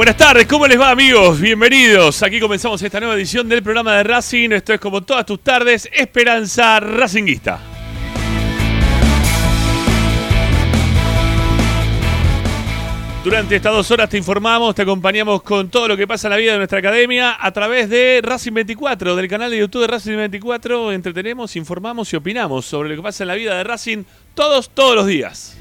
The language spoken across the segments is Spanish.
buenas tardes, ¿cómo les va amigos? Bienvenidos. Aquí comenzamos esta nueva edición del programa de Racing. Esto es como todas tus tardes, Esperanza Racinguista. Durante estas dos horas te informamos, te acompañamos con todo lo que pasa en la vida de nuestra academia a través de Racing 24, del canal de YouTube de Racing 24. Entretenemos, informamos y opinamos sobre lo que pasa en la vida de Racing todos, todos los días.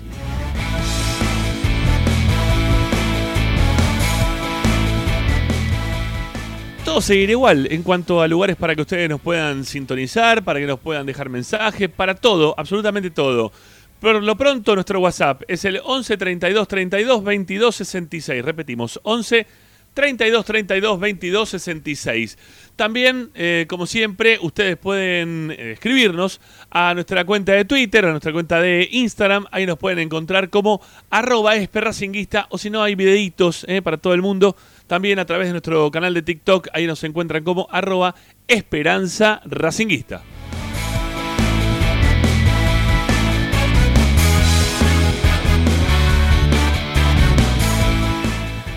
Todo seguirá igual en cuanto a lugares para que ustedes nos puedan sintonizar, para que nos puedan dejar mensajes, para todo, absolutamente todo. Por lo pronto, nuestro WhatsApp es el 11 32 32 22 66. Repetimos, 11 32 32 22 66. También, eh, como siempre, ustedes pueden eh, escribirnos a nuestra cuenta de Twitter, a nuestra cuenta de Instagram. Ahí nos pueden encontrar como arroba esperracinguista o si no hay videitos eh, para todo el mundo. También a través de nuestro canal de TikTok, ahí nos encuentran como arroba esperanza racinguista.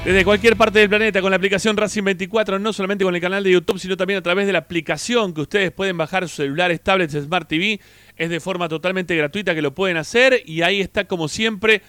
Desde cualquier parte del planeta con la aplicación Racing 24, no solamente con el canal de YouTube, sino también a través de la aplicación que ustedes pueden bajar celulares, tablets, Smart TV. Es de forma totalmente gratuita que lo pueden hacer y ahí está como siempre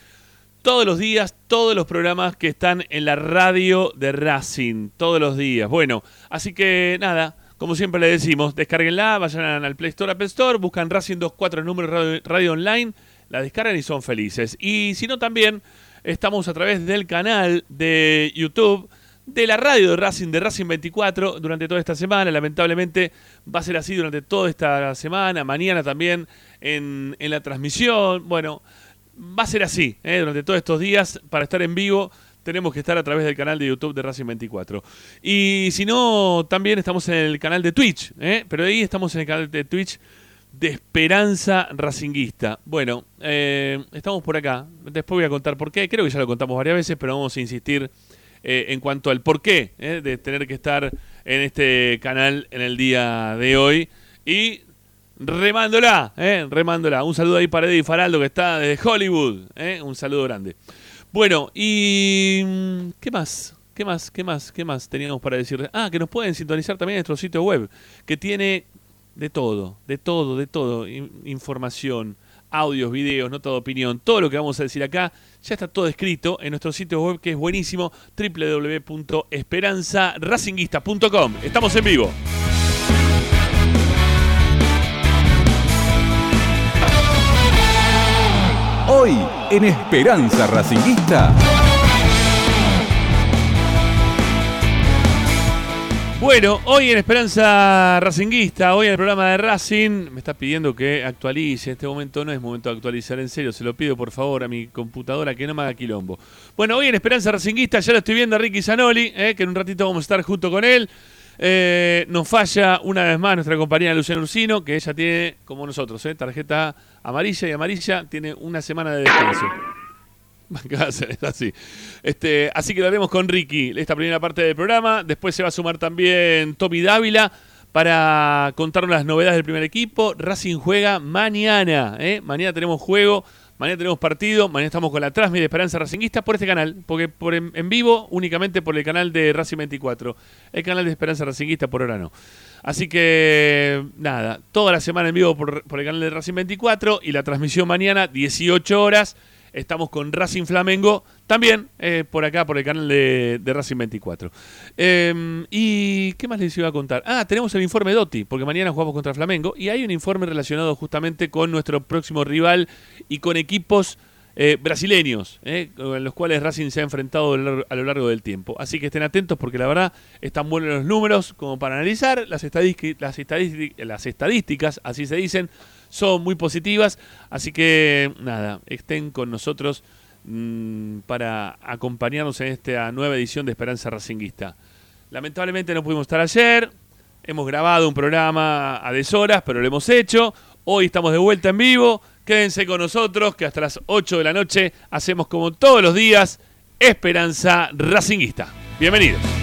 todos los días, todos los programas que están en la radio de Racing, todos los días. Bueno, así que nada, como siempre le decimos, descarguenla, vayan al Play Store, Apple Store, buscan Racing 24 número radio, radio online, la descargan y son felices. Y si no, también estamos a través del canal de YouTube de la radio de Racing, de Racing 24, durante toda esta semana. Lamentablemente va a ser así durante toda esta semana, mañana también en, en la transmisión. Bueno, va a ser así, ¿eh? durante todos estos días, para estar en vivo, tenemos que estar a través del canal de YouTube de Racing 24. Y si no, también estamos en el canal de Twitch, ¿eh? pero ahí estamos en el canal de Twitch de Esperanza Racinguista. Bueno, eh, estamos por acá. Después voy a contar por qué. Creo que ya lo contamos varias veces, pero vamos a insistir en cuanto al por qué de tener que estar en este canal en el día de hoy. Y remándola, eh, remándola. Un saludo ahí para Eddie Faraldo que está desde Hollywood. Eh, un saludo grande. Bueno, y mm, ¿qué más? ¿Qué más? ¿Qué más? ¿Qué más teníamos para decirles? Ah, que nos pueden sintonizar también en nuestro sitio web, que tiene de todo, de todo, de todo. In- información, audios, videos, nota de opinión, todo lo que vamos a decir acá, ya está todo escrito en nuestro sitio web que es buenísimo, www.esperanzaracinguista.com. Estamos en vivo. Hoy en Esperanza Racinguista. Bueno, hoy en Esperanza Racinguista, hoy en el programa de Racing, me está pidiendo que actualice. Este momento no es momento de actualizar, en serio, se lo pido por favor a mi computadora que no me haga quilombo. Bueno, hoy en Esperanza Racinguista ya lo estoy viendo a Ricky Zanoli, eh, que en un ratito vamos a estar junto con él. Eh, nos falla una vez más nuestra compañera Luciana Ursino, que ella tiene, como nosotros, eh, tarjeta amarilla y amarilla, tiene una semana de descanso. Es así. Este, así que lo haremos con Ricky esta primera parte del programa. Después se va a sumar también Tommy Dávila para contarnos las novedades del primer equipo. Racing juega mañana. ¿eh? Mañana tenemos juego, mañana tenemos partido, mañana estamos con la Transmi de Esperanza Racinguista por este canal, porque por en, en vivo únicamente por el canal de Racing 24. El canal de Esperanza Racinguista por ahora no. Así que nada, toda la semana en vivo por, por el canal de Racing 24 y la transmisión mañana 18 horas. Estamos con Racing Flamengo, también eh, por acá, por el canal de, Racing 24. Eh, ¿Y qué más les iba a contar? Ah, tenemos el informe Dotti, porque mañana jugamos contra Flamengo y hay un informe relacionado justamente con nuestro próximo rival y con equipos eh, brasileños, eh, en los cuales Racing se ha enfrentado a lo largo del tiempo. Así que estén atentos porque la verdad están buenos los números como para analizar. Las, las, las estadísticas, así se dicen, son muy positivas. Así que nada, estén con nosotros mm, para acompañarnos en esta nueva edición de Esperanza Racinguista. Lamentablemente no pudimos estar ayer, hemos grabado un programa a deshoras, pero lo hemos hecho. Hoy estamos de vuelta en vivo. Quédense con nosotros que hasta las 8 de la noche hacemos como todos los días Esperanza Racinguista. Bienvenidos.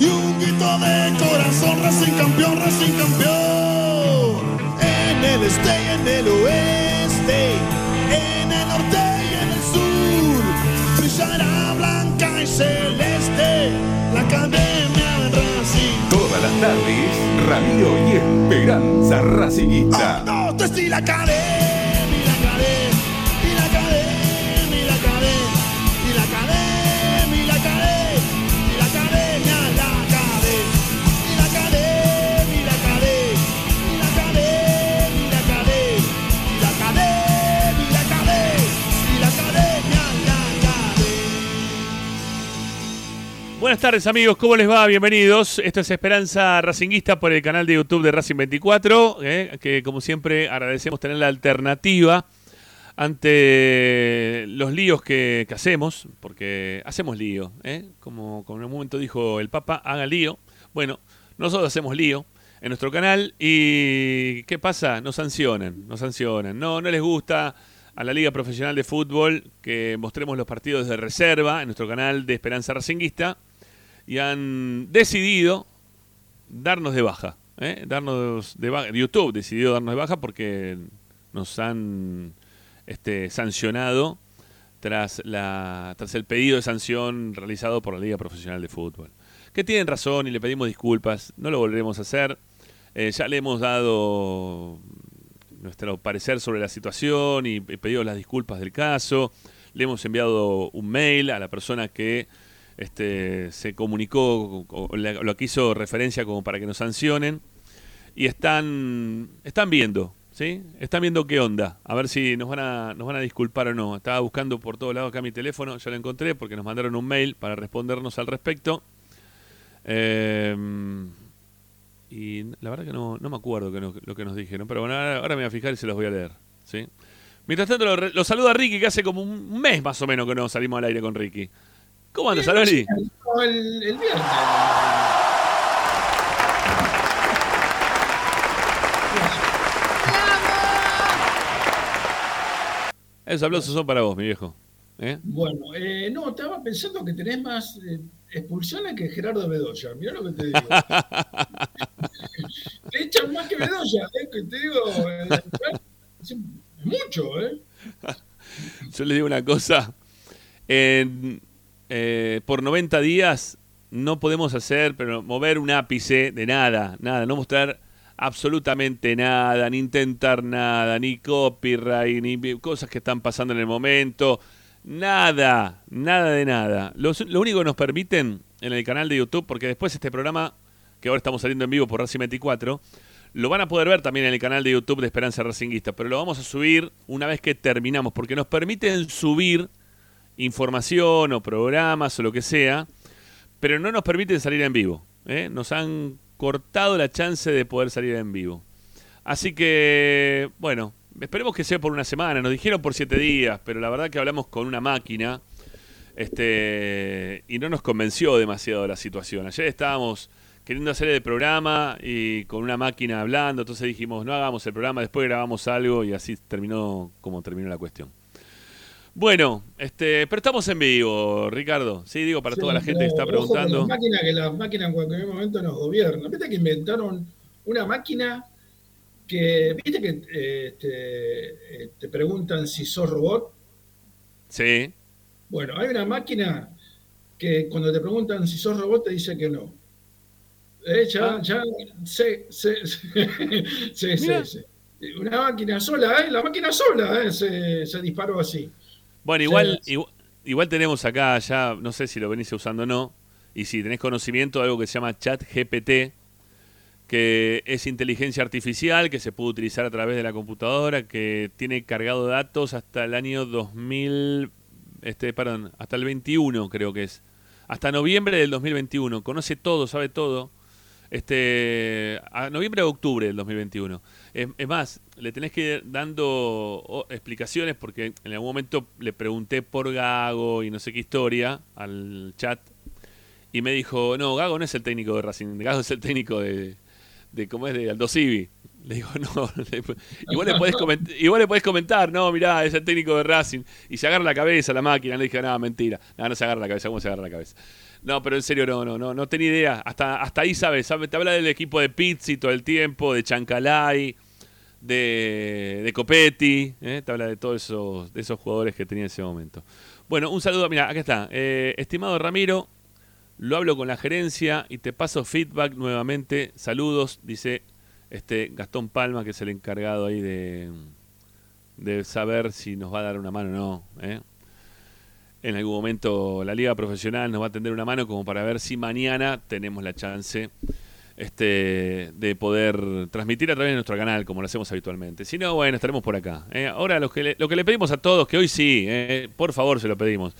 y un grito de corazón, Racing campeón, Racing campeón. En el este y en el oeste, en el norte y en el sur, brillará blanca y celeste la academia Racing. Todas las tardes, Radio y Esperanza Racinguista. No, te estoy la academia, Buenas tardes amigos, ¿cómo les va? Bienvenidos. Esto es Esperanza Racinguista por el canal de YouTube de Racing 24, eh, que como siempre agradecemos tener la alternativa ante los líos que, hacemos, porque hacemos lío, eh, como, como en un momento dijo el Papa, haga lío. Bueno, nosotros hacemos lío en nuestro canal y ¿qué pasa? Nos sancionan, nos sancionan. No, no les gusta a la Liga Profesional de Fútbol que mostremos los partidos de reserva en nuestro canal de Esperanza Racinguista y han decidido darnos de baja. ¿eh? Darnos de. YouTube decidió darnos de baja porque nos han este, sancionado tras, la, tras el pedido de sanción realizado por la Liga Profesional de Fútbol. Que tienen razón y le pedimos disculpas, no lo volveremos a hacer. Eh, ya le hemos dado nuestro parecer sobre la situación y, y pedido las disculpas del caso. Le hemos enviado un mail a la persona que este, se comunicó o, o lo que hizo referencia como para que nos sancionen. Y están, están viendo, ¿sí? Están viendo qué onda. A ver si nos van a, nos van a disculpar o no. Estaba buscando por todos lados acá mi teléfono, ya lo encontré porque nos mandaron un mail para respondernos al respecto. Eh, y la verdad que no, no me acuerdo que lo que nos dijeron, pero bueno, ahora, me voy a fijar y se los voy a leer. ¿sí? Mientras tanto, lo, lo saluda Ricky, que hace como un mes más o menos que no salimos al aire con Ricky. ¿Cómo andas, Alori? No, el, el viernes. Esos aplausos son para vos, mi viejo. ¿Eh? Bueno, eh, no, estaba pensando que tenés más eh, expulsiones que Gerardo Bedoya. Mirá lo que te digo. te echan más que Bedoya, ¿eh? Que te digo, es mucho, ¿eh? Yo les digo una cosa. En, eh, por 90 días no podemos hacer, pero mover un ápice de nada, nada, no mostrar absolutamente nada, ni intentar nada, ni copyright, ni cosas que están pasando en el momento, nada, nada de nada. Lo, lo único que nos permiten en el canal de YouTube, porque después este programa, que ahora estamos saliendo en vivo por Racing 24, lo van a poder ver también en el canal de YouTube de Esperanza Racinguista, pero lo vamos a subir una vez que terminamos, porque nos permiten subir información o programas o lo que sea, pero no nos permiten salir en vivo. ¿eh? Nos han cortado la chance de poder salir en vivo. Así que, bueno, esperemos que sea por una semana. Nos dijeron por siete días, pero la verdad que hablamos con una máquina este, y no nos convenció demasiado la situación. Ayer estábamos queriendo hacer el programa y con una máquina hablando, entonces dijimos, no hagamos el programa, después grabamos algo y así terminó como terminó la cuestión. Bueno, este, pero estamos en vivo, Ricardo. Sí, digo para Sí, toda la gente que está preguntando. Las máquinas, que las máquinas en cualquier momento nos gobiernan. Viste que inventaron una máquina que, viste que eh, te, eh, te preguntan si sos robot. Sí. Bueno, hay una máquina que cuando te preguntan si sos robot te dice que no. Eh, ya, Ah. ya, sí, sí, sí, sí. Una máquina sola, ¿eh? La máquina sola, ¿eh? Se, se disparó así. Bueno, igual, Sí. igual, igual tenemos acá ya, no sé si lo venís usando o no, y si tenés conocimiento de algo que se llama Chat GPT, que es inteligencia artificial que se puede utilizar a través de la computadora, que tiene cargado datos hasta el año 2000, este, perdón, hasta el 21 creo que es, hasta noviembre del 2021, conoce todo, sabe todo, este, a noviembre o octubre del 2021. Es, es más, le tenés que ir dando explicaciones porque en algún momento le pregunté por Gago y no sé qué historia al chat y me dijo, no, Gago no es el técnico de Racing, Gago es el técnico de, de ¿cómo es? De Aldo Civi. Le digo, no, le- igual, le podés comentar, igual le podés comentar, no, mirá, es el técnico de Racing. Y se agarra la cabeza la máquina. Le dije, no, mentira. No, no se agarra la cabeza, ¿cómo se agarra la cabeza? No, pero en serio, no, no, no, no tenía idea. Hasta, hasta ahí sabes, sabe, te habla del equipo de Pizzi todo el tiempo, de Chancalay, de, de Copetti, ¿eh? te habla de todos esos, de esos jugadores que tenía en ese momento. Bueno, un saludo, mira, acá está. Eh, estimado Ramiro, lo hablo con la gerencia y te paso feedback nuevamente. Saludos, dice este Gastón Palma, que es el encargado ahí de, de saber si nos va a dar una mano o no. ¿eh? En algún momento la liga profesional nos va a tender una mano como para ver si mañana tenemos la chance este, de poder transmitir a través de nuestro canal, como lo hacemos habitualmente. Si no, bueno, estaremos por acá. ¿eh? Ahora, lo que, le, lo que le pedimos a todos, que hoy sí, ¿eh? por favor se lo pedimos,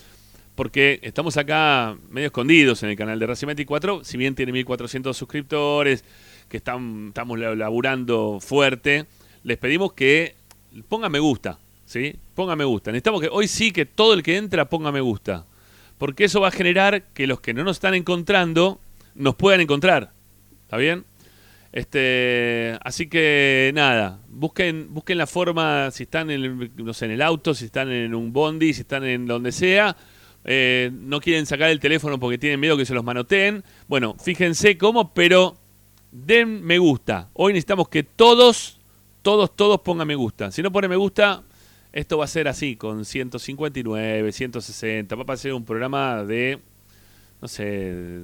porque estamos acá medio escondidos en el canal de Racing 24, si bien tiene 1400 suscriptores, que están, estamos la- laburando fuerte, les pedimos que pongan me gusta, ¿sí? Pongan me gusta. Necesitamos que hoy sí que todo el que entra ponga me gusta, porque eso va a generar que los que no nos están encontrando nos puedan encontrar. ¿Está bien? Este, así que nada, busquen, busquen la forma, si están en el, en el auto, si están en un bondi, si están en donde sea, eh, no quieren sacar el teléfono porque tienen miedo que se los manoteen. Bueno, fíjense cómo, pero den me gusta. Hoy necesitamos que todos, todos, todos pongan me gusta. Si no pone me gusta, esto va a ser así, con 159, 160. Va a ser un programa de, no sé,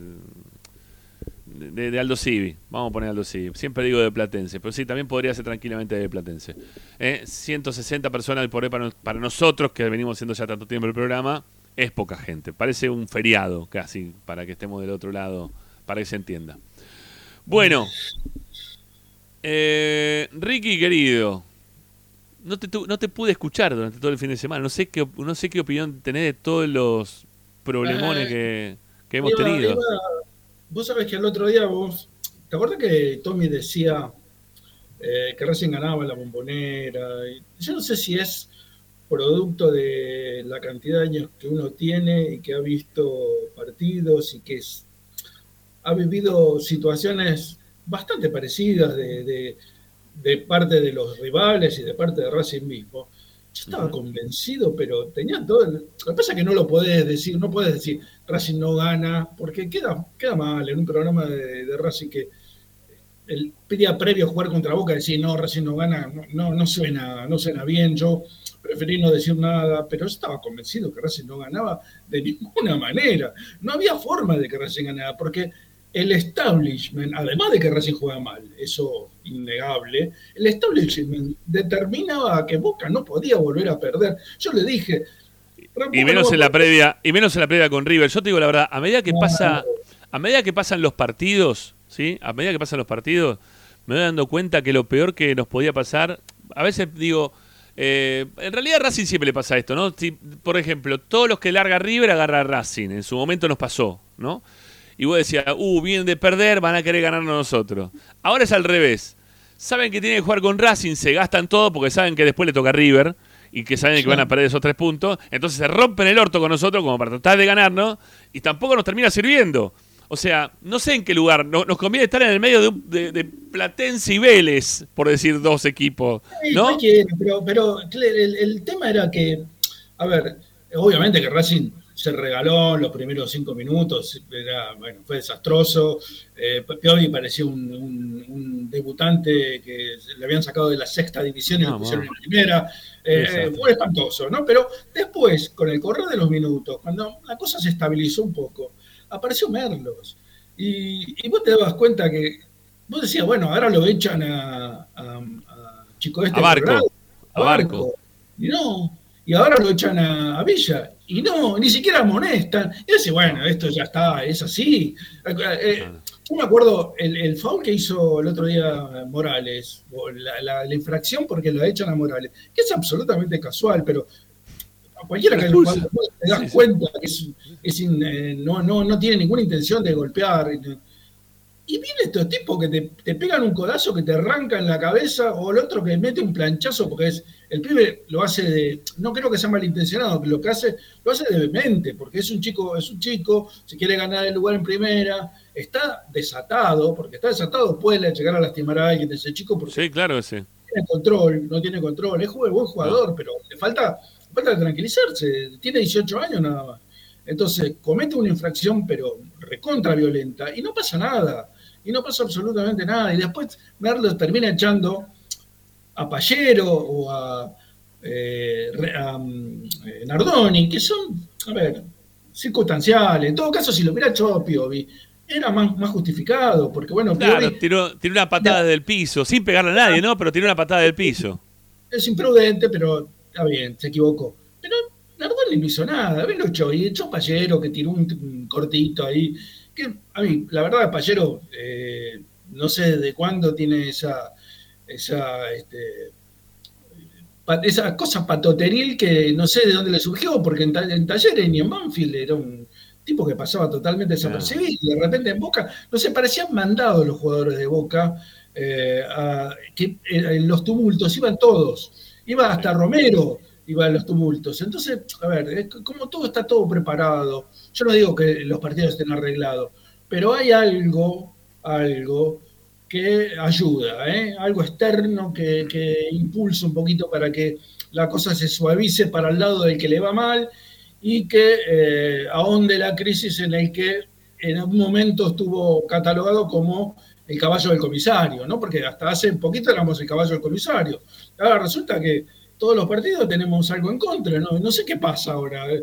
de, de Aldo Civi. Vamos a poner Aldo Civi. Siempre digo de Platense, pero sí, también podría ser tranquilamente de Platense. Eh, 160 personas por ahí para, nosotros, que venimos haciendo ya tanto tiempo el programa, es poca gente. Parece un feriado casi, para que estemos del otro lado, para que se entienda. Bueno, eh, Ricky querido, no te, no te pude escuchar durante todo el fin de semana. No sé qué, no sé qué opinión tenés de todos los problemones Eh, que, que hemos Iba- tenido. iba- vos sabés que el otro día vos, ¿te acuerdas que Tommy decía eh, que recién ganaba la bombonera? Yo no sé si es producto de la cantidad de años que uno tiene y que ha visto partidos y que es- ha vivido situaciones bastante parecidas de, de- de parte de los rivales y de parte de Racing mismo. Yo estaba convencido, pero tenía todo el... Lo que pasa es que no lo podés decir, no puedes decir Racing no gana, porque queda, queda mal en un programa de, de Racing que el día previo a jugar contra Boca decir no, Racing no gana, no, no, no suena, no suena bien, yo preferí no decir nada, pero yo estaba convencido que Racing no ganaba de ninguna manera. No había forma de que Racing ganara, porque el establishment, además de que Racing juega mal, eso innegable, el establishment determinaba que Boca no podía volver a perder. Yo le dije... Y menos en la previa, y menos en la previa con River. Yo te digo la verdad, a medida que pasa, a medida que pasan los partidos, ¿sí? A medida que pasan los partidos, me voy dando cuenta que lo peor que nos podía pasar, a veces digo, eh, en realidad a Racing siempre le pasa esto, ¿no? Si, por ejemplo, todos los que larga River agarra a Racing, en su momento nos pasó, ¿no? Y vos decías, uh, vienen de perder, van a querer ganarnos nosotros. Ahora es al revés. Saben que tienen que jugar con Racing, se gastan todo porque saben que después le toca a River y que saben que van a perder esos tres puntos. Entonces se rompen el orto con nosotros como para tratar de ganarnos y tampoco nos termina sirviendo. O sea, no sé en qué lugar. No- nos conviene estar en el medio de, un- de- de Platense y Vélez, por decir dos equipos. ¿No? pero, pero el, el tema era que, a ver, obviamente que Racing se regaló los primeros cinco minutos, era, bueno, fue desastroso. Eh, Piovi parecía un, un- un debutante que le habían sacado de la sexta división y lo No, pusieron en primera. Eh, fue espantoso, ¿no? Pero después, con el correr de los minutos, cuando la cosa se estabilizó un poco, apareció Merlos. Y, y vos te dabas cuenta que, vos decías, bueno, ahora lo echan a, a- a Chico Este A Barco, Colorado, a Barco. Y no, y ahora lo echan a, a Villa. Y no, ni siquiera amonestan. Y dice, bueno, esto ya está, es así. Eh, eh, yo me acuerdo el, el foul que hizo el otro día Morales, o la, la- la infracción porque lo echan a Morales, que es absolutamente casual, pero a cualquiera que lo te das Sí, sí. cuenta que es, es in- eh, no, no, no tiene ninguna intención de golpear. Y viene estos tipos que te, te pegan un codazo que te arranca en la cabeza, o el otro que mete un planchazo, porque es el pibe lo hace de, no creo que sea malintencionado, lo que hace, lo hace de vehemente, porque es un chico, es un chico, se quiere ganar el lugar en primera, está desatado, porque está desatado, puede llegar a lastimar a alguien de ese chico porque Sí, claro sí. no tiene control, no tiene control, es buen jugador, pero le falta, le falta tranquilizarse, tiene 18 años nada más. Entonces, comete una infracción, pero recontra violenta, y no pasa nada, y no pasa absolutamente nada, y después Merlos termina echando a Pallero o a, eh, a, mm, eh, Nardoni, que son, a ver, circunstanciales. En todo caso, si lo hubiera hecho Piovi, era más, más justificado, porque bueno, Claro, Piovi tiró, tiró una patada del piso, sin pegarle a nadie, ¿no? Pero tiró una patada del piso. es imprudente, pero está bien, se equivocó. Pero Nardoni no hizo nada, ¿ves lo echó? Y echó Pallero, que tiró un, un cortito ahí. Que a mí, la verdad, Pallero, eh, no sé de cuándo tiene esa, esa, este, esa cosa patoteril que no sé de dónde le surgió, porque en, ta- en Talleres ni en Banfield era un tipo que pasaba totalmente desapercibido, y de repente en Boca, no sé, parecían mandados los jugadores de Boca, eh, a- que en los tumultos iban todos, iba hasta Romero, iba a los tumultos. Entonces, a ver, como todo está todo preparado, yo no digo que los partidos estén arreglados, pero hay algo, algo que ayuda, ¿eh? algo externo que, que impulsa un poquito para que la cosa se suavice para el lado del que le va mal y que eh, ahonde la crisis en el que en algún momento estuvo catalogado como el caballo del comisario, ¿no? Porque hasta hace poquito éramos el caballo del comisario. Ahora resulta que todos los partidos tenemos algo en contra, ¿no? No sé qué pasa ahora. eh,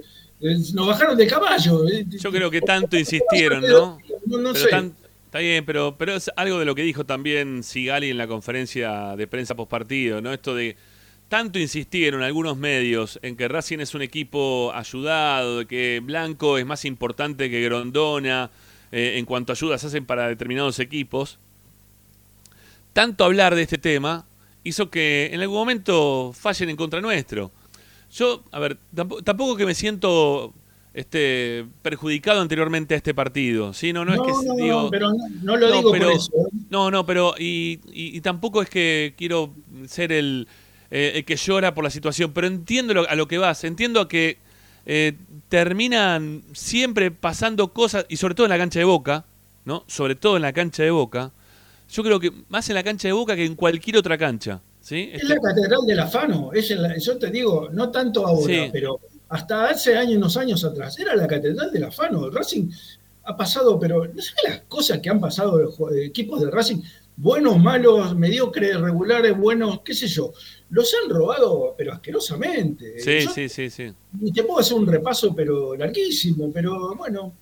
Nos bajaron de caballo. eh. Yo creo que tanto insistieron, ¿no? No, sé. tan- está bien, pero, pero es algo de lo que dijo también Sigali en la conferencia de prensa postpartido, ¿no? Esto de tanto insistieron algunos medios en que Racing es un equipo ayudado, que Blanco es más importante que Grondona eh, en cuanto a ayudas hacen para determinados equipos. Tanto hablar de este tema hizo que en algún momento fallen en contra nuestro. Yo, a ver, tampoco, tampoco que me siento este perjudicado anteriormente a este partido, ¿sí? No, no, es que no, digo, no, pero no, no lo digo pero- por eso. ¿eh? no, no, pero y, y- y tampoco es que quiero ser el, eh, el que llora por la situación, pero entiendo lo- a lo que vas, entiendo a que eh, terminan siempre pasando cosas, y sobre todo en la cancha de Boca, ¿no? Sobre todo en la cancha de Boca, yo creo que más en la cancha de Boca que en cualquier otra cancha, ¿sí? Es Este- la catedral del afano. Es en la- yo te digo, no tanto ahora, Sí. pero hasta hace años, unos años atrás, era la catedral del afano. El Racing ha pasado, pero no sé las cosas que han pasado los ju- equipos de Racing, buenos, malos, mediocres, regulares, buenos, qué sé yo. Los han robado, pero asquerosamente. sí, Yo- sí, sí, sí. Y te puedo hacer un repaso, pero larguísimo, pero bueno,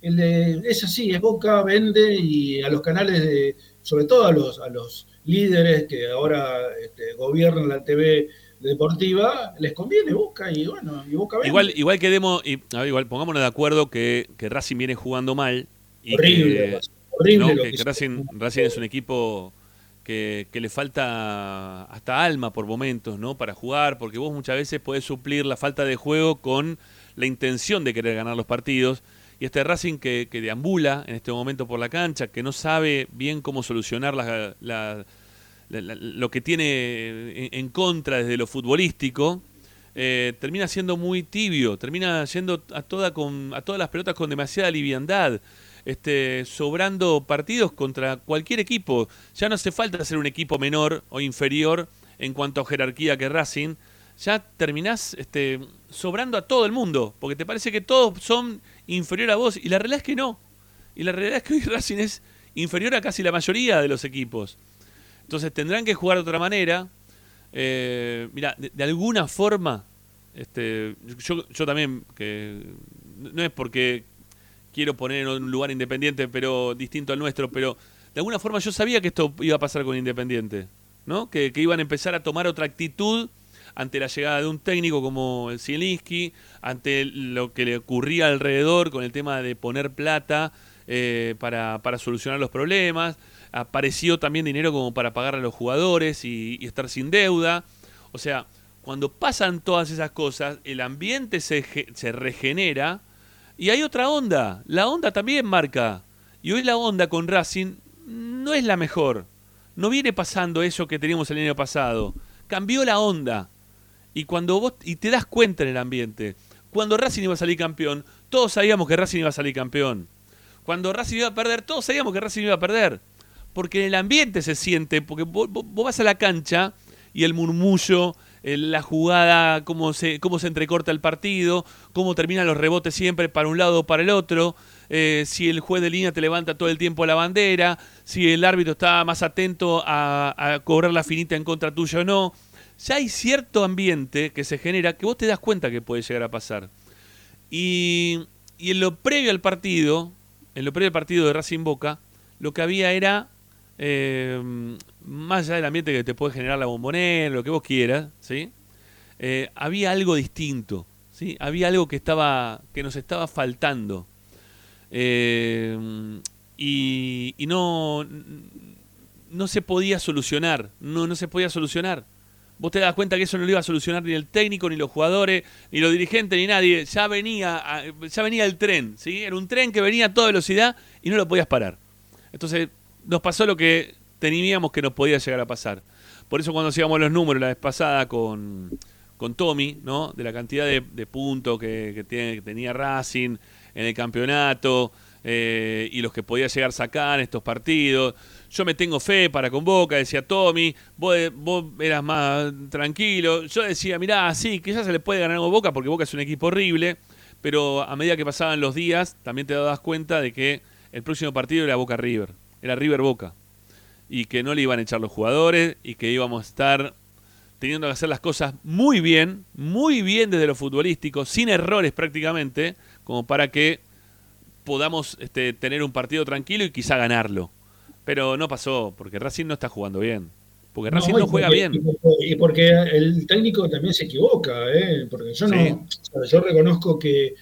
el de- es así, es Boca, vende y a los canales de, sobre todo a los, a los líderes que ahora este, gobiernan la TV deportiva, les conviene Boca y bueno, y vende. Igual, igual quedemos, y, a ver, igual pongámonos de acuerdo que, que Racing viene jugando mal y horrible, que, horrible ¿no? lo que, que que Racing, Racing es un equipo que, que le falta hasta alma por momentos, ¿no? Para jugar, porque vos muchas veces podés suplir la falta de juego con la intención de querer ganar los partidos. Y este Racing que, que deambula en este momento por la cancha, que no sabe bien cómo solucionar la- lo que tiene en, en contra desde lo futbolístico, eh, termina siendo muy tibio, termina yendo a, toda con, a todas las pelotas con demasiada liviandad, este, sobrando partidos contra cualquier equipo. Ya no hace falta ser un equipo menor o inferior en cuanto a jerarquía que Racing. Ya terminás este, sobrando a todo el mundo, porque te parece que todos son inferior a vos, y la realidad es que no. Y la realidad es que hoy Racing es inferior a casi la mayoría de los equipos. Entonces tendrán que jugar de otra manera. Eh, mira, de, alguna forma, este, yo, yo también, que no es porque quiero poner en un lugar independiente, pero distinto al nuestro, pero de alguna forma yo sabía que esto iba a pasar con Independiente, ¿no? Que, que iban a empezar a tomar otra actitud ante la llegada de un técnico como el Zielinski, ante lo que le ocurría alrededor con el tema de poner plata eh, para, para, solucionar los problemas. Apareció también dinero como para pagar a los jugadores y, estar sin deuda. O sea, cuando pasan todas esas cosas, el ambiente se, se regenera y hay otra onda. La onda también marca. Y hoy la onda con Racing no es la mejor. No viene pasando eso que teníamos el año pasado. Cambió la onda. Y cuando vos y te das cuenta en el ambiente, cuando Racing iba a salir campeón, todos sabíamos que Racing iba a salir campeón. Cuando Racing iba a perder, todos sabíamos que Racing iba a perder. Porque en el ambiente se siente, porque vos, vas a la cancha y el murmullo, la jugada, cómo se, cómo se entrecorta el partido, cómo terminan los rebotes siempre para un lado o para el otro, eh, si el juez de línea te levanta todo el tiempo la bandera, si el árbitro está más atento a, a cobrar la finita en contra tuya o no ya hay cierto ambiente que se genera que vos te das cuenta que puede llegar a pasar. Y, en lo previo al partido, en lo previo al partido de Racing Boca, lo que había era, eh, más allá del ambiente que te puede generar la bombonera, lo que vos quieras, ¿sí? Eh, había algo distinto, ¿sí? Había algo que, estaba, que nos estaba faltando. Eh, y, y no, no se podía solucionar, no, no se podía solucionar vos te das cuenta que eso no lo iba a solucionar ni el técnico, ni los jugadores, ni los dirigentes, ni nadie. Ya venía, ya venía el tren, ¿sí? Era un tren que venía a toda velocidad y no lo podías parar. Entonces nos pasó lo que teníamos que nos podía llegar a pasar. Por eso cuando hacíamos los números la vez pasada con, con Tommy, ¿no? De la cantidad de, puntos que, que, tenía Racing en el campeonato eh, y los que podía llegar a sacar en estos partidos yo me tengo fe para con Boca, decía Tommy, vos, vos eras más tranquilo. Yo decía, mirá, sí, quizás se le puede ganar a Boca porque Boca es un equipo horrible, pero a medida que pasaban los días también te dabas cuenta de que el próximo partido era Boca River, era River Boca, y que no le iban a echar los jugadores y que íbamos a estar teniendo que hacer las cosas muy bien, muy bien desde lo futbolístico, sin errores prácticamente, como para que podamos este, tener un partido tranquilo y quizá ganarlo. Pero no pasó, porque Racing no está jugando bien. Porque Racing no, juega bien. Y porque el técnico también se equivoca, ¿eh? porque yo no. Yo reconozco que,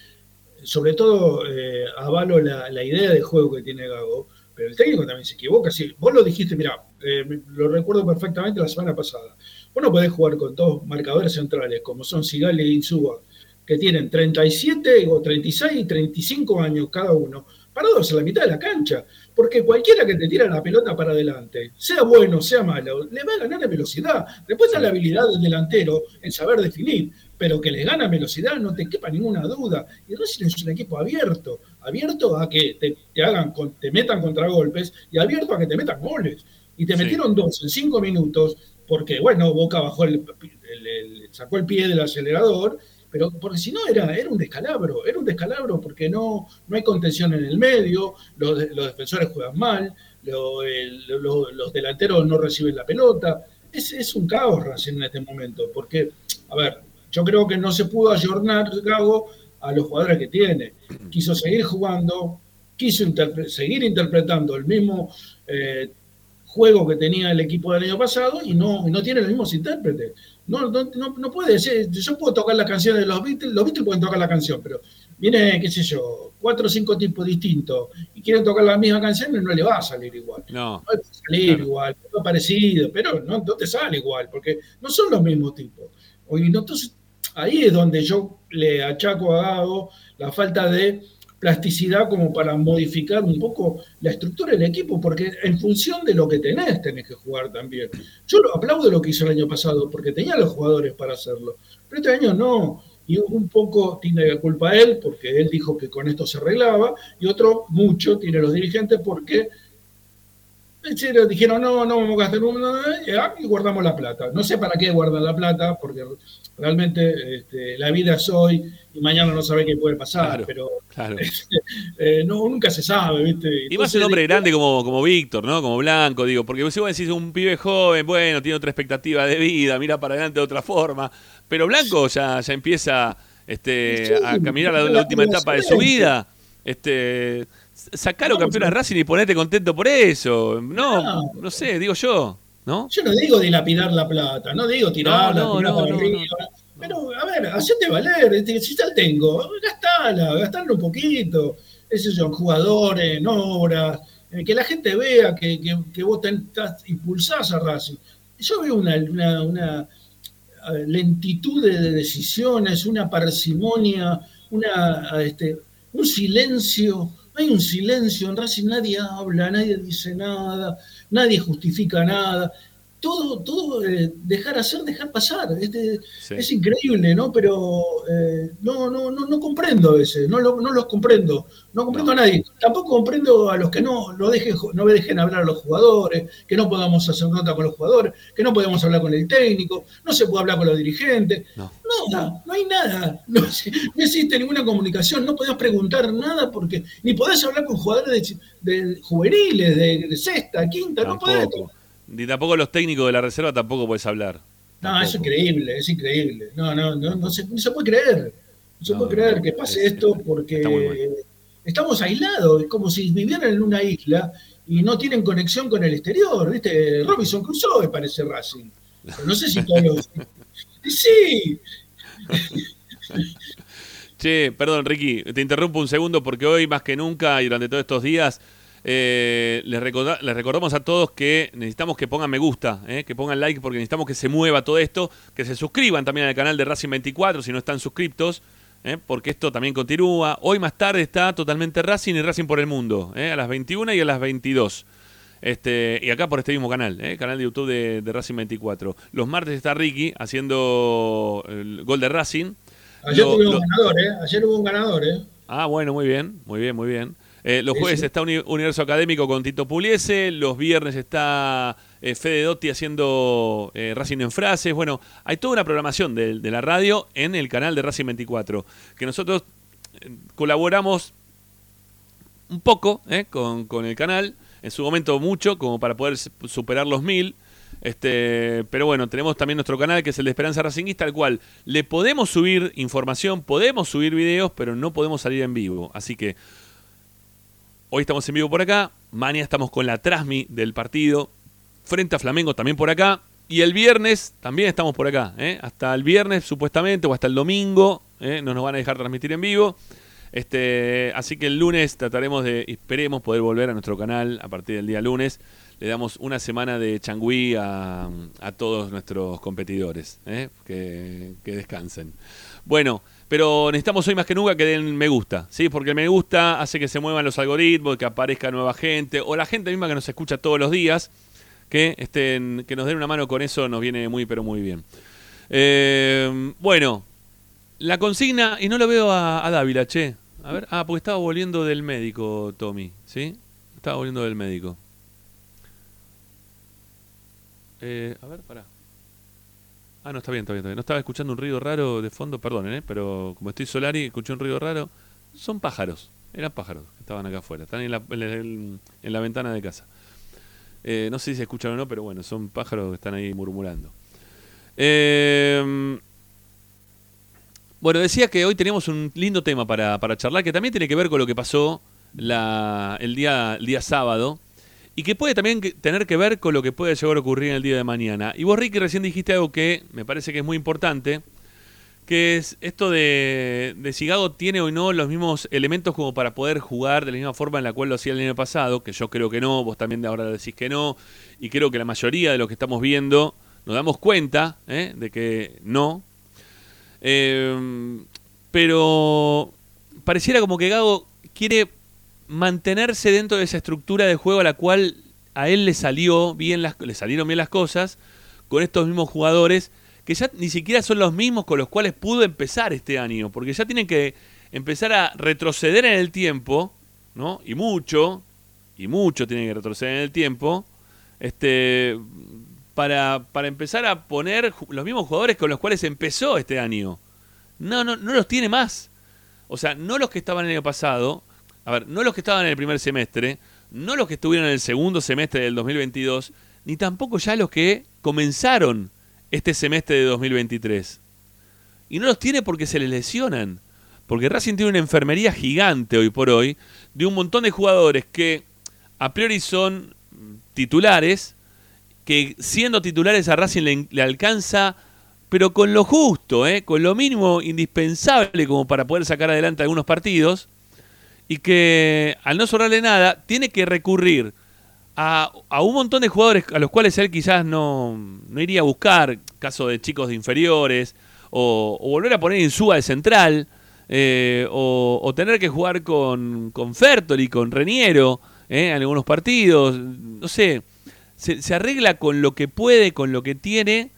sobre todo, eh, avalo la, idea de juego que tiene Gago, pero el técnico también se equivoca. Si vos lo dijiste, mira, eh, lo recuerdo perfectamente la semana pasada. Vos no podés jugar con dos marcadores centrales, como son Sigal y Insúa, que tienen 37 o 36 y 35 años cada uno, parados en la mitad de la cancha. Porque cualquiera que te tira la pelota para adelante, sea bueno, sea malo, le va a ganar en velocidad. Después está la habilidad del delantero en saber definir, pero que le gana velocidad no te quepa ninguna duda. Y Racing es un equipo abierto, abierto a que te, hagan, te metan contragolpes y abierto a que te metan goles. Y te metieron dos en cinco minutos porque, bueno, Boca bajó el, sacó el pie del acelerador pero porque si no era, era un descalabro, era un descalabro porque no, no hay contención en el medio, los, los defensores juegan mal, los delanteros no reciben la pelota. Es, es un caos Racing en este momento, porque, a ver, yo creo que no se pudo ayornar Gago a los jugadores que tiene. Quiso seguir jugando, quiso seguir interpretando el mismo eh, juego que tenía el equipo del año pasado y no, no tiene los mismos intérpretes. No, no, no, puede ser. Yo puedo tocar la canción de los Beatles, los Beatles pueden tocar la canción, pero viene, qué sé yo, cuatro o cinco tipos distintos y quieren tocar la misma canción y no le va a salir igual. No. No va a salir igual, es parecido, pero no, no, te sale igual, porque no son los mismos tipos. entonces, ahí es donde yo le achaco a Gago la falta de plasticidad como para modificar un poco la estructura del equipo, porque en función de lo que tenés, tenés que jugar también. Yo aplaudo lo que hizo el año pasado, porque tenía los jugadores para hacerlo, pero este año no. Y un poco tiene culpa él, porque él dijo que con esto se arreglaba, y otro mucho tiene los dirigentes porque dijeron, no, no vamos a gastar un... Y guardamos la plata. No sé para qué guardan la plata, porque realmente este, la vida es hoy y mañana no sabe qué puede pasar, Claro, pero claro. eh, no, nunca se sabe, ¿viste? Y más Entonces, un hombre grande como, como Víctor, ¿no? Como Blanco, digo, porque si vos decís un pibe joven, bueno, tiene otra expectativa de vida, mira para adelante de otra forma, pero Blanco ya, ya empieza este, Sí, a caminar la, la última etapa de su vida. Este, sacalo No, campeón a. Racing y ponete contento por eso. No, No. no sé, digo yo, ¿no? Yo no digo dilapidar la plata, no digo tirarla, No, tirarla para arriba. Pero, a ver, hacete valer. este, Si ya tengo, gastala, gastala un poquito. Esos son jugadores, en obras, que la gente vea que, que, que vos estás, impulsás a Racing. Yo veo una, una, una, lentitud de, de decisiones, una parsimonia, una, este, un silencio. Hay un silencio en Racing, nadie habla, nadie dice nada, nadie justifica nada. Todo, todo eh, dejar hacer, dejar pasar. Este, Sí. Es increíble, ¿no? Pero eh, no, no, no, no comprendo a veces, no, lo- no los comprendo, no comprendo a nadie. Tampoco comprendo a los que no, lo dejen, no me dejen hablar a los jugadores, que no podamos hacer nota con los jugadores, que no podemos hablar con el técnico, no se puede hablar con los dirigentes. No. Nada, no hay nada. No, no existe ninguna comunicación, no podés preguntar nada porque ni podés hablar con jugadores de, de juveniles, de, de sexta, quinta, no podés. Ni tampoco los técnicos de la reserva tampoco puedes hablar. No, es increíble, es increíble. No, no, no, no se, no se puede creer. No se No, puede creer no, que pase es- esto porque estamos aislados, es como si vivieran en una isla y no tienen conexión con el exterior, ¿viste? Robinson Crusoe parece Racing. Pero no sé si todos los... Sí, Che, perdón, Ricky, te interrumpo un segundo porque hoy más que nunca y durante todos estos días eh, les, recorda- les recordamos a todos que necesitamos que pongan me gusta, eh, que pongan like porque necesitamos que se mueva todo esto, que se suscriban también al canal de Racing 24 si no están suscriptos, eh, porque esto también continúa. Hoy más tarde está totalmente Racing y Racing por el Mundo, eh, a las 21 y a las 22. Este, y acá por este mismo canal, eh, canal de YouTube de, de Racing 24. Los martes está Ricky haciendo el gol de Racing. ayer lo- un ganador, ¿eh? Ayer hubo un ganador, ¿eh? Ah, bueno, muy bien, muy bien, muy bien. Eh, los jueves sí. está Uni- Universo Académico con Tito Puliese, los viernes está eh, Fede Dotti haciendo eh, Racing en frases. Bueno, hay toda una programación de, de la radio en el canal de Racing 24, que nosotros eh, colaboramos un poco eh, con, con el canal, en su momento mucho, como para poder superar los mil. Este, pero bueno, tenemos también nuestro canal que es el de Esperanza Racingista, al cual le podemos subir información, podemos subir videos, pero no podemos salir en vivo. Así que hoy estamos en vivo por acá, mañana estamos con la Trasmi del partido, frente a Flamengo también por acá, y el viernes también estamos por acá, ¿eh? hasta el viernes supuestamente, o hasta el domingo, ¿eh? no nos van a dejar transmitir en vivo. Este, así que el lunes trataremos de, esperemos poder volver a nuestro canal a partir del día lunes. Le damos una semana de changüí a, a todos nuestros competidores, ¿eh? que, que descansen. Bueno, pero necesitamos hoy más que nunca que den me gusta, ¿sí? Porque el me gusta hace que se muevan los algoritmos, que aparezca nueva gente, o la gente misma que nos escucha todos los días, que, estén, que nos den una mano con eso nos viene muy, pero muy bien. Eh, bueno, la consigna, y no lo veo a, a Dávila, che. A ver, ah, porque estaba volviendo del médico, Tommy, ¿sí? Estaba volviendo del médico. Eh, a ver, pará. Ah, no, está bien, está bien, está bien. No estaba escuchando un ruido raro de fondo, perdonen, ¿eh? pero como estoy Solari, escuché un ruido raro. Son pájaros, eran pájaros que estaban acá afuera, están en la, en la ventana de casa. Eh, no sé si se escuchan o no, pero bueno, son pájaros que están ahí murmurando. Eh, bueno, decía que hoy tenemos un lindo tema para, para charlar, que también tiene que ver con lo que pasó la- el, día, el día sábado, y que puede también tener que ver con lo que puede llegar a ocurrir en el día de mañana. Y vos, Ricky, recién dijiste algo que me parece que es muy importante, que es esto de, de si Gago tiene o no los mismos elementos como para poder jugar de la misma forma en la cual lo hacía el año pasado, que yo creo que no, vos también de ahora decís que no, y creo que la mayoría de lo que estamos viendo nos damos cuenta ¿eh? de que no. Eh, pero pareciera como que Gago quiere mantenerse dentro de esa estructura de juego a la cual a él le salió bien las, le salieron bien las cosas con estos mismos jugadores que ya ni siquiera son los mismos con los cuales pudo empezar este año, porque ya tienen que empezar a retroceder en el tiempo, ¿no? Y mucho, y mucho tienen que retroceder en el tiempo, este, para, para empezar a poner los mismos jugadores con los cuales empezó este año. No, no, no los tiene más. O sea, no los que estaban el año pasado, a ver, no los que estaban en el primer semestre, no los que estuvieron en el segundo semestre del 2022, ni tampoco ya los que comenzaron este semestre de 2023. Y no los tiene porque se les lesionan. Porque Racing tiene una enfermería gigante hoy por hoy de un montón de jugadores que a priori son titulares, que siendo titulares a Racing le, le alcanza, pero con lo justo, ¿eh? con lo mínimo indispensable como para poder sacar adelante algunos partidos, y que al no sobrarle nada, tiene que recurrir a, a un montón de jugadores a los cuales él quizás no, no iría a buscar, caso de chicos de inferiores, o, volver a poner Insúa de central, eh, o, o tener que jugar con, con Fertoli, con Reniero, eh, en algunos partidos, no sé, se, se arregla con lo que puede, con lo que tiene,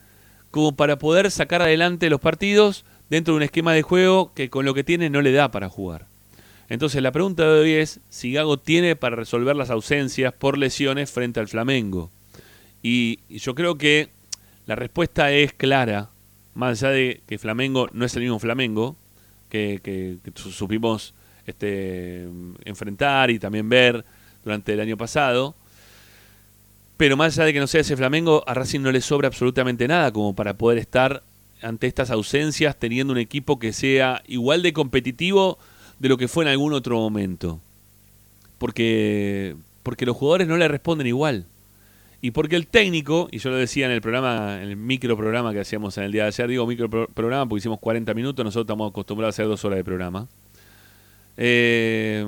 como para poder sacar adelante los partidos dentro de un esquema de juego que con lo que tiene no le da para jugar. Entonces la pregunta de hoy es si Gago tiene para resolver las ausencias por lesiones frente al Flamengo. Y, yo creo que la respuesta es clara, más allá de que Flamengo no es el mismo Flamengo que, que- que su- supimos este, enfrentar y también ver durante el año pasado. Pero más allá de que no sea ese Flamengo, a Racing no le sobra absolutamente nada como para poder estar ante estas ausencias teniendo un equipo que sea igual de competitivo de lo que fue en algún otro momento. Porque, porque los jugadores no le responden igual. Y porque el técnico, y yo lo decía en el programa, en el micro programa que hacíamos en el día de ayer, digo micro pro- programa porque hicimos 40 minutos, nosotros estamos acostumbrados a hacer dos horas de programa. Eh,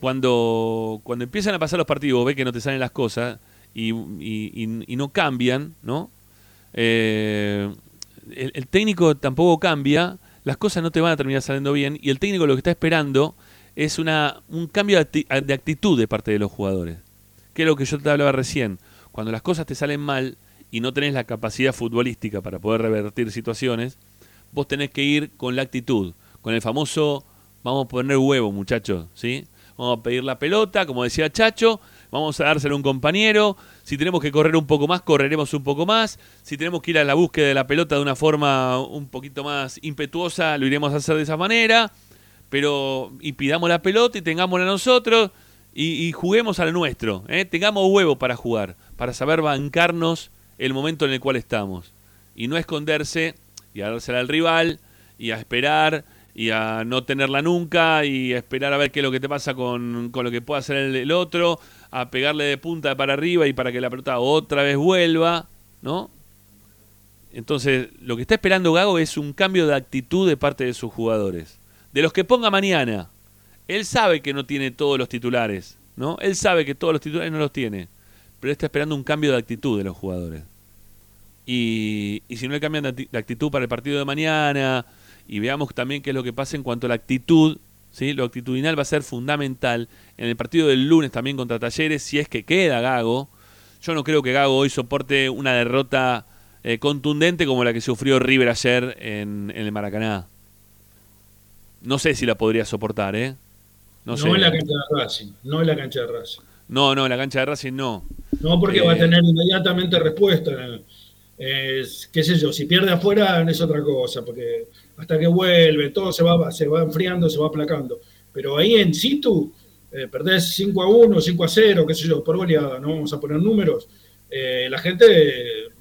cuando, cuando empiezan a pasar los partidos, ve que no te salen las cosas y- y no cambian, ¿no? Eh, el, el técnico tampoco cambia, las cosas no te van a terminar saliendo bien y el técnico lo que está esperando es una, un cambio de acti- de actitud de parte de los jugadores. Que es lo que yo te hablaba recién. Cuando las cosas te salen mal y no tenés la capacidad futbolística para poder revertir situaciones, vos tenés que ir con la actitud, con el famoso vamos a poner huevo, muchachos, ¿sí? Vamos a pedir la pelota, como decía Chacho, vamos a dársela a un compañero, si tenemos que correr un poco más, correremos un poco más, si tenemos que ir a la búsqueda de la pelota de una forma un poquito más impetuosa, lo iremos a hacer de esa manera, pero y pidamos la pelota y tengámosla nosotros y, y juguemos al nuestro, ¿eh? tengamos huevo para jugar, para saber bancarnos el momento en el cual estamos. Y no esconderse y a dársela al rival y a esperar y a no tenerla nunca y a esperar a ver qué es lo que te pasa con, con lo que pueda hacer el, el otro, a pegarle de punta para arriba y para que la pelota otra vez vuelva, ¿no? Entonces, lo que está esperando Gago es un cambio de actitud de parte de sus jugadores. De los que ponga mañana. Él sabe que no tiene todos los titulares, ¿no? Él sabe que todos los titulares no los tiene. Pero está esperando un cambio de actitud de los jugadores. Y, y si no le cambian de actitud para el partido de mañana, y veamos también qué es lo que pasa en cuanto a la actitud, ¿sí? lo actitudinal va a ser fundamental en el partido del lunes también contra Talleres, si es que queda Gago. Yo no creo que Gago hoy soporte una derrota eh, contundente como la que sufrió River ayer en, en el Maracaná. No sé si la podría soportar, ¿eh? No, No, sé. en la cancha de Racing, no en la cancha de Racing. No, no, en la cancha de Racing no. No, porque Eh. va a tener inmediatamente respuesta. Es, qué sé yo, si pierde afuera es otra cosa, porque hasta que vuelve, todo se va, se va enfriando, se va aplacando. Pero ahí en situ, eh, perdés 5 a 1, 5 a 0, qué sé yo, por goleada, no vamos a poner números. eh, la gente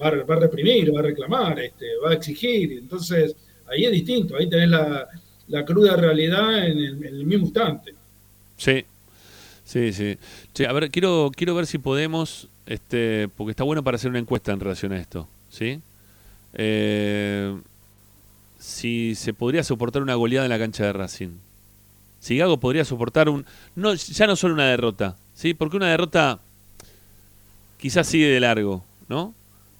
va, va a reprimir, va a reclamar, este, va a exigir. Entonces, ahí es distinto, ahí tenés la, la cruda realidad en el, en el mismo instante. Sí, sí, sí. Che, a ver, quiero, quiero ver si podemos, este, porque está bueno para hacer una encuesta en relación a esto, ¿sí? Eh, si se podría soportar una goleada en la cancha de Racing. Si Gago podría soportar un, no, ya no solo una derrota, ¿sí? Porque una derrota quizás sigue de largo, ¿no?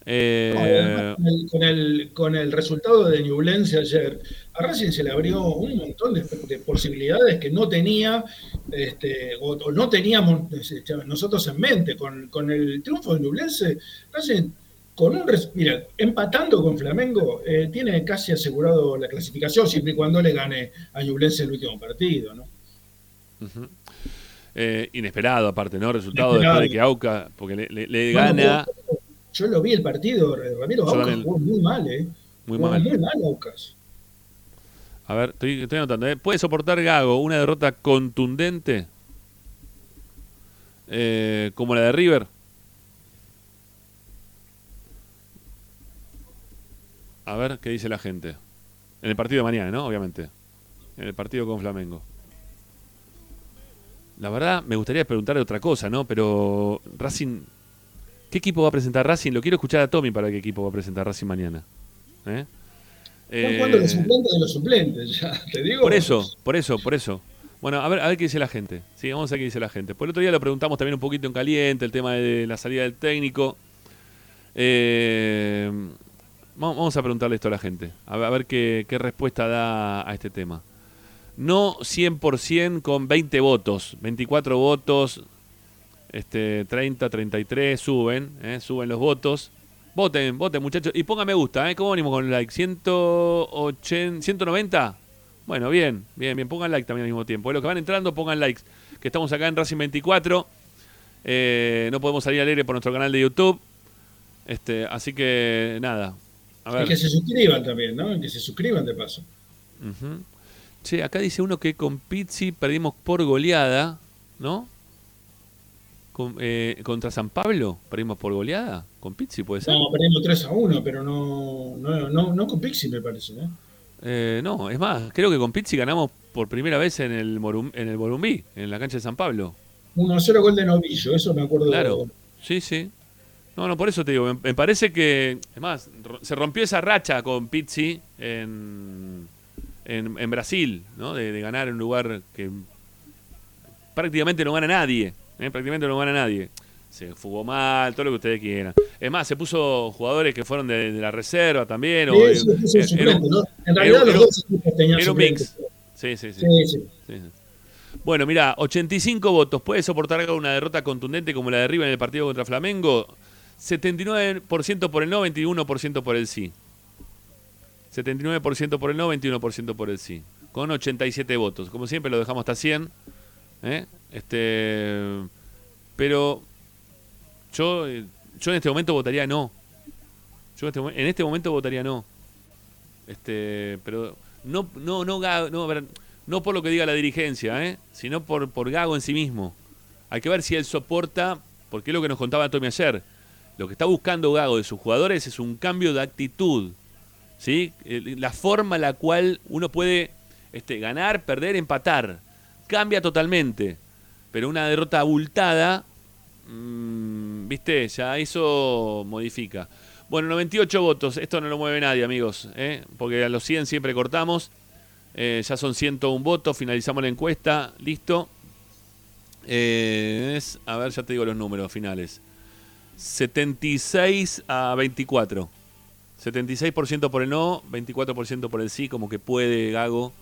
Eh, con, el, con, el, con el resultado de Ñublense ayer, a Racing se le abrió un montón de, de posibilidades que no tenía este, o, o, no teníamos este, nosotros en mente. Con, con el triunfo de Ñublense, Racing, con un, mira, empatando con Flamengo, eh, tiene casi asegurado la clasificación siempre y cuando le gane a Ñublense el último partido. ¿no? Uh -huh. Eh, inesperado, aparte, ¿no? Resultado Inesperado. después de que Auca, porque le, gana Yo lo vi el partido, Ramiro Yo Aucas jugó muy mal, ¿eh? muy Jugó mal. Muy mal Aucas. A ver, estoy, estoy anotando. ¿eh? ¿Puede soportar Gago una derrota contundente? Eh, como la de River. A ver qué dice la gente. En el partido de mañana, ¿no? Obviamente. En el partido con Flamengo. La verdad, me gustaría preguntarle otra cosa, ¿no? Pero Racing. ¿Qué equipo va a presentar Racing? Lo quiero escuchar a Tommy para qué equipo va a presentar Racing mañana. ¿Eh? Eh, jugando los suplentes de los suplentes, ya, te digo. por eso, por eso, por eso. Bueno, a ver, a ver qué dice la gente. Sí, vamos a ver qué dice la gente. Por el otro día lo preguntamos también un poquito en caliente, el tema de la salida del técnico. Eh, vamos a preguntarle esto a la gente. A ver, qué respuesta da a este tema. No 100% con 20 votos, 24 votos, este 30, 33, suben, eh, suben los votos. Voten, voten muchachos. Y pongan me gusta, ¿eh? ¿Cómo venimos con el like? ¿180, 190? Bueno, bien, bien, bien. Pongan like también al mismo tiempo. Eh, Los que van entrando, pongan likes. Que estamos acá en Racing 24. Eh, no podemos salir al aire por nuestro canal de YouTube. Este, así que nada. A Y ver. que se suscriban también, ¿no? Que se suscriban de paso. Ujú. Che, acá dice uno que con Pizzi perdimos por goleada, ¿no? Con- eh, contra San Pablo perdimos por goleada. Con Pizzi puede ser. No, perdimos 3 a 1, pero no, no, no, no con Pixi, me parece, ¿eh? Eh, no, es más, creo que con Pizzi ganamos por primera vez en el, Morum- en el Borumbí, en la cancha de San Pablo. 1 a 0 gol de Novillo, eso me acuerdo. Claro, sí, sí. No, no, por eso te digo, me, me parece que, es más, ro- se rompió esa racha con Pizzi en, en, en Brasil, ¿no? De, de ganar en un lugar que prácticamente no gana nadie, ¿eh? prácticamente no gana nadie. Se jugó mal, todo lo que ustedes quieran. Es más, se puso jugadores que fueron de, de la reserva también. o Sí, sí, sí, era- ¿no? En realidad era- los dos equipos tenían era un mix. Sí, sí, sí. Sí, sí. Sí, sí. Bueno, mira, 85 votos. ¿Puede soportar una derrota contundente como la de River en el partido contra Flamengo? 79% por el no, 21% por el sí. 79% por el no, 21% por el sí. Con 87 votos. Como siempre lo dejamos hasta 100. ¿eh? Este, pero yo, yo en este momento votaría no. Yo en este, en este momento votaría no. Este, pero no, no, no, no, no por lo que diga la dirigencia, ¿eh? sino por, por Gago en sí mismo. Hay que ver si él soporta, porque es lo que nos contaba Tommy ayer. Lo que está buscando Gago de sus jugadores es un cambio de actitud. ¿sí? La forma en la cual uno puede este, ganar, perder, empatar. Cambia totalmente. Pero una derrota abultada, mm, viste, ya eso modifica. Bueno, 98 votos. Esto no lo mueve nadie, amigos. ¿eh? Porque a los 100 siempre cortamos. Eh, ya son 101 votos. Finalizamos la encuesta. Listo. Eh, es, a ver, ya te digo los números finales. 76 a 24. 76% por el no, 24% por el sí, como que puede Gago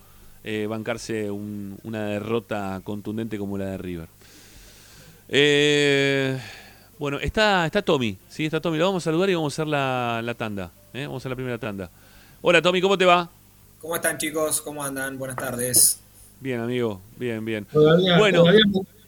eh, bancarse un- una derrota contundente como la de River. Eh, bueno, está, está Tommy, sí, está Tommy. Lo vamos a saludar y vamos a hacer la, la tanda. ¿eh? Vamos a hacer la primera tanda. Hola Tommy, ¿cómo te va? ¿Cómo están chicos? ¿Cómo andan? Buenas tardes. Bien, amigo, bien, bien. Todavía, Bueno. todavía,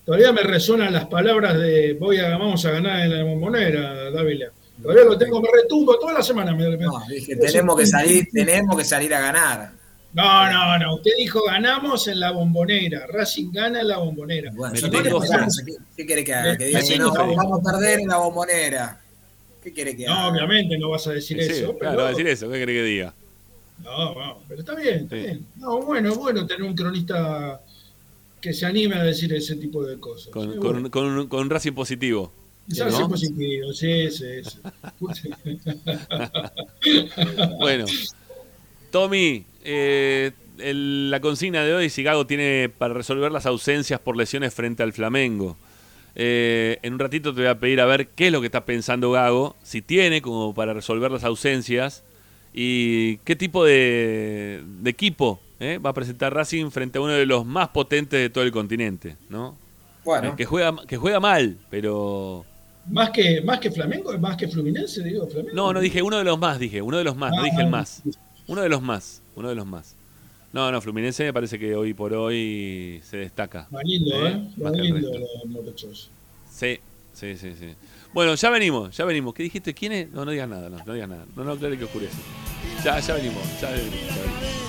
todavía me resuenan las palabras de voy a, vamos a ganar en la bombonera, Dávila. Todavía lo tengo, me retumbo toda la semana. Me, me- No, dije, tenemos que salir, tenemos que salir a ganar. no, no, no. Usted dijo ganamos en la bombonera. Racing gana en la bombonera. Bueno, yo tengo. ¿Qué, qué quiere que haga? Que diga que no, vamos a perder en la bombonera. ¿Qué quiere que No, haga? obviamente no vas a decir Sí, eso. claro, pero, va a decir eso, ¿qué querés que diga? No, no, pero está bien, está Sí. bien. No, bueno, es bueno tener un cronista que se anime a decir ese tipo de cosas. Con, Sí, con, bueno. con, con Racing positivo. Sea positivo, sí, sí, sí. Bueno, Tommy, eh, el- la consigna de hoy, si Gago tiene para resolver las ausencias por lesiones frente al Flamengo. Eh, en un ratito te voy a pedir a ver qué es lo que está pensando Gago, si tiene como para resolver las ausencias y qué tipo de, de equipo eh, va a presentar Racing frente a uno de los más potentes de todo el continente, ¿no? Bueno, Eh, que juega que juega mal, pero Más que, más que Flamengo, más que Fluminense, digo, Flamengo. no, no dije uno de los más, dije uno de los más, no Ah, dije el más. Uno de los más, uno de los más. No, no, Fluminense me parece que hoy por hoy se destaca. Va lindo, Eh, ¿eh? más lindo los muchachos. Sí, sí, sí, sí. Bueno, ya venimos, ya venimos. ¿Qué dijiste? ¿Quién es? No, no digas nada, no, no digas nada. No, no, claro que oscurece. Ya, ya venimos, ya venimos. ya venimos.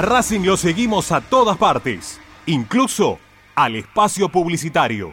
A Racing lo seguimos a todas partes, incluso al espacio publicitario.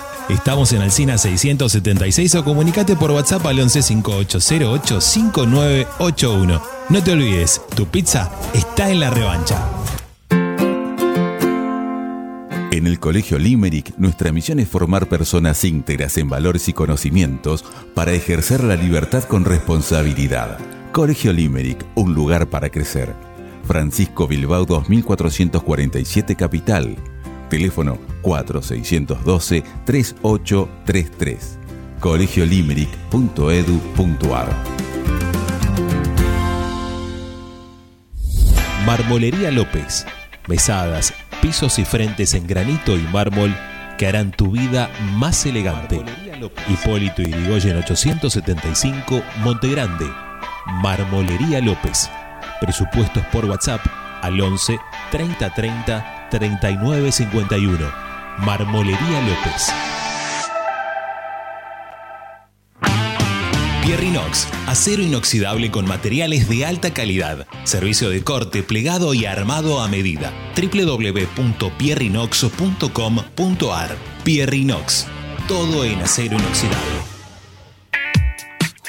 Estamos en Alcina 676 o comunicate por WhatsApp al 1158085981. No te olvides, tu pizza está en la revancha. En el Colegio Limerick, nuestra misión es formar personas íntegras en valores y conocimientos para ejercer la libertad con responsabilidad. Colegio Limerick, un lugar para crecer. Francisco Bilbao 2447 Capital. Teléfono 4612-3833. colegiolimerick.edu.ar Marmolería López. Mesadas, pisos y frentes en granito y mármol que harán tu vida más elegante. Hipólito Yrigoyen 875, Montegrande. Marmolería López. Presupuestos por WhatsApp al 11 30 30 39 51. Marmolería López. Pierrinox, acero inoxidable con materiales de alta calidad. Servicio de corte, plegado y armado a medida. www.pierrinox.com.ar Pierrinox, todo en acero inoxidable.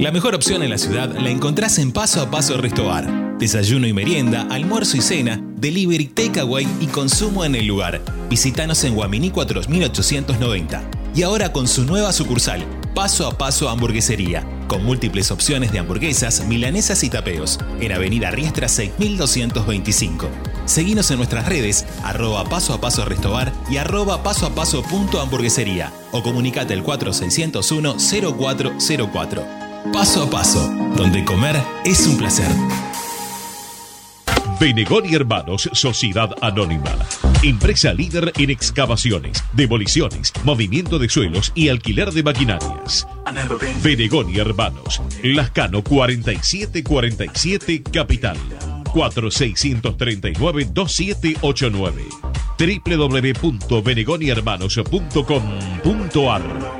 La mejor opción en la ciudad la encontrás en Paso a Paso Restobar. Desayuno y merienda, almuerzo y cena, delivery, takeaway y consumo en el lugar. Visítanos en Guaminí 4890. Y ahora con su nueva sucursal, Paso a Paso Hamburguesería, con múltiples opciones de hamburguesas, milanesas y tapeos, en Avenida Riestra 6225. Seguinos en nuestras redes, arroba paso a paso restobar y arroba paso a paso punto hamburguesería o comunicate al 4601 0404. Paso a paso, donde comer es un placer. Benegón y Hermanos, Sociedad Anónima. Empresa líder en excavaciones, demoliciones, movimiento de suelos y alquiler de maquinarias. Benegón y Hermanos, Lascano 4747 Capital. 4639-2789 www.benegonihermanos.com.ar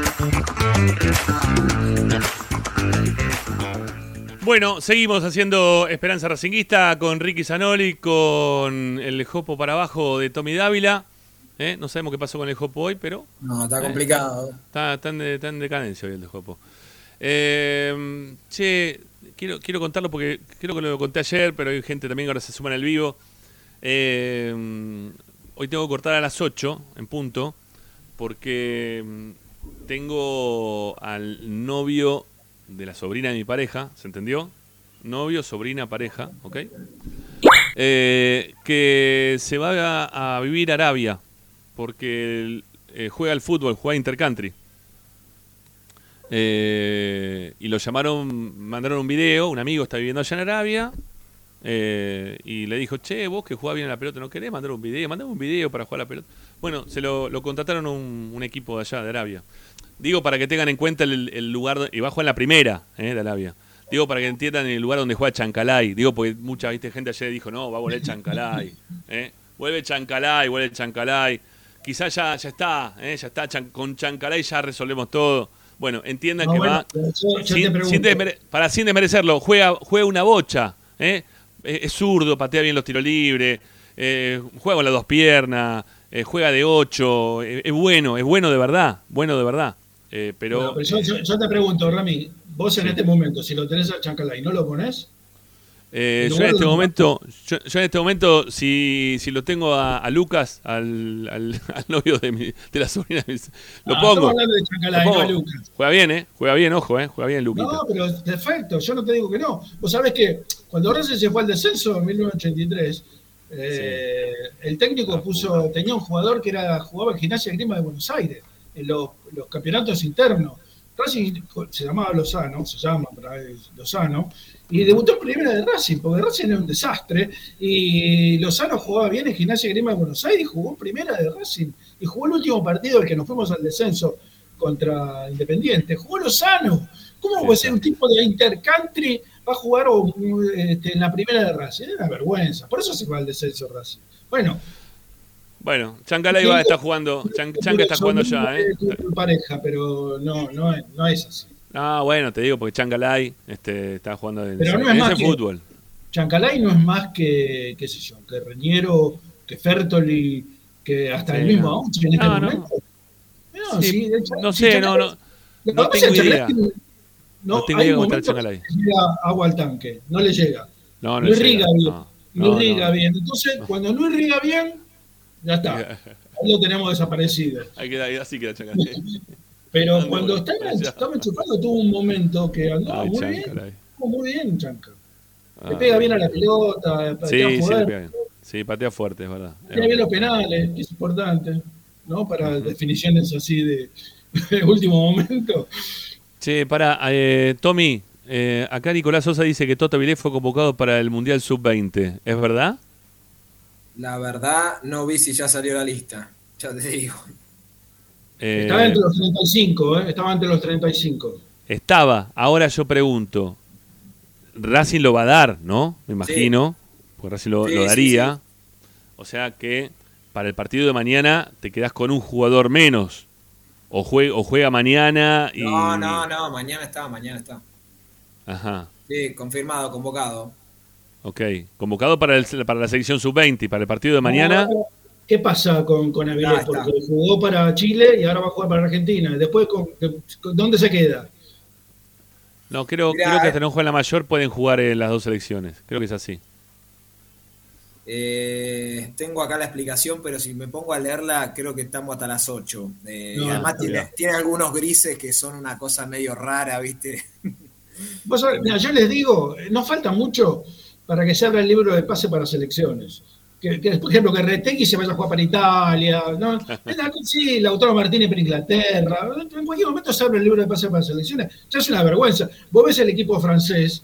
Bueno, seguimos haciendo Esperanza Racinguista con Ricky Zanoli, con el Jopo para abajo de Tommy Dávila. ¿eh? No sabemos qué pasó con el Jopo hoy, pero. No, está eh, complicado. Está, está en, de- está en decadencia hoy el de Jopo. Eh, che, quiero, quiero contarlo porque creo que lo conté ayer, pero hay gente también que ahora se suma en el vivo. Hoy tengo que cortar a las 8 en punto porque mm, tengo al novio de la sobrina de mi pareja, ¿se entendió? Novio, sobrina, pareja, ¿ok? Eh, que se va a, vivir a Arabia porque eh, juega al fútbol, juega intercountry. Eh, y lo llamaron, mandaron un video, un amigo está viviendo allá en Arabia, eh, y le dijo, che, vos que jugás bien a la pelota, ¿no querés mandar un video? Mandame un video para jugar a la pelota. Bueno, se lo, lo contrataron un, un equipo de allá, de Arabia. Digo para que tengan en cuenta el, el lugar, y va a jugar en la primera eh, de Arabia. Digo para que entiendan el lugar donde juega Chancalay. Digo porque mucha ¿viste? gente ayer dijo, no, va a volver Chancalay. ¿eh? Vuelve Chancalay, vuelve Chancalay. Quizás ya, ya está, ¿eh? ya está, Chan- con Chancalay ya resolvemos todo. Bueno, entiendan No, que bueno, va, yo- yo sin, pregunto. sin desmere- para sin desmerecerlo, juega, juega una bocha, ¿eh? es, es zurdo, patea bien los tiros libres, eh, juega con las dos piernas, eh, juega de ocho, eh, es bueno, es bueno de verdad, bueno de verdad. Eh, pero, Bueno, pero yo, yo- yo te pregunto, Rami, vos en este momento, si lo tenés a Chancalay, ¿no lo pones? eh, yo en este momento, yo, yo en este momento, si, si lo tengo a, a Lucas, al, al, al novio de, mi, de la sobrina, lo Ah, pongo. de Chancalay, Lo no pongo. Lucas. Juega bien, ¿eh? Juega bien, ojo, ¿eh? Juega bien, Luquita. No, pero perfecto, yo no te digo que no. Vos sabés que cuando Racing se fue al descenso en 1983, eh, el técnico puso, tenía un jugador que era jugaba en Gimnasia Grima de Buenos Aires, en los, los campeonatos internos. Racing se llamaba Lozano, se llama Lozano, y debutó en primera de Racing, porque Racing era un desastre, y Lozano jugaba bien en Gimnasia Grima de Buenos Aires, y jugó en primera de Racing, y jugó el último partido el que nos fuimos al descenso contra Independiente, jugó Lozano. ¿Cómo puede ser un tipo de intercountry va a jugar este, en la primera de Racing? Es una vergüenza, por eso se fue al descenso Racing. Bueno, Bueno, Chancalay va, está jugando, Chan- Chanca está jugando ya, ¿eh? Pareja, pero no, no, es, no es así. Ah, bueno, te digo, porque Chancalay este, está jugando en, Pero no es en más ese que- fútbol. Chancalay no es más que, qué sé yo, que Reñero, que Fertoli, que hasta el mismo no. Auchi en este No, no. momento. No, Sí, sí, de hecho, no sé, Chancalay- no, no, no tengo que idea. No tengo idea cómo está el Chancalay. llega agua al tanque, no le llega. No, No, no irriga llega, bien. no, No, no, irriga no. bien. Entonces, cuando no irriga bien, ya está. Ahí lo tenemos desaparecido. Ahí queda, ahí así queda Chancalay. Pero cuando estaba, estaba enchufando, tuvo un momento que andaba Ay, muy bien. Muy bien, Chanca. Le Ah, pega bien a la pelota, Sí, patea sí, le fuerte, pega bien. Sí, patea fuerte, es verdad. Tiene bien los penales, que es importante, ¿no? Para definiciones así de, de último momento. Che, para, eh, Tommy, eh, acá Nicolás Sosa dice que Toto Vilés fue convocado para el Mundial Sub-20. ¿Es verdad? La verdad, no vi si ya salió la lista. Ya te digo. Eh, Estaba entre los 35, ¿eh? Estaba entre los 35. Estaba, ahora yo pregunto, Racing lo va a dar, ¿no? Me imagino, porque Racing lo, Sí, lo sí, daría. O sea que para el partido de mañana te quedás con un jugador menos. O, jue- o juega mañana y... No, no, no, mañana está, mañana está. Ajá, Sí, confirmado, convocado. Ok. Convocado para, el, para la selección sub-20 y para el partido de mañana... ¿Qué pasa con, con Avilés? Ah, está. Porque jugó para Chile y ahora va a jugar para Argentina. Después, con, con- ¿dónde se queda? No, creo, Mirá, creo que eh. hasta no juega la mayor pueden jugar en las dos selecciones. Creo que es así. Eh, tengo acá la explicación, pero si me pongo a leerla, creo que estamos hasta las 8. Eh, No, y además tiene, algunos grises que son una cosa medio rara, ¿viste? Vos sabés, mira, yo les digo, no falta mucho para que se abra el libro de pase para selecciones. que, que, por ejemplo, que Retegui se vaya a jugar para Italia. ¿no? Sí, Lautaro Martínez para Inglaterra. En cualquier momento se abre el libro de pase para selecciones. Ya es una vergüenza. Vos ves el equipo francés,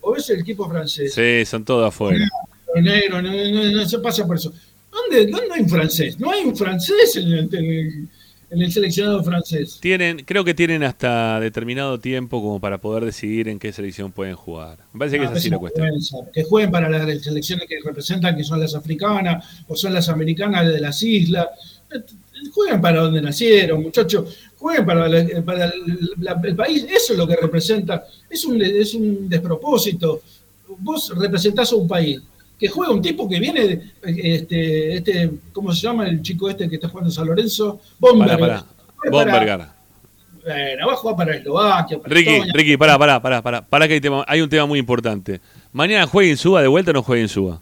vos ves el equipo francés. Sí, son todos afuera. Negro, no, no, no se pasa por eso. ¿Dónde, ¿Dónde hay un francés? No hay un francés en el, en el- en el seleccionado francés. Tienen, creo que tienen hasta determinado tiempo como para poder decidir en qué selección pueden jugar. Me parece que Ah, es así una la cuestión. Que jueguen para las selecciones que representan, que son las africanas o son las americanas de las islas. Jueguen para donde nacieron, muchachos. Jueguen para, la- para el, la- el país. Eso es lo que representa. Es un, es un despropósito. Vos representás a un país. Que juega un tipo que viene, este, este, ¿cómo se llama el chico este que está jugando en San Lorenzo? Pará, Bomberg. pará. Juega para- Bombergar. Bueno, va a jugar para Eslovaquia. Para Ricky, Estonia. Ricky, pará, pará, pará, pará, pará que hay, tema- hay un tema muy importante. ¿Mañana juega Insúa de vuelta o no juega Insúa?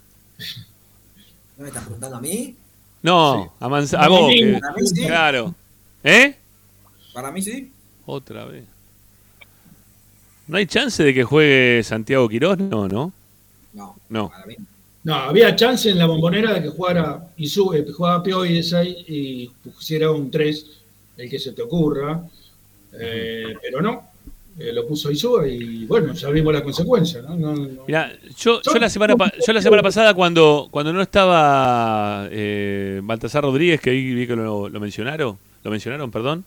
¿No me estás preguntando a mí? No, a, Manz- a vos. a mí, que- a mí sí. Claro. ¿Eh? Para mí sí. Otra vez. ¿No hay chance de que juegue Santiago Quirós? No, ¿no? No, No. para mí. No, había chance en la bombonera de que jugara y sube, que jugaba Pioy de 6 y pusiera un 3, el que se te ocurra. Eh, pero no, eh, lo puso Isúa y bueno, ya vimos la consecuencia. ¿no? No, no. Mirá, yo, yo la semana yo la semana pasada cuando, cuando no estaba eh, Baltasar Rodríguez, que ahí vi que lo, lo mencionaron, lo mencionaron, perdón.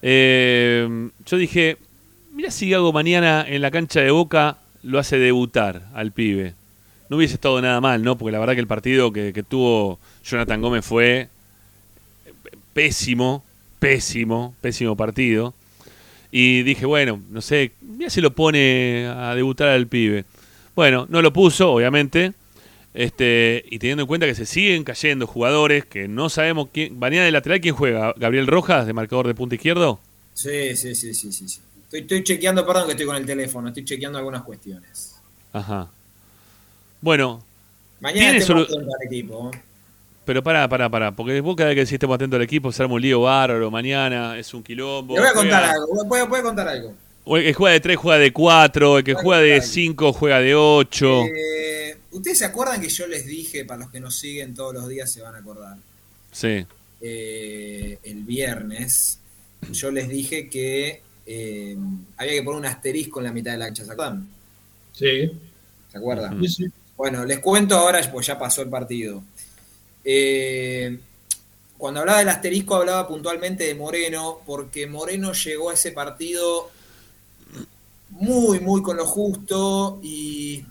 eh, yo dije, mira si Gago mañana en la cancha de Boca lo hace debutar al pibe. No hubiese estado nada mal, ¿no? Porque la verdad que el partido que, que tuvo Jonathan Gómez fue pésimo, pésimo, pésimo partido. Y dije, bueno, no sé, mira si lo pone a debutar al pibe. Bueno, no lo puso, obviamente. Este, y teniendo en cuenta que se siguen cayendo jugadores que no sabemos quién. Mañana de lateral, ¿quién juega? ¿Gabriel Rojas, de marcador de punta izquierdo? Sí, sí, sí, sí, sí. sí. Estoy, estoy chequeando, perdón que estoy con el teléfono, estoy chequeando algunas cuestiones. Ajá. Bueno, Mañana solu- atento al equipo. pero pará, pará, pará. Porque vos cada vez que decís estemos atentos al equipo, se arma un lío bárbaro. Mañana es un quilombo. Le voy a contar juega- algo, voy, voy a contar algo. O el que juega de 3 juega de 4, el que juega de contar algo. 5 juega de 8. Eh, ¿Ustedes se acuerdan que yo les dije, para los que nos siguen todos los días se van a acordar? Sí. eh, el viernes, yo les dije que eh, había que poner un asterisco en la mitad de la cancha, ¿se acuerdan? Sí, ¿Se acuerdan? sí, sí. Bueno, les cuento ahora, pues ya pasó el partido. Eh, cuando hablaba del asterisco hablaba puntualmente de Moreno, porque Moreno llegó a ese partido muy, muy con lo justo y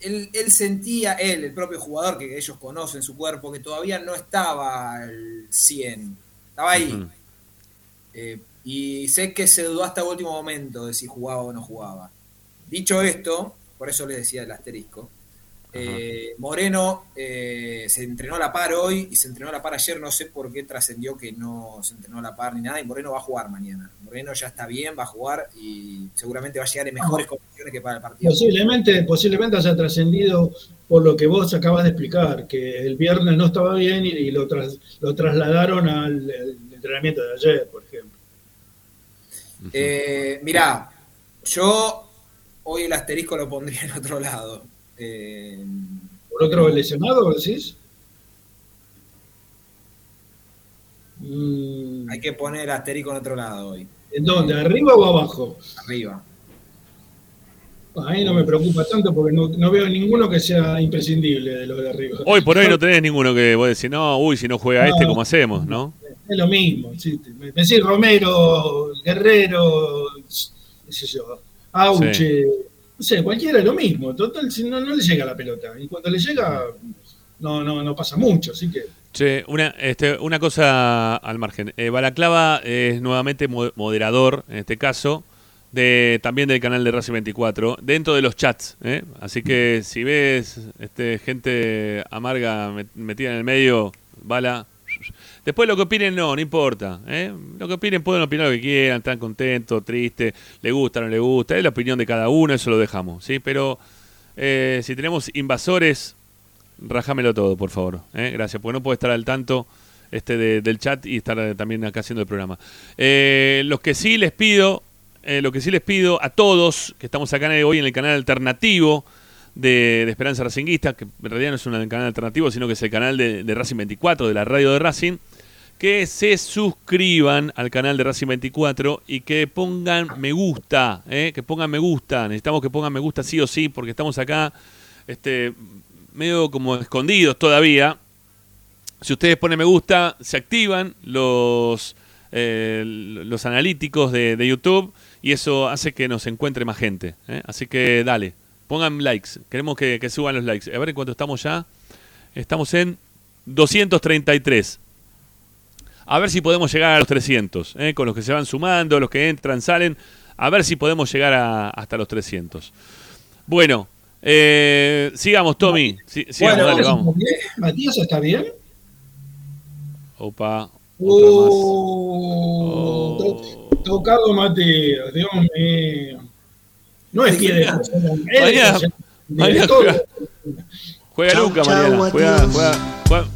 él, él sentía, él, el propio jugador que ellos conocen su cuerpo, que todavía no estaba al 100, estaba ahí. Eh, y sé que se dudó hasta el último momento de si jugaba o no jugaba. Dicho esto, por eso les decía el asterisco, eh, Moreno eh, se entrenó a la par hoy y se entrenó a la par ayer, no sé por qué trascendió que no se entrenó a la par ni nada, y Moreno va a jugar mañana. Moreno ya está bien, va a jugar y seguramente va a llegar en mejores condiciones que para el partido. Posiblemente, posiblemente haya trascendido por lo que vos acabas de explicar, que el viernes no estaba bien y, y lo, tras- lo trasladaron al, al entrenamiento de ayer, por ejemplo. Eh, mirá, yo hoy el asterisco lo pondría en otro lado. Eh, ¿Por otro lesionado, decís? Mm, hay que poner el asterisco en otro lado hoy, ¿En dónde? ¿Arriba o abajo? arriba. A mí no me preocupa tanto porque no, no veo ninguno que sea imprescindible de los de arriba. Hoy por hoy no tenés ninguno que vos decís, no, uy, si no juega este, ¿cómo hacemos? ¿No? Es lo mismo. sí, Me decís Romero, Guerrero, qué sé yo, Auche, no sé, cualquiera es lo mismo. Total, si no, no le llega la pelota. Y cuando le llega, no, no, no pasa mucho. Así que Che, una, este, una cosa al margen. Eh, Balaclava es nuevamente mo- moderador, en este caso, de también del canal de Racing 24, dentro de los chats. ¿eh? Así que si ves este, gente amarga met- metida en el medio, Bala. Después lo que opinen, no, no importa. ¿eh? Lo que opinen pueden opinar lo que quieran, están contentos, tristes, le gusta, no le gusta. Es la opinión de cada uno, eso lo dejamos. ¿sí? Pero eh, si tenemos invasores, rajámelo todo, por favor. ¿eh? Gracias, porque no puedo estar al tanto este de- del chat y estar eh, también acá haciendo el programa. Eh, los que sí les pido, lo que sí les pido a todos que estamos acá hoy en el canal alternativo de, Esperanza Racinguista, que en realidad no es un canal alternativo, sino que es el canal de, de Racing 24, de la radio de Racing, que se suscriban al canal de Racing 24 y que pongan me gusta, ¿eh? que pongan me gusta. Necesitamos que pongan me gusta sí o sí, porque estamos acá este, medio como escondidos todavía. Si ustedes ponen me gusta, se activan los, eh, los analíticos de, de YouTube y eso hace que nos encuentre más gente. ¿eh? Así que dale, pongan likes. Queremos que, que suban los likes. A ver en cuánto estamos ya. Estamos en 233. A ver si podemos llegar a los 300, ¿eh? con los que se van sumando, los que entran, salen. A ver si podemos llegar a- hasta los 300. Bueno, eh, sigamos, Tommy. Sí, sigamos, Bueno, dale, vamos. ¿Matías está bien? Opa, otra más. Oh. to- tocado Matías, Dios mío. No es de Mañana- mañana- juega- Juega Chau, Luca mañana. Juega, juega, juega,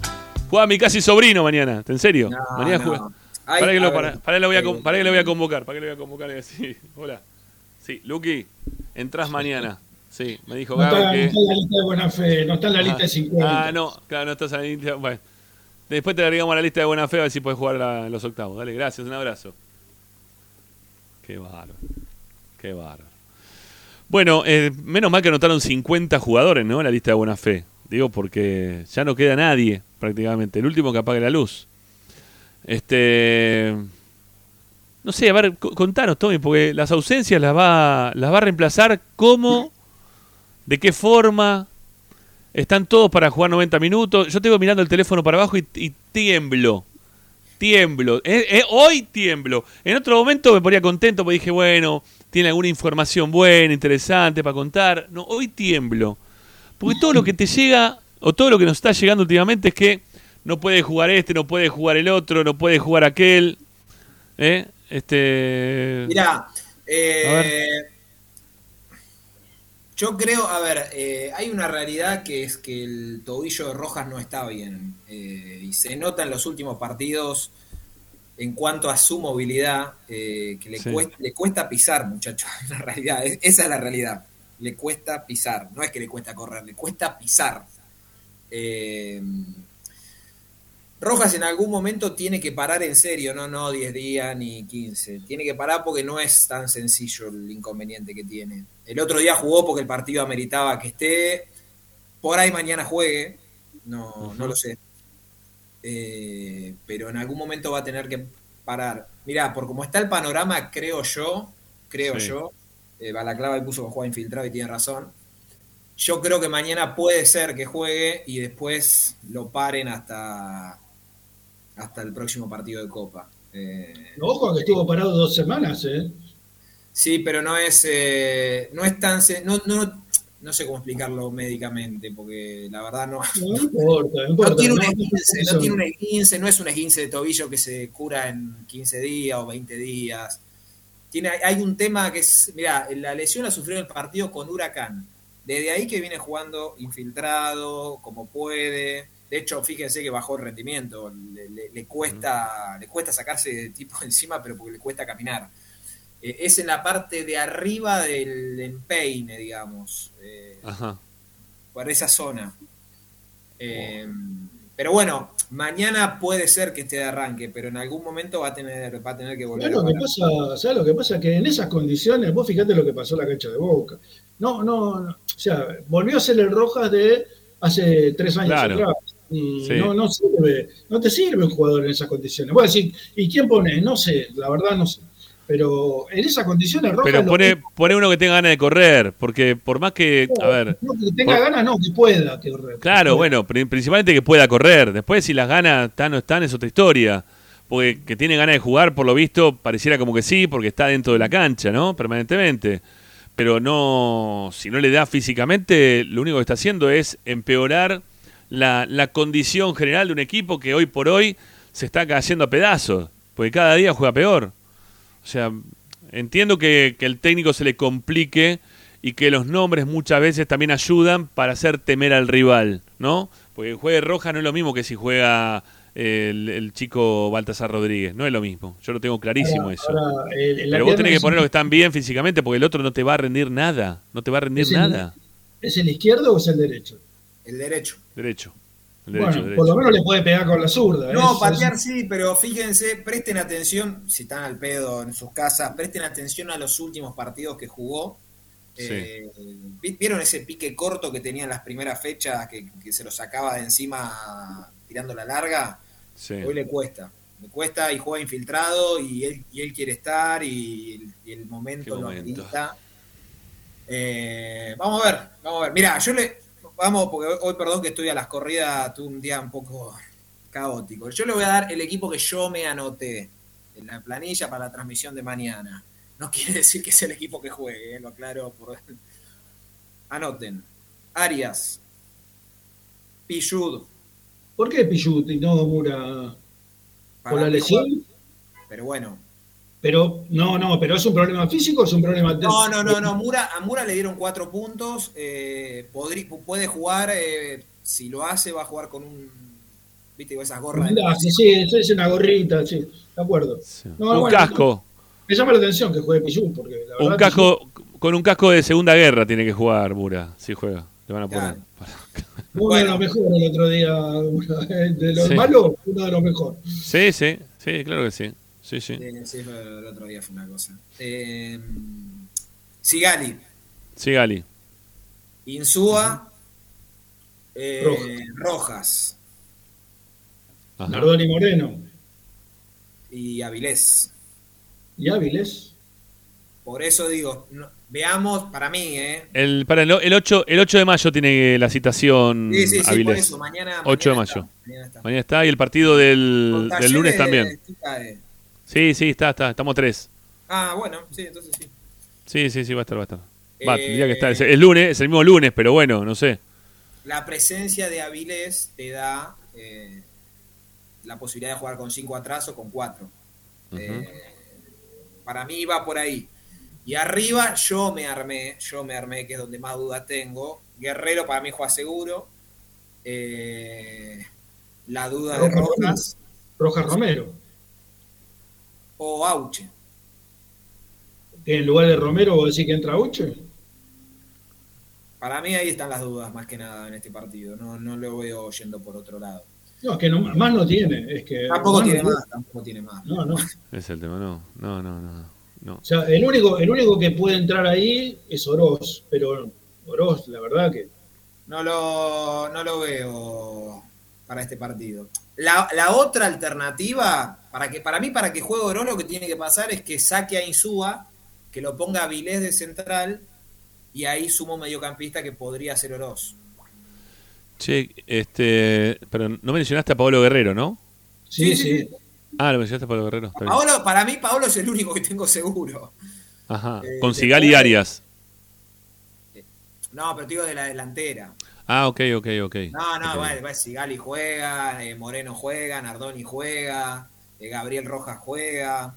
juega mi casi sobrino mañana. ¿En serio? No, mañana no. juega. Ay, Para que, lo, para, para que lo voy a, para que lo voy a convocar. Para que lo voy a convocar y decir, hola. Sí, Luqui, entras mañana. Sí, me dijo No está, Gaby no que. está en la lista de buena fe, no está en la lista de 50. Ah, no, claro, no estás en la lista. Bueno, después te agregamos a la lista de buena fe a ver si puedes jugar la- los octavos. Dale, gracias, un abrazo. Qué bárbaro. Qué bárbaro. Bueno, eh, menos mal que anotaron 50 jugadores, ¿no? En la lista de buena fe. Digo, porque ya no queda nadie, prácticamente. El último que apague la luz. Este. No sé, a ver, co- contanos, Tommy, porque las ausencias las va, las va a reemplazar. ¿Cómo? ¿De qué forma? Están todos para jugar 90 minutos. Yo tengo mirando el teléfono para abajo y, y tiemblo. Tiemblo. Eh, eh, hoy tiemblo. En otro momento me ponía contento porque dije, bueno, tiene alguna información buena, interesante para contar. No, hoy tiemblo. Porque todo lo que te llega, o todo lo que nos está llegando últimamente es que no puede jugar este, no puede jugar el otro, no puede jugar aquel. ¿Eh? Este. Mirá, eh, yo creo, a ver, eh, hay una realidad que es que el tobillo de Rojas no está bien eh, y se nota en los últimos partidos en cuanto a su movilidad, eh, que le, Sí. cuesta, le cuesta pisar, muchachos, es la realidad, es- esa es la realidad, le cuesta pisar, no es que le cuesta correr, le cuesta pisar. Eh, Rojas en algún momento tiene que parar en serio, no, no 10 días ni 15. Tiene que parar porque no es tan sencillo el inconveniente que tiene. El otro día jugó porque el partido ameritaba que esté. Por ahí mañana juegue, no, no lo sé. Eh, pero en algún momento va a tener que parar. Mirá, por como está el panorama, creo yo, creo Sí. yo, eh, Balaclava y puso que juega infiltrado y tiene razón. Yo creo que mañana puede ser que juegue y después lo paren hasta, hasta el próximo partido de Copa. Eh, Ojo que estuvo parado dos semanas, ¿eh? sí, pero no es, eh, no es tan... No, no, no sé cómo explicarlo médicamente, porque la verdad no, No importa, no importa. no tiene un esguince, no- tiene un esguince, no es un esguince de tobillo que se cura en 15 días o 20 días. Tiene, hay un tema que es, mira, la lesión la sufrió en el partido con Huracán. Desde ahí que viene jugando infiltrado, como puede. De hecho, fíjense que bajó el rendimiento. Le, le- le cuesta, le cuesta sacarse de tipo encima, pero porque le cuesta caminar. Eh, es en la parte de arriba del empeine, digamos. Eh, Ajá. por esa zona. Eh, pero bueno, mañana puede ser que esté de arranque, pero en algún momento va a tener, va a tener que volver ¿Sabes a lo que pasa? ¿Sabes lo que pasa? Que en esas condiciones, vos fíjate lo que pasó en la cancha de Boca. No, no, no, o sea, volvió a ser el Rojas de hace tres años Claro. atrás. Y Sí. no, no sirve, no te sirve un jugador en esas condiciones. Voy a decir, ¿y quién pone? No sé, la verdad no sé. Pero en esas condiciones Rojas Pero pone, que- pone uno que tenga ganas de correr, porque por más que, a ver, no, que tenga por- ganas, no, que pueda correr. claro, Que bueno, pri- principalmente que pueda correr. Después si las ganas están o no están es otra historia. Porque que tiene ganas de jugar, por lo visto, pareciera como que sí, porque está dentro de la cancha, ¿no? Permanentemente. Pero no, si no le da físicamente, lo único que está haciendo es empeorar la, la condición general de un equipo que hoy por hoy se está cayendo a pedazos, porque cada día juega peor. O sea, entiendo que, que el técnico se le complique y que los nombres muchas veces también ayudan para hacer temer al rival, ¿no? Porque juegue Roja no es lo mismo que si juega el, el chico Baltasar Rodríguez, no es lo mismo. Yo lo tengo clarísimo ahora- eso. ahora, el- Pero vos tenés que poner los que están bien físicamente porque el otro no te va a rendir nada, no te va a rendir nada. ¿Es el izquierdo o es el derecho? El derecho. Derecho. Bueno, derecho, por lo menos le puede pegar con la zurda. No, es- patear sí, pero fíjense, presten atención, si están al pedo en sus casas, presten atención a los últimos partidos que jugó. Sí. Eh, ¿vi- ¿Vieron ese pique corto que tenía en las primeras fechas que, que se lo sacaba de encima tirando la larga? Sí. Hoy le cuesta. Le cuesta y juega infiltrado y él, y él quiere estar y el, y el momento lo amerita. Eh, vamos a ver, vamos a ver. Mira, yo le. Vamos, porque hoy, hoy, perdón que estoy a las corridas, tuve un día un poco caótico. Yo le voy a dar el equipo que yo me anoté en la planilla para la transmisión de mañana. No quiere decir que es el equipo que juegue, eh, lo aclaro. Por... Anoten. Arias. Pillud. ¿Por qué Pichut y no Mura? ¿Por Para la lesión? Pero bueno. Pero, no, no, pero ¿es un problema físico o es un problema No, no, no, no. Mura, a Mura le dieron cuatro puntos. eh, podrí- puede jugar, eh, si lo hace, va a jugar con un. ¿Viste? Con esas gorras. de- sí, sí, eso es una gorrita, sí, de acuerdo. No, un bueno, casco. Me llama la atención que juegue Pichut, porque la verdad Un casco. Con un casco de Segunda Guerra tiene que jugar Mura. Si juega. Le van a poner. Uno de los mejores el otro día, de los Sí. malos, uno de los mejores. Sí, sí. Sí, claro que sí. Sí, sí. Sí, el otro día fue una cosa. Eh, Sigali. Sí, Gali. Insúa. eh, Rojas. Rojas. Nardoni Moreno Y Avilés. y Áviles. Por eso digo, no- veamos, para mí, ¿eh? El, para el, el 8, el 8 de mayo tiene la citación Sí, sí, sí, por eso, mañana- 8 de mayo. está, mañana está. Mañana está y el partido del, del lunes también. sí cae. Sí, sí, está, está. Estamos tres. Ah, bueno, sí, entonces sí. Sí, sí, sí, va a estar, va a estar. Va, Eh, tendría que estar. Es, es lunes, es el mismo lunes, pero bueno, no sé. La presencia de Avilés te da eh, la posibilidad de jugar con cinco atrás o con cuatro. Eh, para mí va por ahí. Y arriba yo me armé, yo me armé, que es donde más dudas tengo. Guerrero para mí juega seguro. Eh, la duda de Rojas Rojas Romero. o Auche. En lugar de Romero, vos decís que entra Uche. Para mí ahí están las dudas más que nada en este partido. No, no lo veo yendo por otro lado. No, es que no- más no tiene. Es que Tampoco más no tiene más, tampoco tiene más. No, no. Es el tema, no. No, no, no. No. O sea, el único, el único que puede entrar ahí es Oroz, pero Oroz, la verdad que No lo, no lo veo para este partido. La, la otra alternativa, para que para mí, para que juegue Oroz, lo que tiene que pasar es que saque a Insúa, que lo ponga a Vilés de central, y ahí sumo un mediocampista que podría ser Oroz. Che, este. Pero no mencionaste a Pablo Guerrero, ¿no? Sí, sí. Ah, lo mencionaste a Pablo Guerrero. Paolo, para mí, Paolo es el único que tengo seguro. Ajá. eh, Con Sigali y Arias. No, pero te digo de la delantera. Ah, ok, ok, ok. No, no, Ok. bueno, bueno, Sigali juega, eh, Moreno juega, Nardoni juega, eh, Gabriel Rojas juega.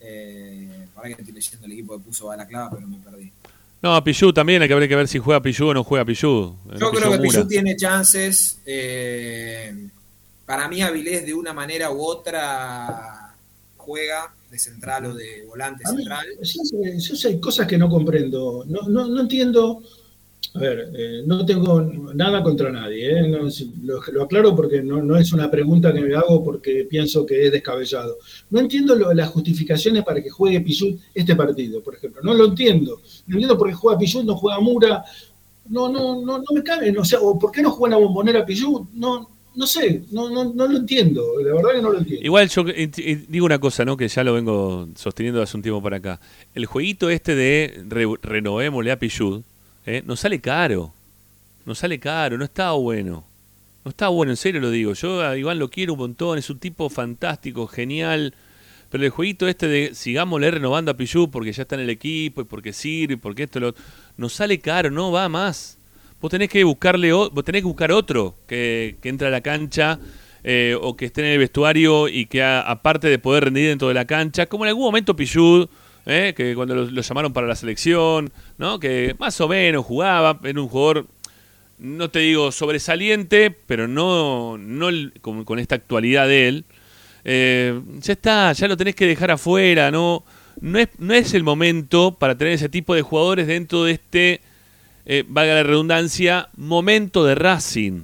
Eh, para que estoy leyendo el equipo que puso Balaclava, pero me perdí. No, Pichu también hay que ver que ver si juega Pichu o no juega Pichu. Yo creo que Pichu tiene chances. eh, para mí, Avilés de una manera u otra juega de central o de volante mí, central. yo sé, hay cosas que no comprendo. No, no, no entiendo. A ver, eh, no tengo nada contra nadie. ¿eh? No, lo, lo aclaro porque no, no es una pregunta que me hago porque pienso que es descabellado. No entiendo lo- las justificaciones para que juegue Pichut este partido, por ejemplo. No lo entiendo. No entiendo por qué juega Pichut, no juega Mura. No, no, no, no me cabe. O sea, o ¿por qué no juega la bombonera Pichut? No, no sé, no, no, no lo entiendo. La verdad que no lo entiendo. Igual yo eh, eh, digo una cosa, ¿no? Que ya lo vengo sosteniendo hace un tiempo para acá. El jueguito este de re, renovémosle a Pichud, ¿eh? nos sale caro. Nos sale caro, no está bueno. No está bueno, en serio lo digo. Yo a Iván lo quiero un montón, es un tipo fantástico, genial. Pero el jueguito este de sigámosle renovando a Pichud porque ya está en el equipo y porque sirve y porque esto lo nos sale caro, no va más. Vos tenés que buscarle, o- vos tenés que buscar otro que, que entre a la cancha eh, o que esté en el vestuario y que a- aparte de poder rendir dentro de la cancha, como en algún momento Pichud, eh, que cuando lo, llamaron para la selección, ¿no? que más o menos jugaba, era un jugador, no te digo sobresaliente, pero no, no con esta actualidad de él. Eh, ya está, ya lo tenés que dejar afuera, no, no, es, no es el momento para tener ese tipo de jugadores dentro de este eh, valga la redundancia, momento de Racing.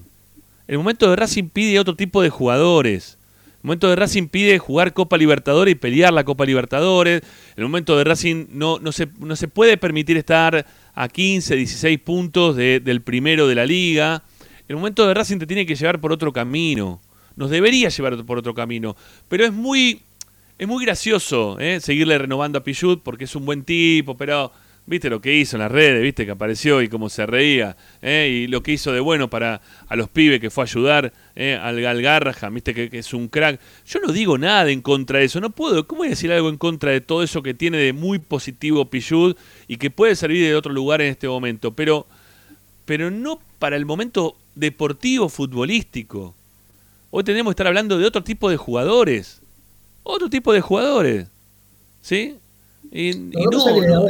El momento de Racing pide otro tipo de jugadores. El momento de Racing pide jugar Copa Libertadores y pelear la Copa Libertadores. El momento de Racing no, no, se, no se puede permitir estar a 15, 16 puntos de- del primero de la liga. El momento de Racing te tiene que llevar por otro camino. Nos debería llevar por otro camino. Pero es muy, es muy gracioso ¿eh? seguirle renovando a Pichut porque es un buen tipo, pero viste lo que hizo en las redes, viste que apareció y cómo se reía, ¿eh? y lo que hizo de bueno para a los pibes que fue ayudar ¿eh? al Galgarraja, viste que, es un crack. Yo no digo nada en contra de eso, no puedo, ¿cómo voy a decir algo en contra de todo eso que tiene de muy positivo Pichut y que puede servir de otro lugar en este momento? Pero, pero no para el momento deportivo futbolístico. Hoy tenemos que estar hablando de otro tipo de jugadores. Otro tipo de jugadores. ¿Sí? Y, y no,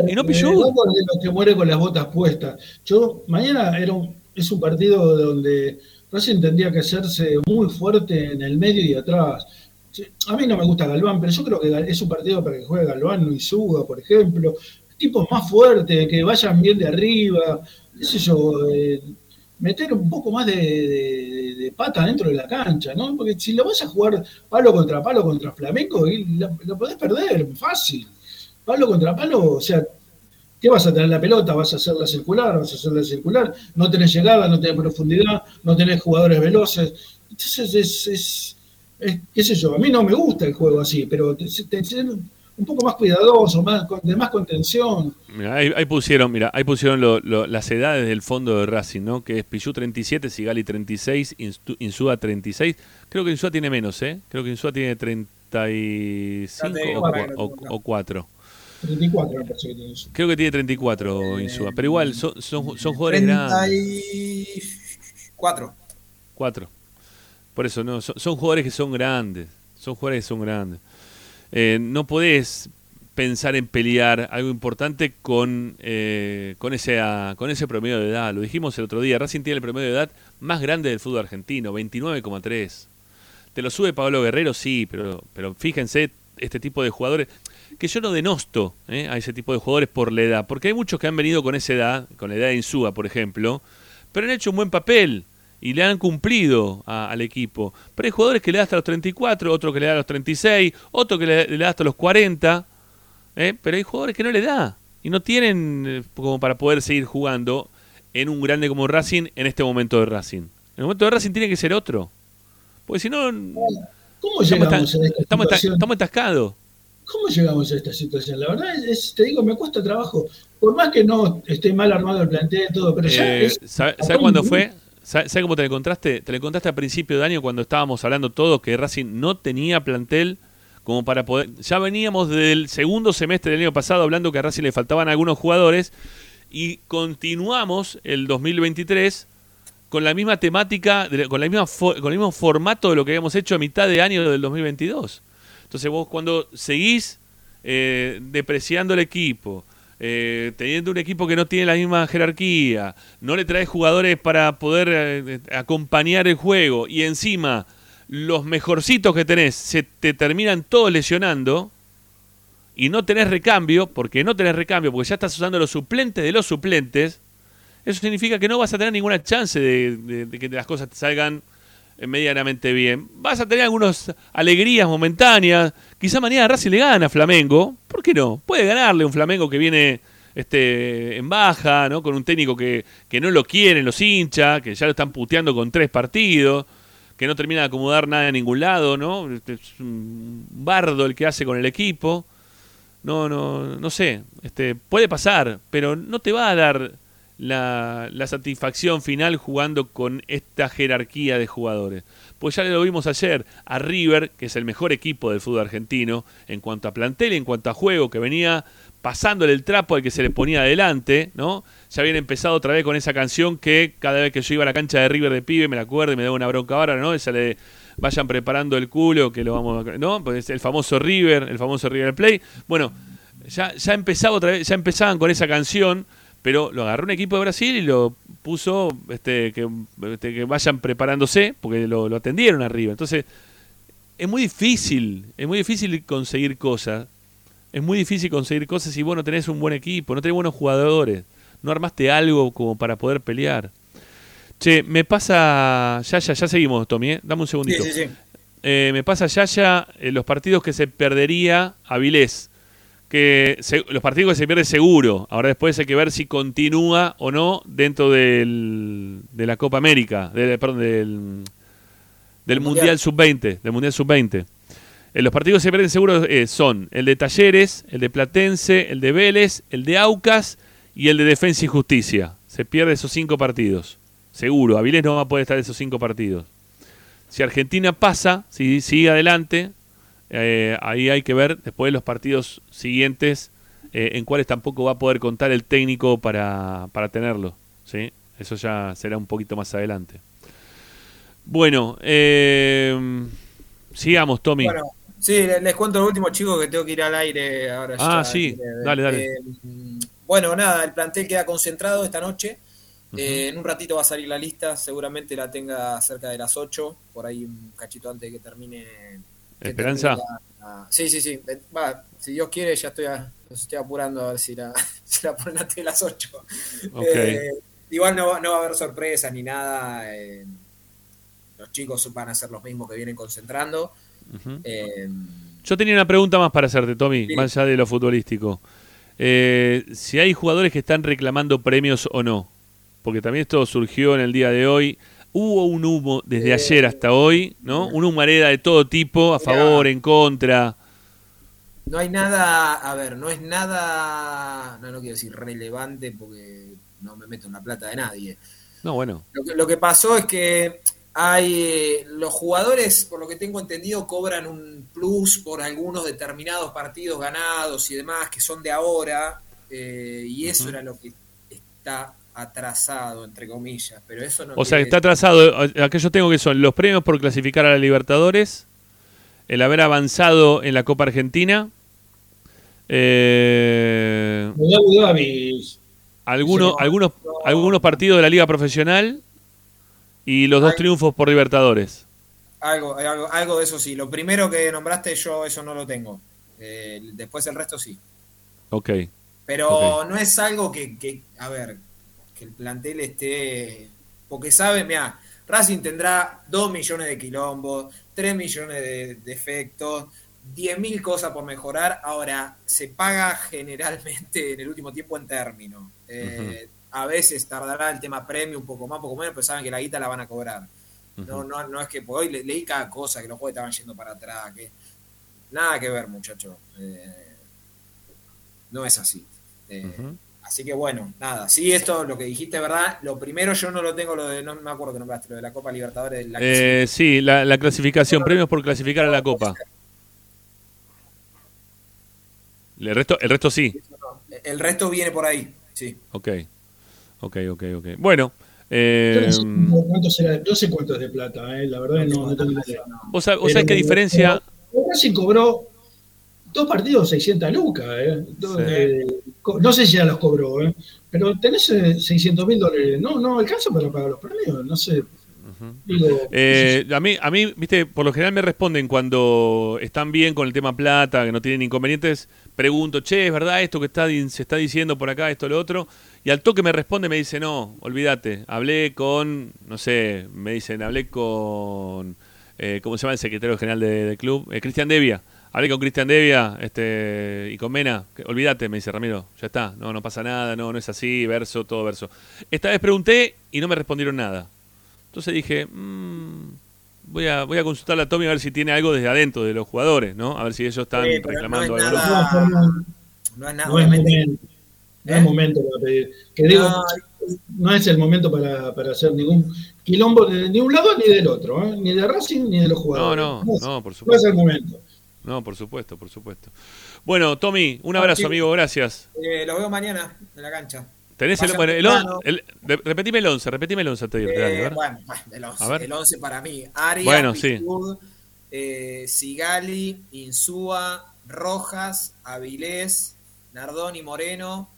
y no eh, de los que muere con las botas puestas. Yo, mañana era un- es un partido donde Racing tendría que hacerse muy fuerte en el medio y atrás. A mí no me gusta Galván, pero yo creo que es un partido para que juegue Galván, no Isuga, por ejemplo. Tipos más fuertes, que vayan bien de arriba, qué sé yo, eh, meter un poco más de, de- de pata dentro de la cancha, ¿no? Porque si lo vas a jugar palo contra palo contra lo, lo podés perder, fácil. Palo contra palo, o sea, ¿qué vas a tener la pelota? ¿Vas a hacerla circular? ¿Vas a hacerla circular? No tenés llegada, no tenés profundidad, no tenés jugadores veloces. Entonces es, es, es- qué sé yo, a mí no me gusta el juego así, pero te, te- un poco más cuidadoso, más, con- de más contención. Mirá, ahí, ahí pusieron, mira, ahí pusieron lo- lo- las edades del fondo de Racing, ¿no? Que es Pichu 37, Sigali 36, Instu- Insúa 36. Creo que Insúa tiene menos, ¿eh? Creo que Insúa tiene 35 Ya te digo, o, o- tengo. o 4. 34 me parece que tiene eso. Creo que tiene 34 Insúa, pero igual son, son, son jugadores grandes. 34. 4. Por eso, no, son, son jugadores que son grandes. Son jugadores que son grandes. Eh, no podés pensar en pelear algo importante con, eh, con, ese, ah, con ese promedio de edad. Lo dijimos el otro día. Racing tiene el promedio de edad más grande del fútbol argentino, 29,3. ¿Te lo sube Pablo Guerrero? Sí, pero, pero fíjense este tipo de jugadores que yo no denosto eh, a ese tipo de jugadores por la edad, porque hay muchos que han venido con esa edad, con la edad de Insúa, por ejemplo, pero han hecho un buen papel y le han cumplido a- al equipo. Pero hay jugadores que le da hasta los 34, otro que le da a los 36, otro que le, le da hasta los 40, ¿eh? pero hay jugadores que no le da y no tienen eh, como para poder seguir jugando en un grande como Racing en este momento de Racing. El momento de Racing tiene que ser otro. Porque si no, ¿Cómo estamos atascados. ¿Cómo llegamos a esta situación? La verdad es, es- te digo, me cuesta trabajo. Por más que no esté mal armado el plantel, todo, pero ya Eh, es- ¿Sabe cuándo fue? ¿Sabe sabe cómo te lo encontraste? Te lo encontraste a principio de año cuando estábamos hablando todos que Racing no tenía plantel como para poder... Ya veníamos del segundo semestre del año pasado hablando que a Racing le faltaban algunos jugadores y continuamos el 2023 con la misma temática, con, la misma con el mismo formato de lo que habíamos hecho a mitad de año del 2022. Entonces vos cuando seguís eh, depreciando el equipo, eh, teniendo un equipo que no tiene la misma jerarquía, no le traes jugadores para poder eh, acompañar el juego y encima los mejorcitos que tenés se te terminan todos lesionando y no tenés recambio, porque no tenés recambio, porque ya estás usando los suplentes de los suplentes, eso significa que no vas a tener ninguna chance de, que las cosas te salgan eh, medianamente bien. Vas a tener algunas alegrías momentáneas. Quizá mañana Racing le gana a Flamengo. ¿Por qué no? Puede ganarle un Flamengo que viene este, en baja, ¿no? Con un técnico que, que no lo quieren los hinchas, que ya lo están puteando con tres partidos, que no termina de acomodar nada en ningún lado, ¿no? Este, Es un bardo el que hace con el equipo. No, no, no sé. Este, puede pasar, pero no te va a dar la, satisfacción final jugando con esta jerarquía de jugadores. Pues ya lo vimos ayer a River, que es el mejor equipo del fútbol argentino en cuanto a plantel, en cuanto a juego, que venía pasándole el trapo al que se le ponía adelante, ¿no? Ya habían empezado otra vez con esa canción que cada vez que yo iba a la cancha de River de pibe, me la acuerdo y me daba una bronca ahora, ¿no? Esa de vayan preparando el culo, que lo vamos a... ¿No? Pues el famoso River, el famoso River Play. Bueno, ya, ya empezaba otra vez, ya empezaban con esa canción, pero lo agarró un equipo de Brasil y lo puso este, que, este, que vayan preparándose, porque lo, lo atendieron arriba. Entonces, es muy difícil, es muy difícil conseguir cosas. Es muy difícil conseguir cosas si vos no tenés un buen equipo, no tenés buenos jugadores, ¿No armaste algo como para poder pelear? Che, me pasa. Ya, ya, ya seguimos, Tommy, ¿eh? Dame un Sí, segundito. sí, sí. Eh, me pasa Yaya eh, los partidos que se perdería Avilés. Que se- los partidos que se pierde seguro. Ahora después hay que ver si continúa o no dentro del, de la Copa América. de- perdón, del, del Mundial. Mundial Sub-20. Del Mundial Sub-20. Eh, los partidos que se pierden seguro eh, son el de Talleres, el de Platense, el de Vélez, el de Aucas y el de Defensa y Justicia. Se pierde esos cinco partidos. Seguro. Avilés no va a poder estar en esos cinco partidos. Si Argentina pasa, si sigue adelante, eh, ahí hay que ver después los partidos siguientes eh, en cuáles tampoco va a poder contar el técnico para, para tenerlo. ¿sí? Eso ya será un poquito más adelante. Bueno, eh, sigamos, Tommy. Bueno, sí, les, cuento lo último, chicos, que tengo que ir al aire ahora. Ah, ya, sí, breve. dale, dale. Eh, bueno, nada, el plantel queda concentrado esta noche. Eh, en un ratito va a salir la lista, seguramente la tenga cerca de las 8, por ahí un cachito antes de que termine. ¿Esperanza? la- sí, sí, sí. Va, si Dios quiere, ya estoy, a- estoy apurando a ver si la, si la ponen antes de las 8. Ok. Eh, igual no, va- no va a haber sorpresas ni nada. eh, los chicos van a ser los mismos que vienen concentrando. Eh, Yo tenía una pregunta más para hacerte, Tommy, Sí. más allá de lo futbolístico. Si hay jugadores que están reclamando premios o no. Porque también esto surgió en el día de hoy. Hubo un humo desde Eh, ayer hasta hoy, ¿no? Un humareda de todo tipo, a favor, en contra. No hay nada, a ver, no es nada, no, no quiero decir relevante porque no me meto en la plata de nadie. No, bueno. Lo que, lo que pasó es que hay, eh, los jugadores, por lo que tengo entendido, cobran un plus por algunos determinados partidos ganados y demás que son de ahora, eh, y eso era lo que está atrasado, entre comillas, pero eso no O sea, está atrasado. Aquello tengo que son los premios por clasificar a la Libertadores, el haber avanzado en la Copa Argentina, eh, algunos, algunos, algunos partidos de la Liga Profesional y los dos triunfos por Libertadores. Algo, algo, algo de eso sí. Lo primero que nombraste yo eso no lo tengo. Eh, después el resto sí. Ok. Pero no es algo que, que, a ver, que el plantel esté... Porque sabe, mira, Racing tendrá 2 millones de quilombos, 3 millones de defectos, 10 mil cosas por mejorar. Ahora, se paga generalmente en el último tiempo en término. Eh, A veces tardará el tema premio un poco más, un poco menos, pero saben que la guita la van a cobrar. No, no, no es que hoy le- leí cada cosa, que los juegos estaban yendo para atrás, que nada que ver, muchacho. Eh, no es así. Eh. Así que bueno, nada. Sí, esto lo que dijiste, ¿verdad? Lo primero yo no lo tengo, lo de, no me acuerdo que nombraste, lo de la Copa Libertadores. La Eh, sí, la, la clasificación, premios por clasificar a la Copa. El resto, el resto sí. El resto viene por ahí, sí. Ok. Ok, ok, ok. Bueno, eh, yo no sé cuánto será, no sé cuánto es de plata, eh, la verdad no, no tengo idea. vos, sabés qué diferencia. Racing cobró dos partidos 600 lucas, eh. Sí. eh, no sé si ya los cobró, eh. pero tenés eh, 600 mil dólares, no, no alcanza para pagar los premios, no sé. Digo, Eh, a mí, a mí, viste, por lo general me responden cuando están bien con el tema plata, que no tienen inconvenientes. Pregunto, che, ¿es verdad esto que está, se está diciendo por acá, esto, lo otro? Y al toque me responde, me dice, no, olvídate. Hablé con, no sé, me dicen, hablé con, eh, ¿cómo se llama el secretario general de- del club? Eh, Cristian Devia. Hablé con Cristian Devia este, y con Mena. que- olvídate, me dice Ramiro, ya está, no, no pasa nada, no, no es así, verso, todo verso. Esta vez pregunté y no me respondieron nada. Entonces dije, mm, voy, a, voy a consultarle a Tommy a ver si tiene algo desde adentro de los jugadores, ¿no? A ver si ellos están Sí, reclamando no es algo. de nada- No es nada, no es momento, no ¿Eh? es momento para pedir. Que digo, No, no es el momento para, para hacer ningún quilombo de ni un lado ni del otro, ¿eh? ni de Racing ni de los No, jugadores. no, es- no, por No es supuesto. el momento. No, por supuesto, por supuesto. Bueno, Tommy, un Ah, abrazo, amigo, gracias. eh, lo veo mañana en la cancha. Tenés el, el, el- de- repetime el 11, repetime el 11 antes de irte, dale, a Eh, ver. bueno, bueno, el 11, A ver. el 11 para mí. Arias, Bueno, sí. Eh, Sigali, Insúa, Rojas, Avilés, Nardoni Moreno,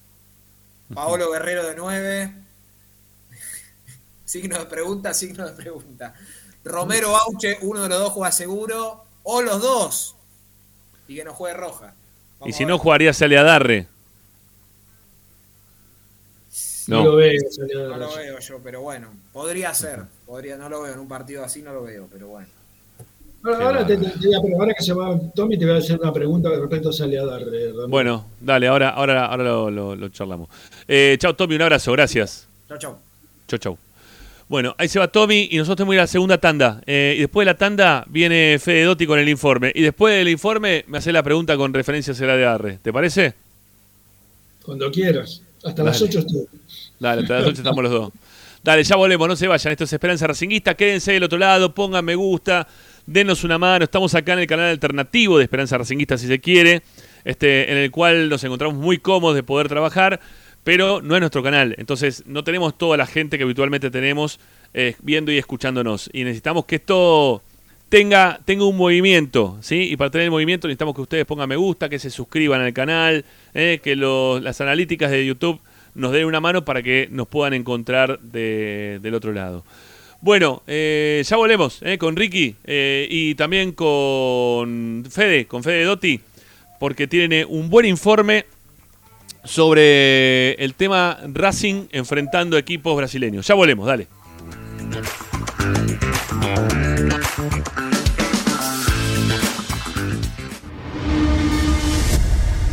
Paolo Guerrero de 9. signo de pregunta, signo de pregunta. Romero Auche, uno de los dos juega seguro, o los dos. Y que no juegue Roja. Y si no, ver. jugarías a Leadarre. No, No. lo veo, No lo veo yo, pero bueno, podría ser. Podría, no lo veo en un partido así, no lo veo, pero bueno. Ahora, ahora te- te- te voy a- pero ahora que se va Tommy, te voy a hacer una pregunta respecto a Saleadar. eh. Bueno, dale, ahora, ahora, ahora lo, lo- lo charlamos. Eh, chao, Tommy, un abrazo, gracias. Chau, chau. Chau, chau. Bueno, ahí se va Tommy y nosotros tenemos que ir a la segunda tanda. Eh, y después de la tanda viene Fede Dotti con el informe. Y después del informe me hace la pregunta con referencia a la de Arre. ¿Te parece? Cuando quieras. Hasta las Dale. 8 estoy. Dale, hasta las 8 estamos los dos. Dale, ya volvemos, no se vayan. Esto es Esperanza Racinguista. Quédense del otro lado, pongan me gusta, denos una mano. Estamos acá en el canal alternativo de Esperanza Racinguista, si se quiere, este, en el cual nos encontramos muy cómodos de poder trabajar, pero no es nuestro canal. Entonces, no tenemos toda la gente que habitualmente tenemos eh, viendo y escuchándonos. Y necesitamos que esto tenga, tenga un movimiento, ¿sí? Y para tener el movimiento necesitamos que ustedes pongan me gusta, que se suscriban al canal, eh, que las analíticas de YouTube nos den una mano para que nos puedan encontrar de- del otro lado. Bueno, eh, ya volvemos con Ricky y también con Fede, con Fede Dotti, porque tiene un buen informe sobre el tema Racing enfrentando equipos brasileños. Ya volvemos, dale.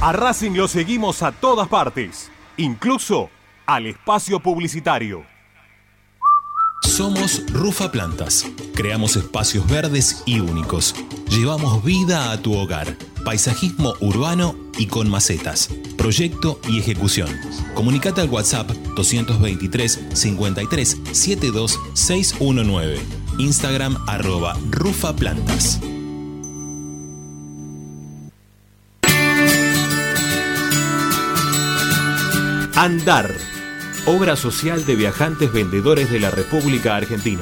A Racing lo seguimos a todas partes, incluso al espacio publicitario. Somos Rufa Plantas. Creamos espacios verdes y únicos. Llevamos vida a tu hogar. Paisajismo urbano y con macetas. Proyecto y ejecución. Comunicate al WhatsApp 223 53 72 619. Instagram arroba Rufa Plantas. Andar, obra social de viajantes vendedores de la República Argentina.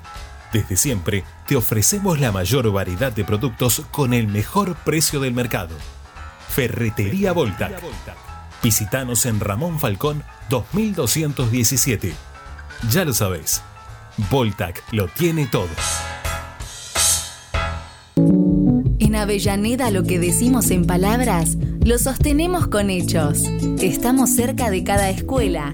Desde siempre te ofrecemos la mayor variedad de productos con el mejor precio del mercado. Ferretería Voltac. Visítanos en Ramón Falcón 2217. Ya lo sabés, Voltac lo tiene todo. En Avellaneda lo que decimos en palabras, lo sostenemos con hechos. Estamos cerca de cada escuela,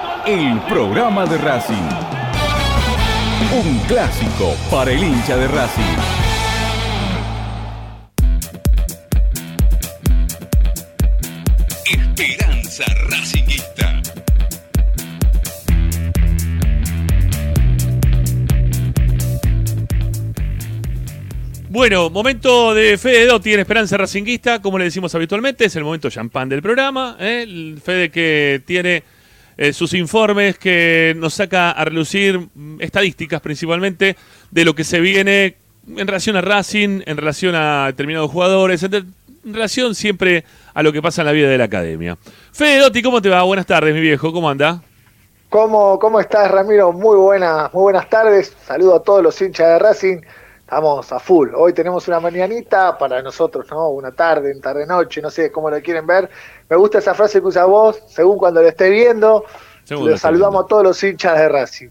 el programa de Racing. Un clásico para el hincha de Racing. Esperanza Racingista. Bueno, momento de Fede Dotti en Esperanza Racinguista, como le decimos habitualmente, es el momento champán del programa. ¿eh? El Fede que tiene eh, sus informes, que nos saca a relucir mm, estadísticas principalmente de lo que se viene en relación a Racing, en relación a determinados jugadores, en, relación siempre a lo que pasa en la vida de la academia. Fede Dotti, ¿cómo te va? Buenas tardes, mi viejo, ¿cómo anda? ¿Cómo, ¿Cómo estás, Ramiro? Muy buenas, muy buenas tardes. Saludo a todos los hinchas de Racing. Estamos a full. Hoy tenemos una mañanita para nosotros, ¿no? Una tarde, en tarde-noche, no sé cómo lo quieren ver. Me gusta esa frase que usa vos, según cuando lo esté viendo. Los esté saludamos a todos los hinchas de Racing.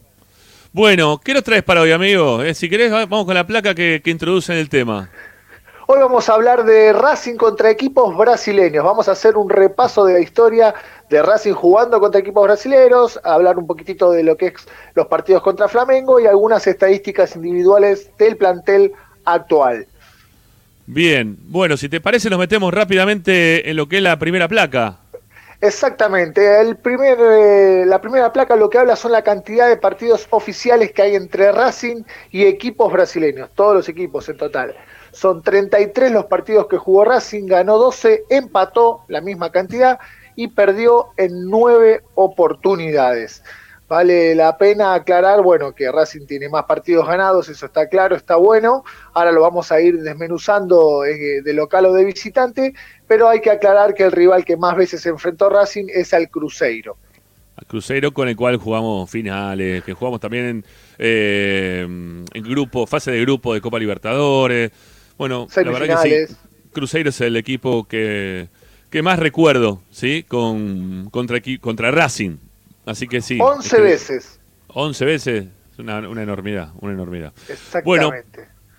Bueno, ¿qué nos traes para hoy, amigo? Eh, si querés, va- vamos con la placa que, que introduce en el tema. Hoy vamos a hablar de Racing contra equipos brasileños. Vamos a hacer un repaso de la historia de Racing jugando contra equipos brasileños, a hablar un poquitito de lo que es los partidos contra Flamengo y algunas estadísticas individuales del plantel actual. Bien, bueno, si te parece nos metemos rápidamente en lo que es la primera placa. Exactamente. El primer, eh, la primera placa lo que habla son la cantidad de partidos oficiales que hay entre Racing y equipos brasileños, todos los equipos en total. Son 33 los partidos que jugó Racing, ganó 12, empató la misma cantidad y perdió en 9 oportunidades. Vale la pena aclarar, bueno, que Racing tiene más partidos ganados, eso está claro, está bueno. Ahora lo vamos a ir desmenuzando eh, de local o de visitante, pero hay que aclarar que el rival que más veces enfrentó Racing es al Cruzeiro. Al Cruzeiro con el cual jugamos finales, que jugamos también en, eh, en grupo, fase de grupo de Copa Libertadores. Bueno, la verdad que sí. Cruzeiro es el equipo que, que más recuerdo, ¿sí? Con, contra, contra Racing. Así que sí. 11 es que- veces, 11 veces. Es una, una enormidad, una enormidad. exactamente. Bueno,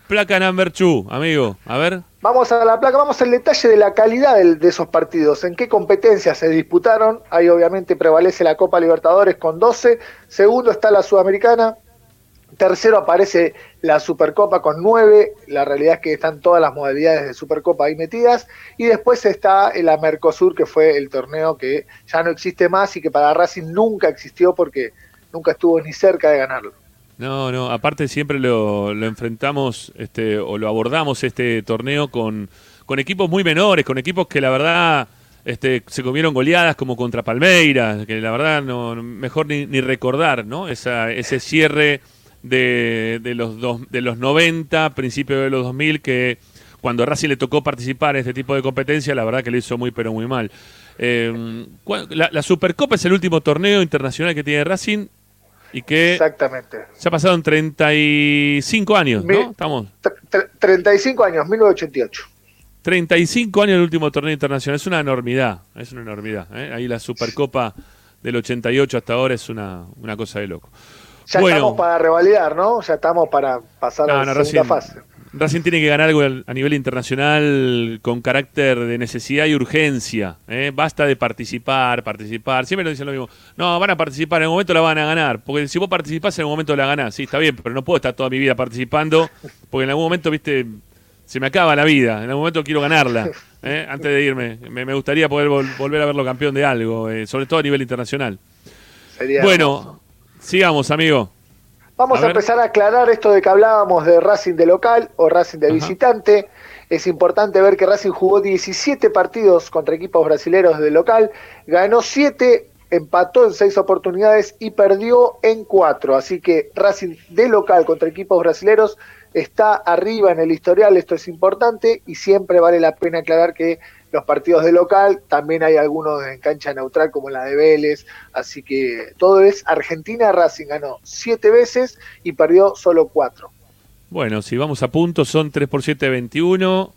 placa number two, amigo. A ver. Vamos a la placa, vamos al detalle de la calidad del- de esos partidos, en qué competencias se disputaron. Ahí obviamente prevalece la Copa Libertadores con 12, segundo está la Sudamericana, tercero aparece la Supercopa con 9, la realidad es que están todas las modalidades de Supercopa ahí metidas, y después está la Mercosur, que fue el torneo que ya no existe más y que para Racing nunca existió porque nunca estuvo ni cerca de ganarlo. No, no, aparte siempre lo, lo enfrentamos este, o lo abordamos este torneo con, con equipos muy menores, con equipos que la verdad este, se comieron goleadas como contra Palmeiras, que la verdad no, mejor ni, ni recordar, ¿no? Esa, ese cierre de, de los dos, de los 90, principio de los 2000, que cuando a Racing le tocó participar en este tipo de competencia, la verdad que le hizo muy pero muy mal. Eh, ¿cuál- la, la Supercopa es el último torneo internacional que tiene Racing y que Exactamente. se ha pasado en 35 años, Mi- ¿no? Estamos Tre- tre- 35 años, 1988. 35 años el último torneo internacional. Es una enormidad, es una enormidad. ¿eh? Ahí la Supercopa del 88 hasta ahora es una, una cosa de loco. Ya bueno, estamos para revalidar, ¿no? Ya estamos para pasar no, a la no, segunda recién, fase. Racing tiene que ganar algo al- a nivel internacional con carácter de necesidad y urgencia. ¿eh? Basta de participar, participar. Siempre nos dicen lo mismo. No, van a participar, en algún momento la van a ganar. Porque si vos participás, en algún momento la ganás. Sí, está bien, pero no puedo estar toda mi vida participando. Porque en algún momento, viste, se me acaba la vida. En algún momento quiero ganarla. ¿eh? Antes de irme. Me, me gustaría poder vol- volver a verlo campeón de algo, eh, sobre todo a nivel internacional. Sería bueno, sigamos, amigo. Vamos A empezar a aclarar esto de que hablábamos de Racing de local o Racing de visitante. Es importante ver que Racing jugó 17 partidos contra equipos brasileños de local, ganó 7, empató en 6 oportunidades y perdió en 4. Así que Racing de local contra equipos brasileños está arriba en el historial, esto es importante y siempre vale la pena aclarar que los partidos de local, también hay algunos en cancha neutral como la de Vélez, así que todo es Argentina, Racing ganó siete veces y perdió solo cuatro. Bueno, si vamos a puntos, son 3 por 7, 21,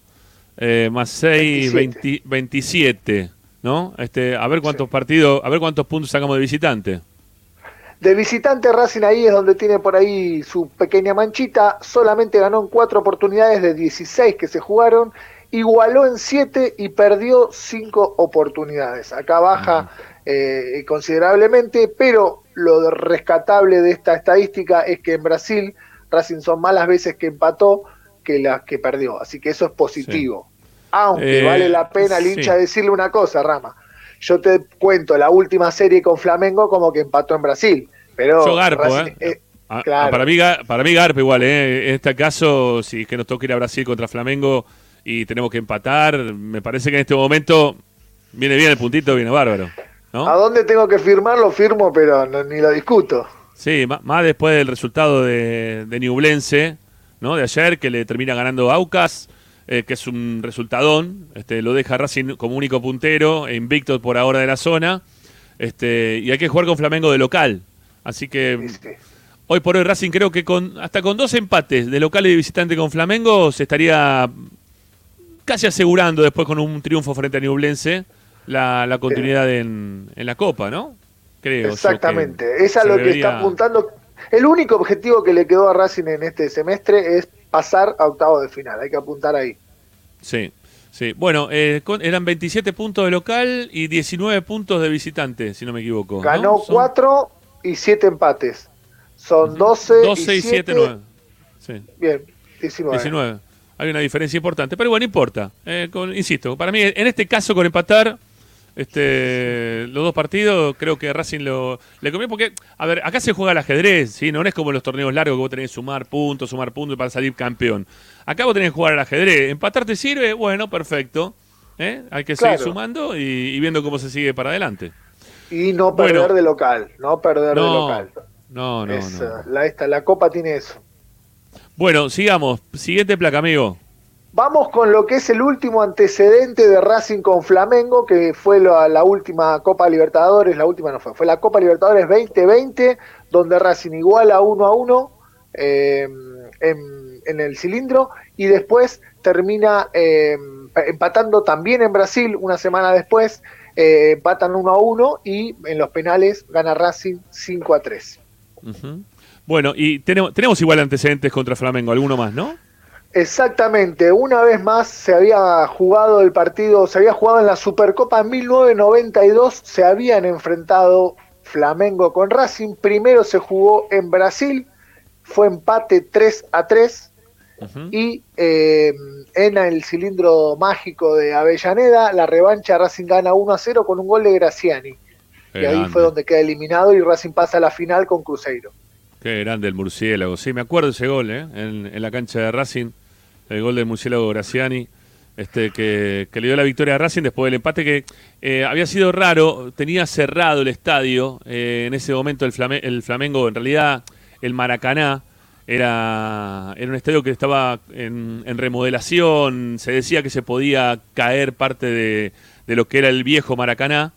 eh, más 6, 20 27, ¿no? Este, a ver cuántos partidos, a ver cuántos puntos sacamos de visitante. De visitante Racing ahí es donde tiene por ahí su pequeña manchita, solamente ganó en cuatro oportunidades de 16 que se jugaron, igualó en siete y perdió cinco oportunidades. Acá baja eh, considerablemente, pero lo rescatable de esta estadística es que en Brasil Racing son más las veces que empató que las que perdió, así que eso es positivo. Aunque Eh, vale la pena al sí. hincha decirle una cosa, Rama. Yo te cuento la última serie con Flamengo como que empató en Brasil, pero Yo garpo, Racing, ¿eh? Ah, claro. ah, para, mí, para mí Garpo igual, ¿eh? En este caso, si es que nos toca ir a Brasil contra Flamengo y tenemos que empatar, me parece que en este momento viene bien el puntito, viene bárbaro. ¿no? ¿A dónde tengo que firmar? Lo firmo, pero no- ni lo discuto. Sí, más después del resultado de, de Ñublense, ¿no? De ayer, que le termina ganando Aucas, eh, que es un resultadón. Este, lo deja Racing como único puntero, e invicto por ahora de la zona. Este, y hay que jugar con Flamengo de local. Así que hoy por hoy Racing creo que con hasta con dos empates de local y de visitante con Flamengo se estaría casi asegurando después con un triunfo frente a Ñublense la, la continuidad en, en la Copa, ¿no? Creo. yo que Exactamente. Es a lo que debería- está apuntando. El único objetivo que le quedó a Racing en este semestre es pasar a octavo de final. Hay que apuntar ahí. Sí, sí. Bueno, eh, con- eran 27 puntos de local y 19 puntos de visitante, si no me equivoco. ¿no? Ganó Son cuatro y siete empates. Son 12, 12 y 7, 9. Sí, Bien, 19. 19. Hay una diferencia importante, pero bueno, no importa. Eh, con- insisto, para mí, en este caso, con empatar este, los dos partidos, creo que Racing lo, le conviene porque, a ver, acá se juega al ajedrez, ¿sí? No es como en los torneos largos que vos tenés que sumar puntos, sumar puntos para salir campeón. Acá vos tenés que jugar al ajedrez. ¿Empatar te sirve? Bueno, perfecto. ¿Eh? Hay que seguir sumando y, y viendo cómo se sigue para adelante. Y no Bueno. perder de local. No perder de local. no, no, Es, no. La, esta, la Copa tiene eso. Bueno, sigamos. Siguiente placa, amigo. Vamos con lo que es el último antecedente de Racing con Flamengo, que fue la, la última Copa Libertadores, la última no fue, fue la Copa Libertadores 2020, donde Racing iguala uno a uno eh, en, en el cilindro y después termina eh, empatando también en Brasil una semana después, eh, empatan uno a uno y en los penales gana Racing 5 a 3. Ujú. Bueno, y tenemos, tenemos igual antecedentes contra Flamengo, alguno más, ¿no? Exactamente, una vez más se había jugado el partido, se había jugado en la Supercopa en 1992, se habían enfrentado Flamengo con Racing, primero se jugó en Brasil, fue empate 3 a 3 y eh, en el cilindro mágico de Avellaneda, la revancha Racing gana 1 a 0 con un gol de Graciani, Qué y ahí fue donde queda eliminado y Racing pasa a la final con Cruzeiro. Qué grande el murciélago. Sí, me acuerdo ese gol, ¿eh? En, la cancha de Racing. El gol del murciélago Graciani. Este, que, le dio la victoria a Racing después del empate que eh, había sido raro, tenía cerrado el estadio, eh, en ese momento el, Flame- el Flamengo, en realidad el Maracaná, era, un estadio que estaba en, en remodelación, se decía que se podía caer parte de lo que era el viejo Maracaná,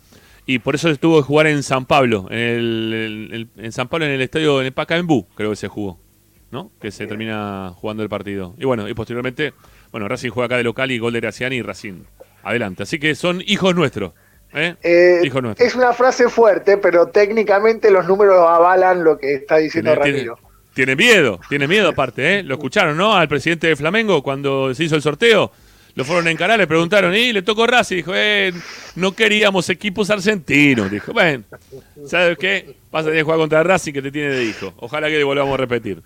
y por eso tuvo que jugar en San Pablo, en, el, en San Pablo, en el estadio, en el Pacaembu, creo que se jugó, ¿no? Que se termina jugando el partido. Y bueno, y posteriormente, bueno, Racing juega acá de local y gol de Graciani y Racing adelante. Así que son hijos nuestros, ¿eh? Eh, hijos nuestros. es una frase fuerte, pero técnicamente los números avalan lo que está diciendo Tiene- tiene- Ramiro. tiene miedo, tiene miedo aparte, ¿eh? Lo escucharon, ¿no? Al presidente de Flamengo cuando se hizo el sorteo. Lo fueron a encarar, le preguntaron, y le tocó Racing. Dijo, eh, no queríamos equipos argentinos. Dijo, bueno, ¿sabes qué? Vas a tener que jugar contra Racing que te tiene de hijo. Ojalá que volvamos a repetir.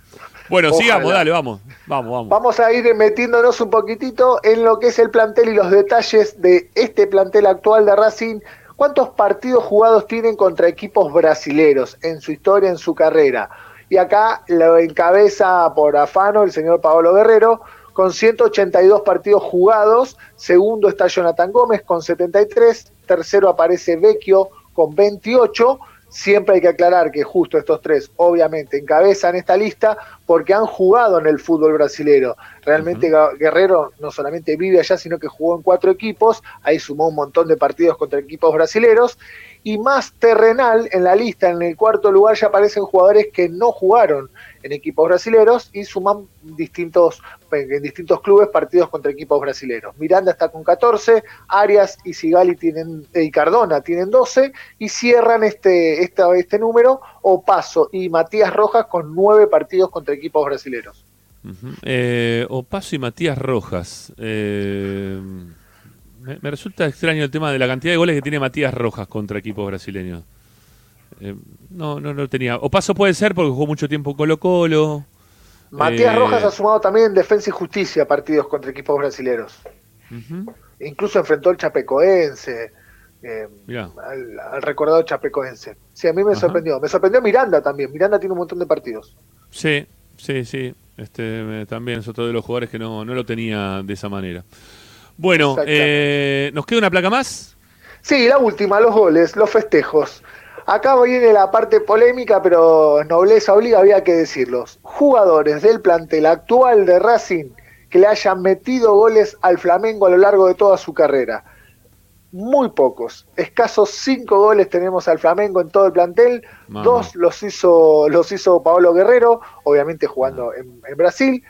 Bueno, Ojalá. sigamos, dale, vamos. Vamos, vamos. Vamos a ir metiéndonos un poquitito en lo que es el plantel y los detalles de este plantel actual de Racing. ¿Cuántos partidos jugados tienen contra equipos brasileros en su historia, en su carrera? Y acá lo encabeza por afano el señor Paolo Guerrero con 182 partidos jugados. Segundo está Jonathan Gómez con 73. Tercero aparece Vecchio con 28. Siempre hay que aclarar que justo estos tres, obviamente, encabezan esta lista porque han jugado en el fútbol brasilero. Realmente Guerrero no solamente vive allá, sino que jugó en cuatro equipos. Ahí sumó un montón de partidos contra equipos brasileros. Y más terrenal en la lista, en el cuarto lugar ya aparecen jugadores que no jugaron en equipos brasileros y suman distintos, en distintos clubes partidos contra equipos brasileros. Miranda está con 14, Arias y Sigali tienen, eh, y Cardona tienen 12 y cierran este, esta- este número Opaso y Matías Rojas con 9 partidos contra equipos brasileros. Ujú. Eh, Opaso y Matías Rojas. Eh, me resulta extraño el tema de la cantidad de goles que tiene Matías Rojas contra equipos brasileños. Eh, no, no lo tenía. Opaso puede ser porque jugó mucho tiempo Colo Colo. Matías Eh, Rojas ha sumado también en Defensa y Justicia partidos contra equipos brasileros. ujú. Incluso enfrentó al Chapecoense, eh, al, al recordado Chapecoense. Sí, a mí me Ajá. sorprendió. Me sorprendió Miranda también. Miranda tiene un montón de partidos. Sí, sí, sí. Este, también es otro de los jugadores que no, no lo tenía de esa manera. Bueno, eh, ¿nos queda una placa más? Sí, la última, los goles, los festejos. Acá viene la parte polémica, pero nobleza obliga, había que decirlos. Jugadores del plantel actual de Racing que le hayan metido goles al Flamengo a lo largo de toda su carrera. Muy pocos. Escasos cinco goles tenemos al Flamengo en todo el plantel. Mamá. Dos los hizo, los hizo Paolo Guerrero, obviamente jugando en, en Brasil.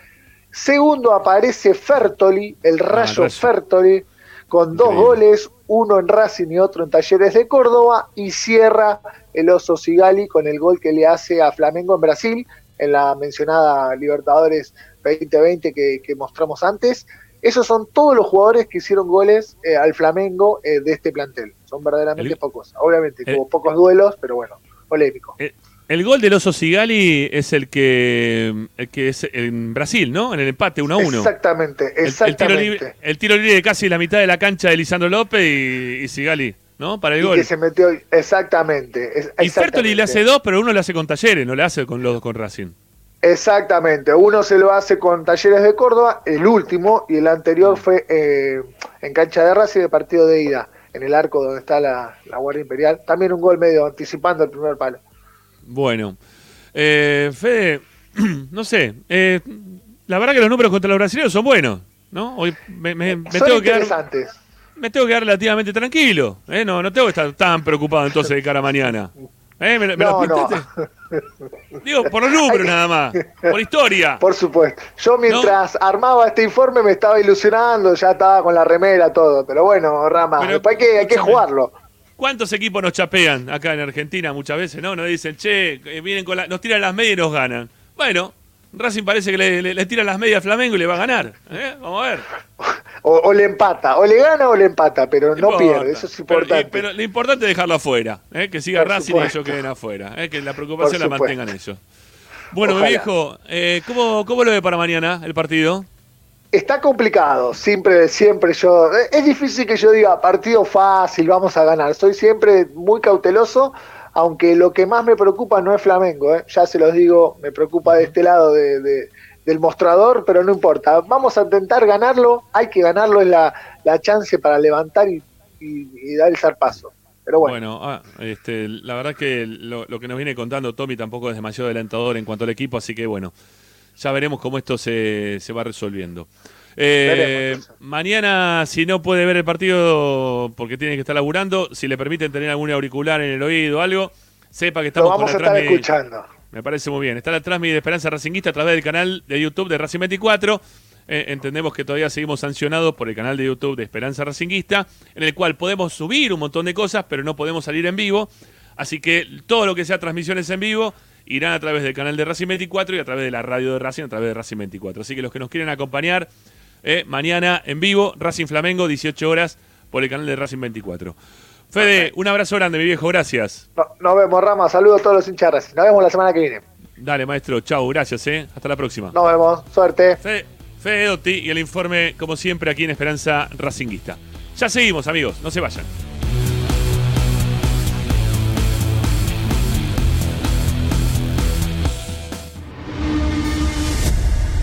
Segundo aparece Fertoli, el Rayo Rayo. Fertoli, con dos Increíble. goles, uno en Racing y otro en Talleres de Córdoba, y cierra el Oso Sigali con el gol que le hace a Flamengo en Brasil, en la mencionada Libertadores 2020 que, que mostramos antes. Esos son todos los jugadores que hicieron goles eh, al Flamengo eh, de este plantel. Son verdaderamente El- pocos. Obviamente, el- tuvo pocos duelos, pero bueno, polémico. El, el gol del Oso Sigali es el que, el que es en Brasil, ¿no? En el empate 1 a 1. Exactamente, El, el tiro exactamente. libre, el tiro libre de casi la mitad de la cancha de Lisandro López y, y Sigali, ¿no? Para el Y gol. que se metió, exactamente. es- Y Fertoli le hace dos, pero uno lo hace con Talleres, no le hace con los con Racing. Exactamente, uno se lo hace con Talleres de Córdoba, el último, y el anterior fue eh, en cancha de Racing de partido de ida, en el arco donde está la, la Guardia Imperial. También un gol medio anticipando el primer palo. Bueno, eh, Fede, no sé, eh, la verdad que los números contra los brasileños son buenos, ¿no? Hoy me, me- me Son tengo que dar, interesantes. me tengo que quedar relativamente tranquilo, ¿eh? No, no tengo que estar tan preocupado entonces de cara a mañana. ¿Eh? ¿Me, me No, no. Digo, por los números nada más, por historia. Por supuesto. Yo mientras armaba este informe me estaba ilusionando, ya estaba con la remera, todo. Pero bueno, Rama, Pero, después hay que, hay que jugarlo. ¿Cuántos equipos nos chapean acá en Argentina muchas veces, no? Nos dicen, che, eh, vienen con la- nos tiran las medias y nos ganan. Bueno, Racing parece que le, le- le tiran las medias a Flamengo y le va a ganar. ¿eh? Vamos a ver. O, o le empata, o le gana o le empata, pero no pierde, eso es importante. pero lo importante es dejarlo afuera, ¿eh? que siga Por Racing supuesto. y ellos queden afuera, ¿eh? que la preocupación la mantengan ellos. Bueno, mi Ojalá. viejo, eh, ¿cómo, ¿cómo lo ve para mañana el partido? Está complicado, siempre, siempre yo. eh, Es difícil que yo diga partido fácil, vamos a ganar. Soy siempre muy cauteloso, aunque lo que más me preocupa no es Flamengo, eh, ya se los digo, me preocupa de este lado de- de- del mostrador, pero no importa. Vamos a intentar ganarlo, hay que ganarlo, es la, la chance para levantar y, y- y dar el zarpazo. Pero bueno, ah, este, la verdad que lo, lo que nos viene contando Tommy tampoco es demasiado adelantador en cuanto al equipo, así que bueno, ya veremos cómo esto se, se va resolviendo. Eh, Veremos, mañana, si no puede ver el partido porque tiene que estar laburando, si le permiten tener algún auricular en el oído o algo, sepa que lo estamos vamos a con la estar escuchando. Me parece muy bien. Está la transmisión de Esperanza Racinguista a través del canal de YouTube de Racing 24. Eh, entendemos que todavía seguimos sancionados por el canal de YouTube de Esperanza Racinguista, en el cual podemos subir un montón de cosas, pero no podemos salir en vivo. Así que todo lo que sea transmisiones en vivo irán a través del canal de Racing 24 y a través de la radio de Racing, a través de Racing 24. Así que los que nos quieren acompañar, eh, mañana en vivo, Racing Flamengo, 18 horas, por el canal de Racing 24. Fede, un abrazo grande, mi viejo, gracias. No- nos vemos, Rama. Saludos a todos los hinchas de Racing. Nos vemos la semana que viene. Dale, maestro, chau, gracias, eh. Hasta la próxima. Nos vemos. Suerte. Fede, Fede Dotti y el informe, como siempre, aquí en Esperanza Racinguista. Ya seguimos, amigos, no se vayan.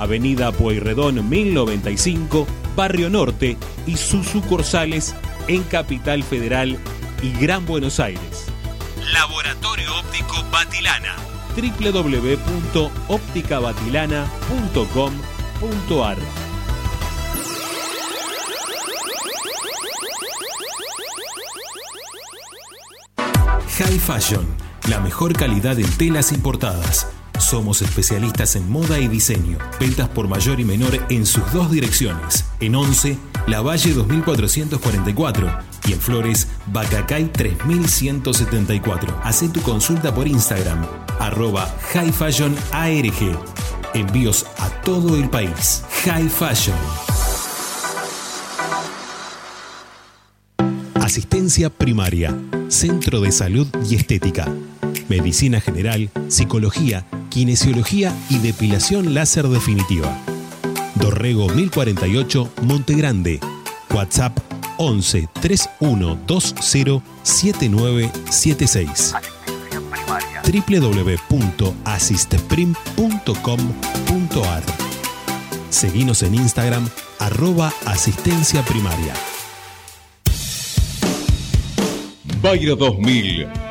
Avenida Pueyrredón 1095, Barrio Norte y sus sucursales en Capital Federal y Gran Buenos Aires. Laboratorio Óptico Batilana. www.opticabatilana.com.ar High Fashion, la mejor calidad en telas importadas. Somos especialistas en moda y diseño. Ventas por mayor y menor en sus dos direcciones. En 11, La Valle 2444 y en Flores, Bacacay 3174. Haz tu consulta por Instagram, arroba High Fashion. Envíos a todo el país. High Fashion. Asistencia primaria, Centro de Salud y Estética, Medicina General, Psicología, Kinesiología y Depilación Láser Definitiva. Dorrego 1048, Monte Grande. WhatsApp 11 3120 7976 www.asisteprim.com.ar Seguinos en Instagram arroba asistencia primaria. Bayro 2000,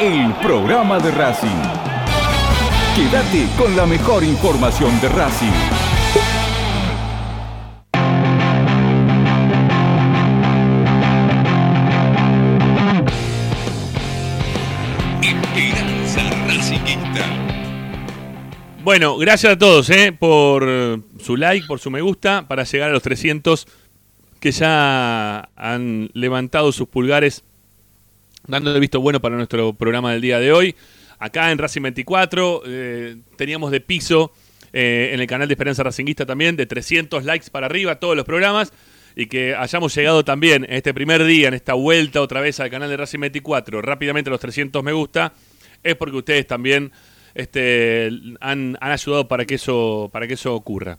el programa de Racing. Quédate con la mejor información de Racing. Esperanza Racingista. Bueno, gracias a todos eh, por su like, por su me gusta, para llegar a los 300 que ya han levantado sus pulgares, dando el visto bueno para nuestro programa del día de hoy. Acá en Racing 24 eh, teníamos de piso eh, en el canal de Esperanza Racinguista también, de 300 likes para arriba, todos los programas. Y que hayamos llegado también en este primer día, en esta vuelta otra vez al canal de Racing 24, rápidamente a los 300 me gusta, es porque ustedes también este, han, han ayudado para que eso, para que eso ocurra.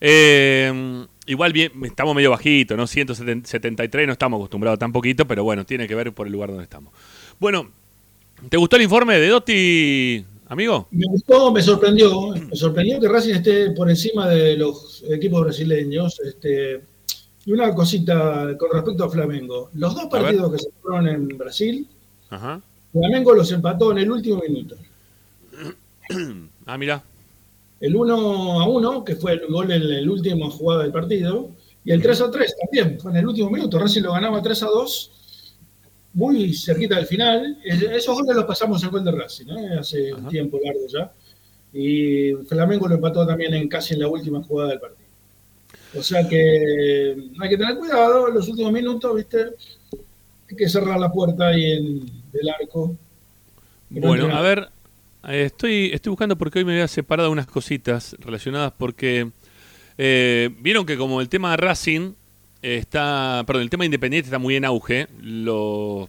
Eh, igual bien, estamos medio bajito, ¿no? 173, no estamos acostumbrados tan poquito, pero bueno, tiene que ver por el lugar donde estamos. Bueno, ¿te gustó el informe de Dotti, amigo? Me gustó, me sorprendió. Me sorprendió que Racing esté por encima de los equipos brasileños. Este, y una cosita con respecto a Flamengo. Los dos partidos que se fueron en Brasil, Ajá. Flamengo los empató en el último minuto. ah, mira. El 1 a 1, que fue el gol en la última jugada del partido, y el 3 a 3 también, fue en el último minuto. Racing lo ganaba 3 a 2, muy cerquita del final. Es- Esos goles los pasamos en gol de Racing, ¿eh? hace un tiempo largo ya. Y Flamengo lo empató también en casi en la última jugada del partido. O sea que hay que tener cuidado en los últimos minutos, ¿viste? Hay que cerrar la puerta ahí en, del arco. Bueno, a ver, estoy, estoy buscando porque hoy me había separado unas cositas relacionadas porque eh, vieron que como el tema Racing está, perdón, el tema de Independiente está muy en auge, los,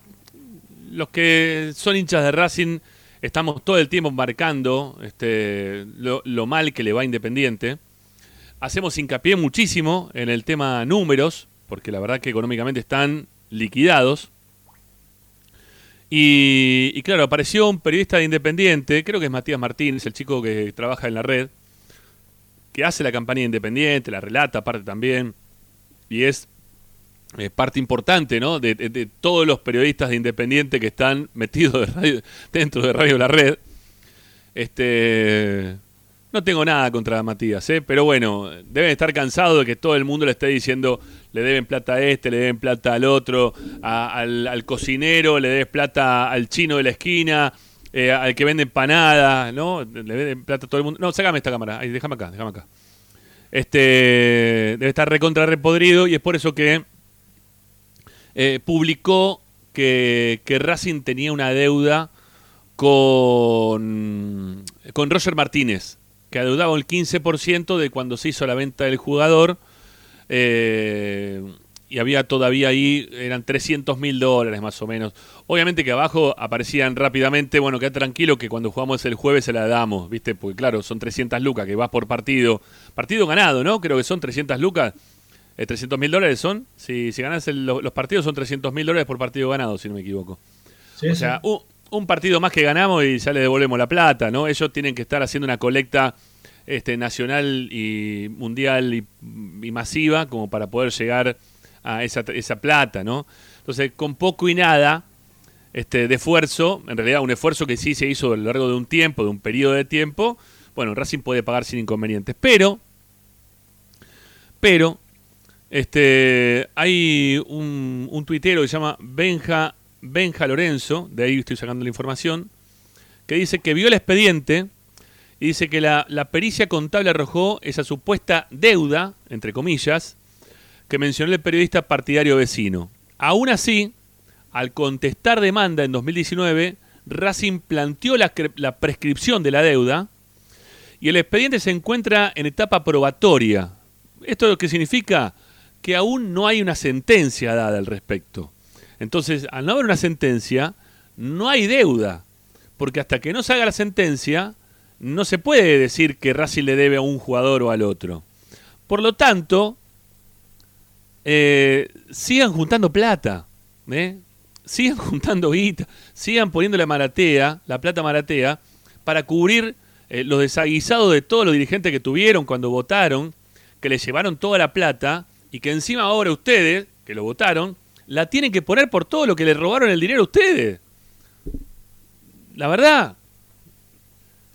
los que son hinchas de Racing estamos todo el tiempo marcando este, lo, lo mal que le va Independiente. Hacemos hincapié muchísimo en el tema números, porque la verdad que económicamente están liquidados. Y, y claro, apareció un periodista de Independiente, creo que es Matías Martínez, el chico que trabaja en la red, que hace la campaña de Independiente, la relata aparte también, y es parte importante, ¿no? De, de- de todos los periodistas de Independiente que están metidos de radio- dentro de Radio La Red. Este, no tengo nada contra Matías, ¿eh? pero bueno, deben estar cansados de que todo el mundo le esté diciendo le deben plata a este, le deben plata al otro, al, cocinero, le debes plata al chino de la esquina, eh, al que vende empanadas, ¿no? Le deben plata a todo el mundo. No, sácame esta cámara, ahí, déjame acá, déjame acá. Este, debe estar recontra repodrido y es por eso que eh, publicó que, que Racing tenía una deuda con, con Roger Martínez, que adeudaba el 15% de cuando se hizo la venta del jugador. Eh, y había todavía ahí, eran 300 mil dólares más o menos. Obviamente que abajo aparecían rápidamente, bueno, queda tranquilo que cuando jugamos el jueves se la damos, ¿viste? Porque claro, son 300 lucas que vas por partido. Partido ganado, ¿no? Creo que son 300 lucas. Eh, 300 mil dólares son. Si, si ganas el- lo- los partidos son 300 mil dólares por partido ganado, si no me equivoco. Sí, o sea, un, un partido más que ganamos y ya le devolvemos la plata, ¿no? Ellos tienen que estar haciendo una colecta este, nacional y mundial y, masiva como para poder llegar a esa, esa plata, ¿no? Entonces, con poco y nada este, de esfuerzo, en realidad un esfuerzo que sí se hizo a lo largo de un tiempo, de un periodo de tiempo, bueno, Racing puede pagar sin inconvenientes. Pero, pero, este, hay un, un tuitero que se llama Benja, Benja Lorenzo, de ahí estoy sacando la información, que dice que vio el expediente dice que la, la pericia contable arrojó esa supuesta deuda, entre comillas, que mencionó el periodista partidario vecino. Aún así, al contestar demanda en 2019, Racing planteó la, la prescripción de la deuda y el expediente se encuentra en etapa probatoria. ¿Esto lo que significa? Que aún no hay una sentencia dada al respecto. Entonces, al no haber una sentencia, no hay deuda. Porque hasta que no se haga la sentencia, no se puede decir que Racing le debe a un jugador o al otro. Por lo tanto, eh, sigan juntando plata, ¿eh? sigan juntando guita, sigan poniendo la maratea, la plata maratea, para cubrir eh, los desaguisados de todos los dirigentes que tuvieron cuando votaron, que les llevaron toda la plata y que encima ahora ustedes, que lo votaron, la tienen que poner por todo lo que le robaron el dinero a ustedes. La verdad,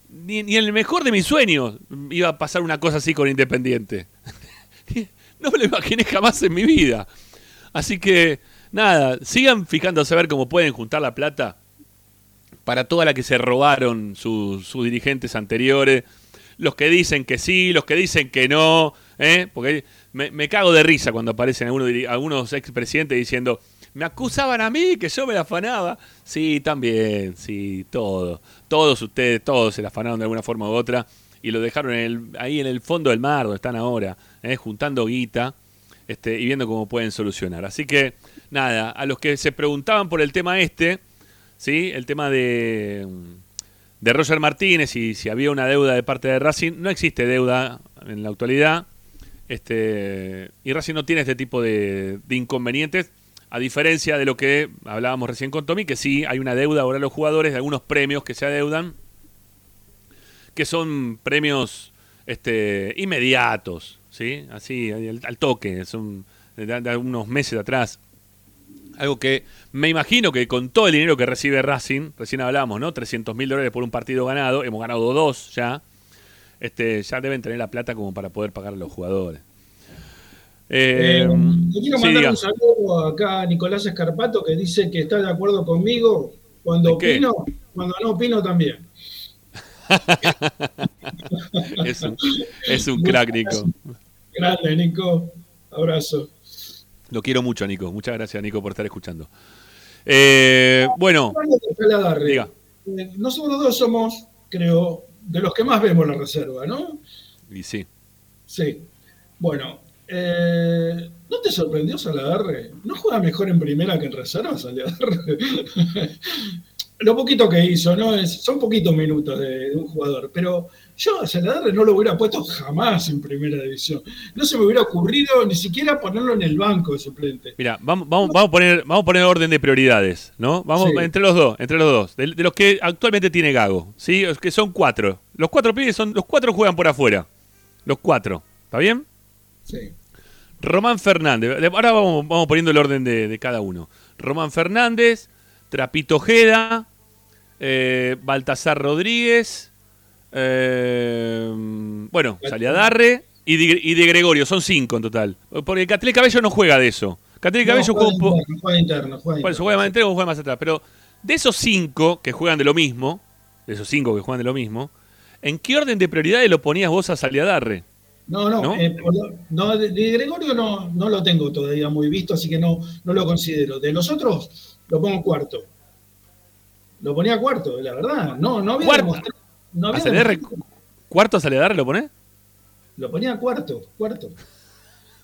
ni, en el mejor de mis sueños iba a pasar una cosa así con Independiente. no me lo imaginé jamás en mi vida. Así que, nada, sigan fijándose a ver cómo pueden juntar la plata para toda la que se robaron sus, dirigentes anteriores, los que dicen que sí, los que dicen que no, ¿eh? porque me, cago de risa cuando aparecen algunos, algunos expresidentes diciendo, me acusaban a mí que yo me la afanaba. Sí, también, sí, todo. Todos ustedes, todos se la afanaron de alguna forma u otra y lo dejaron en el- ahí en el fondo del mar donde están ahora, ¿eh? juntando guita este, y viendo cómo pueden solucionar. Así que, nada, a los que se preguntaban por el tema este, ¿sí? el tema de, de Roger Martínez y si había una deuda de parte de Racing, no existe deuda en la actualidad. Este, y Racing no tiene este tipo de, de inconvenientes, a diferencia de lo que hablábamos recién con Tommy, que sí hay una deuda ahora a los jugadores de algunos premios que se adeudan, que son premios este, inmediatos, ¿sí? Así, al, toque, son de, de unos meses atrás. Algo que me imagino que con todo el dinero que recibe Racing, recién hablamos, ¿no? 300 mil dólares por un partido ganado, hemos ganado dos ya, este, ya deben tener la plata como para poder pagar a los jugadores. Eh, Eh, le quiero mandar un saludo acá a Nicolás Escarpato que dice que está de acuerdo conmigo cuando ¿En qué? opino, cuando no opino también. es, un, es un crack, Nico. Grande, Nico. Abrazo. Lo quiero mucho, Nico. Muchas gracias, Nico, por estar escuchando. Eh, bueno, diga. eh, nosotros dos somos, creo, de los que más vemos la reserva, ¿no? Y sí. Sí. Bueno, eh, ¿no te sorprendió Saladarre? ¿No juega mejor en primera que en reserva Saladarre? Lo poquito que hizo, ¿no? Es, son poquitos minutos de, de un jugador, pero yo a Saladarre no lo hubiera puesto jamás en primera división. No se me hubiera ocurrido ni siquiera ponerlo en el banco de suplente. Mira, vamos, vamos, vamos, a poner, vamos a poner orden de prioridades, ¿no? Vamos Sí. entre los dos, entre los dos. De, de los que actualmente tiene Gago, ¿sí? Los que son cuatro. Los cuatro pibes son, los cuatro juegan por afuera. Los cuatro. ¿Está bien? Sí. Román Fernández. Ahora vamos, vamos poniendo el orden de, de cada uno. Román Fernández, Trapito Ojeda, eh, Baltasar Rodríguez, eh, bueno, Saliadarre y de, y de Gregorio. Son cinco en total. Porque Catlé Cabello no juega de eso. Catlé No, Cabello juega un poco. interno, juega interno, juega Por eso interno. juega más entero o juega más atrás. Pero de esos cinco que juegan de lo mismo, de esos cinco que juegan de lo mismo, ¿en qué orden de prioridades lo ponías vos a Saliadarre? No, no, ¿No? eh, no, de, de Gregorio no, no lo tengo todavía muy visto, así que no, no lo considero. De los otros, lo pongo cuarto. Lo ponía cuarto, la verdad. No, no había Cuarto. no ¿A había cuarto a Saliadarre lo ponés? Lo ponía cuarto, cuarto.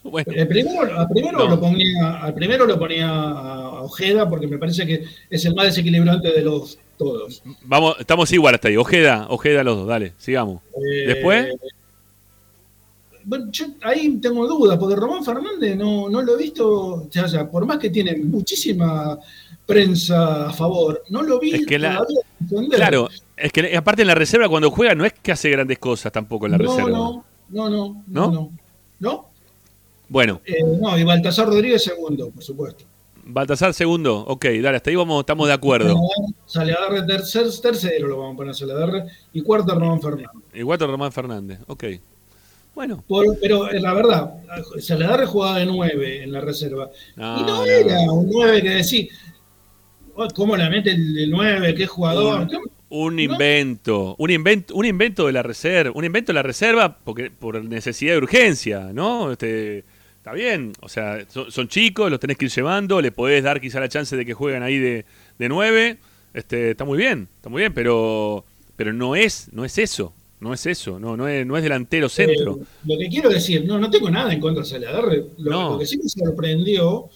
Bueno. El primero, al primero No. lo ponía, al primero lo ponía a Ojeda porque me parece que es el más desequilibrante de los todos. Vamos, estamos igual hasta ahí. Ojeda, Ojeda los dos, dale, sigamos. Eh, Después, Bueno, yo ahí tengo dudas, porque Román Fernández no, no lo he visto, o sea, por más que tiene muchísima prensa a favor, no lo vi Es que la- claro, es que aparte en la reserva cuando juega no es que hace grandes cosas tampoco en la no, reserva. no, no, no, ¿No? no, no, ¿No? Bueno, Eh, no, y Baltasar Rodríguez segundo, por supuesto. Baltasar segundo, ok, dale, hasta ahí vamos, estamos de acuerdo. Saladarre tercer, tercero lo vamos a poner a Saladarre y cuarto Román Fernández. Igual que Román Fernández, ok. Bueno. Por- pero eh, la verdad, Saladarre jugaba de nueve en la reserva. No, y no, no, era un nueve que decir, oh, ¿cómo la mete el, el nueve? ¿Qué jugador? Un, ¿Qué- un invento, un invento, un invento de la reserva, un invento de la reserva porque por necesidad de urgencia, ¿no? Este, está bien, o sea, son, son chicos, los tenés que ir llevando, le podés dar quizá la chance de que jueguen ahí de, de nueve, este, está muy bien, está muy bien, pero, pero no es, no es eso, no es eso, no, no es, no es delantero centro. Eh, lo que quiero decir, no, no tengo nada en contra de Saladarre. Lo, No. lo que sí me sorprendió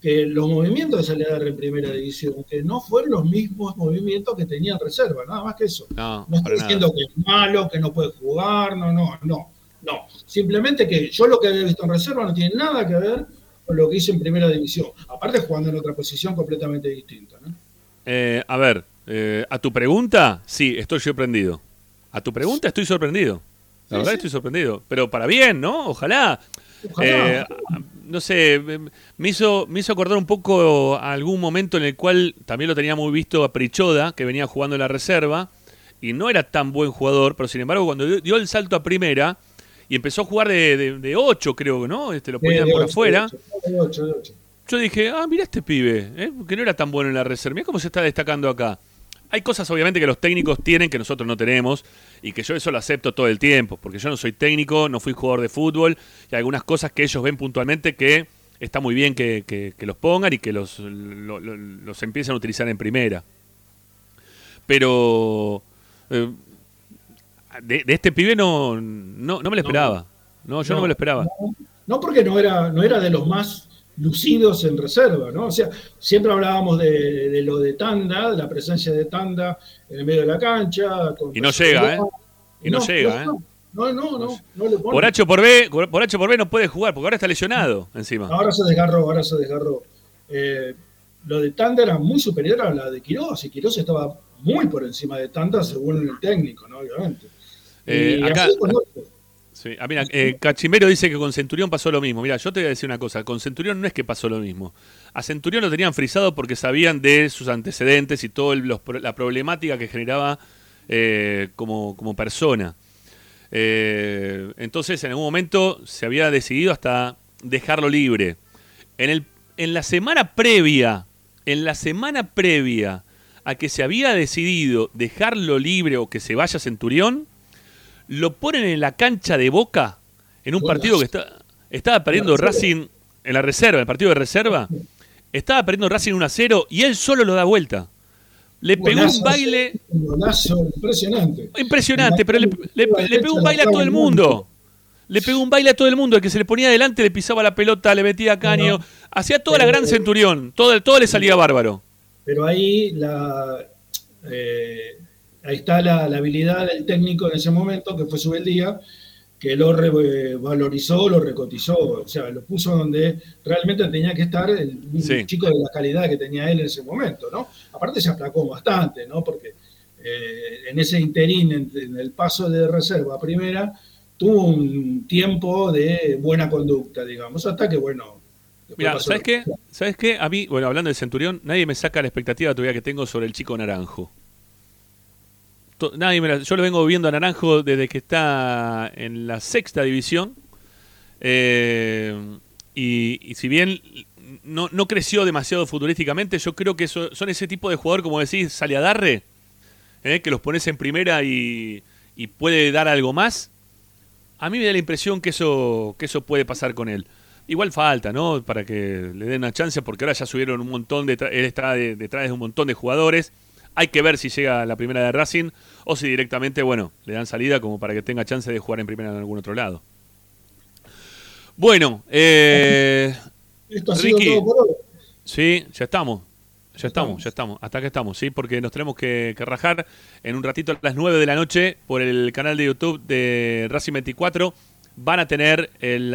que los movimientos de Saladarre en primera división, que no fueron los mismos movimientos que tenía en reserva, nada más que eso. No, No estoy diciendo nada. que es malo, que no puede jugar, no, no, no, no. Simplemente que yo lo que había visto en reserva no tiene nada que ver con lo que hice en primera división. Aparte jugando en otra posición completamente distinta. ¿no? Eh, a ver, eh, a tu pregunta, sí, estoy sorprendido. A tu pregunta estoy sorprendido. La Sí, verdad sí. estoy sorprendido. Pero para bien, ¿no? Ojalá. Ojalá. Eh, no sé, me- hizo, me hizo acordar un poco a algún momento en el cual también lo tenía muy visto a Prichoda, que venía jugando en la reserva, y no era tan buen jugador, pero sin embargo cuando dio, dio el salto a primera y empezó a jugar de 8, creo, ¿no? Este, lo ponían De por afuera. de de de. Yo dije, ah, mira este pibe, ¿eh? que no era tan bueno en la reserva. Mira cómo se está destacando acá. Hay cosas obviamente que los técnicos tienen que nosotros no tenemos y que yo eso lo acepto todo el tiempo, porque yo no soy técnico, no fui jugador de fútbol y hay algunas cosas que ellos ven puntualmente que está muy bien que, que- que los pongan y que los, lo- lo- los empiecen a utilizar en primera. Pero eh, de, de este pibe no, no, no me lo esperaba. No, yo no, me lo esperaba. No, no porque no era, no era de los más lucidos en reserva, ¿no? O sea, siempre hablábamos de, de lo de Tanda, de la presencia de Tanda en el medio de la cancha. con- Y no llega, ¿eh? Y no, llega, ¿eh? No, no, no, no le pone. Por H por B, por H por B no puede jugar porque ahora está lesionado encima. Ahora se desgarró, ahora se desgarró. Eh, lo de Tanda era muy superior a la de Quiroz, y Quiroz estaba muy por encima de Tanda según el técnico, ¿no? Obviamente. Eh, acá, así. Sí, ah, mira, eh, Cachimero dice que con Centurión pasó lo mismo. Mira, yo te voy a decir una cosa. Con Centurión no es que pasó lo mismo. A Centurión lo tenían frisado porque sabían de sus antecedentes y toda la problemática que generaba eh, como, persona. Eh, entonces, en algún momento se había decidido hasta dejarlo libre. En, en la semana previa, en la semana previa a que se había decidido dejarlo libre o que se vaya Centurión, lo ponen en la cancha de Boca, en un partido que está, estaba perdiendo Racing en la reserva, en el partido de reserva, estaba perdiendo Racing 1 a 0 y él solo lo da vuelta. Le pegó un baile impresionante. impresionante, pero le, le- le pegó un baile a todo el mundo. Le pegó un baile a todo el mundo. El que se le ponía adelante le pisaba la pelota, le metía caño. Hacía toda la gran centurión. Todo, todo le salía bárbaro. Pero ahí la, eh, ahí está la, la habilidad del técnico en ese momento, que fue su día, que lo revalorizó, lo recotizó, o sea, lo puso donde realmente tenía que estar el Sí. chico de la calidad que tenía él en ese momento, ¿no? Aparte se aplacó bastante, ¿no? Porque eh, en ese interín, en, en el paso de reserva a primera, tuvo un tiempo de buena conducta, digamos, hasta que, bueno... Mira, ¿sabes qué? ¿Sabes qué? A mí, bueno, hablando de Centurión, nadie me saca la expectativa todavía que tengo sobre el chico Naranjo. Nadie yo lo vengo viendo a Naranjo desde que está en la sexta división. Eh, y, si bien no, no creció demasiado futurísticamente, yo creo que son ese tipo de jugador, como decís, sale a darre, eh, que los pones en primera y, y puede dar algo más. A mí me da la impresión que eso, que eso puede pasar con él. Igual falta, ¿no? Para que le den una chance, porque ahora ya subieron un montón de. Él está de- detrás de un montón de jugadores. Hay que ver si llega a la primera de Racing o si directamente, bueno, le dan salida como para que tenga chance de jugar en primera en algún otro lado. Bueno, eh, Esto ha sido Ricky. todo por hoy. Sí, ya estamos. Ya estamos, ya estamos. Hasta que estamos, ¿sí? Porque nos tenemos que, que rajar en un ratito a las 9 de la noche por el canal de YouTube de Racing 24. Van a tener el,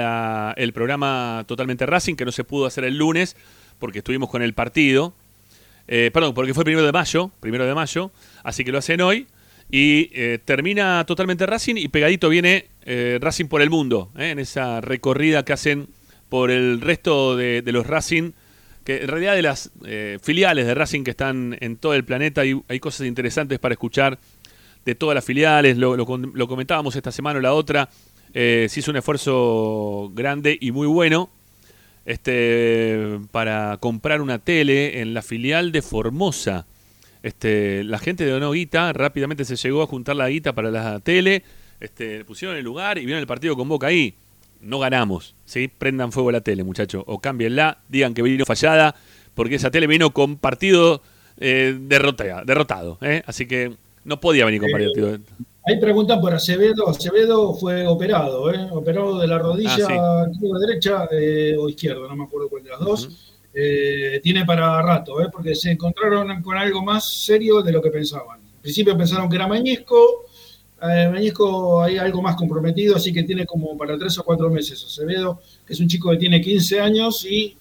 el programa Totalmente Racing, que no se pudo hacer el lunes porque estuvimos con el partido. Eh, perdón, porque fue primero de mayo, primero de mayo, así que lo hacen hoy. Y eh, termina totalmente Racing y pegadito viene eh, Racing por el mundo, ¿eh? en esa recorrida que hacen por el resto de, los Racing, que en realidad de las filiales de Racing que están en todo el planeta, hay, hay cosas interesantes para escuchar de todas las filiales, lo, lo lo comentábamos esta semana o la otra, se hizo un esfuerzo grande y muy bueno este, para comprar una tele en la filial de Formosa. Este, la gente donó guita, rápidamente se llegó a juntar la guita para la tele, este, pusieron el lugar y vieron el partido con Boca ahí. No ganamos, ¿sí? Prendan fuego a la tele, muchachos, o cámbienla, digan que vino fallada, porque esa tele vino con partido eh, derrotea- derrotado, ¿eh? Así que no podía venir con partido. Ahí preguntan por Acevedo. Acevedo fue operado, ¿eh? operado de la rodilla Ah, que derecha eh, o izquierda, no me acuerdo cuál de las dos. Eh, tiene para rato, ¿eh? porque se encontraron con algo más serio de lo que pensaban. Al principio pensaron que era Mañesco, eh, Mañesco hay algo más comprometido, así que tiene como para tres o cuatro meses. Acevedo, que es un chico que tiene 15 años y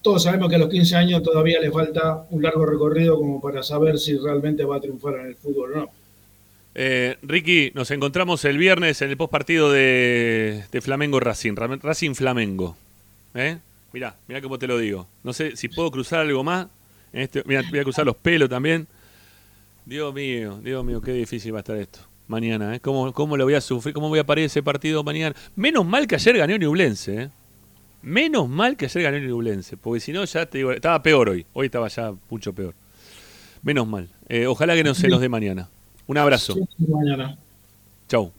todos sabemos que a los 15 años todavía le falta un largo recorrido como para saber si realmente va a triunfar en el fútbol o no. Eh, Ricky, nos encontramos el viernes en el postpartido de, de Flamengo Racing, Ra- Racing Flamengo. ¿Eh? Mirá, mirá cómo te lo digo. No sé si puedo cruzar algo más. En este, mirá, voy a cruzar los pelos también. Dios mío, Dios mío, qué difícil va a estar esto. Mañana, ¿eh? ¿Cómo, ¿Cómo lo voy a sufrir? ¿Cómo voy a parir ese partido mañana? Menos mal que ayer ganó Ñublense, ¿eh? Menos mal que ayer ganó Ñublense. Porque si no, ya te digo, estaba peor hoy. Hoy estaba ya mucho peor. Menos mal. Eh, ojalá que no se nos dé mañana. Un abrazo. Mañana. Chau.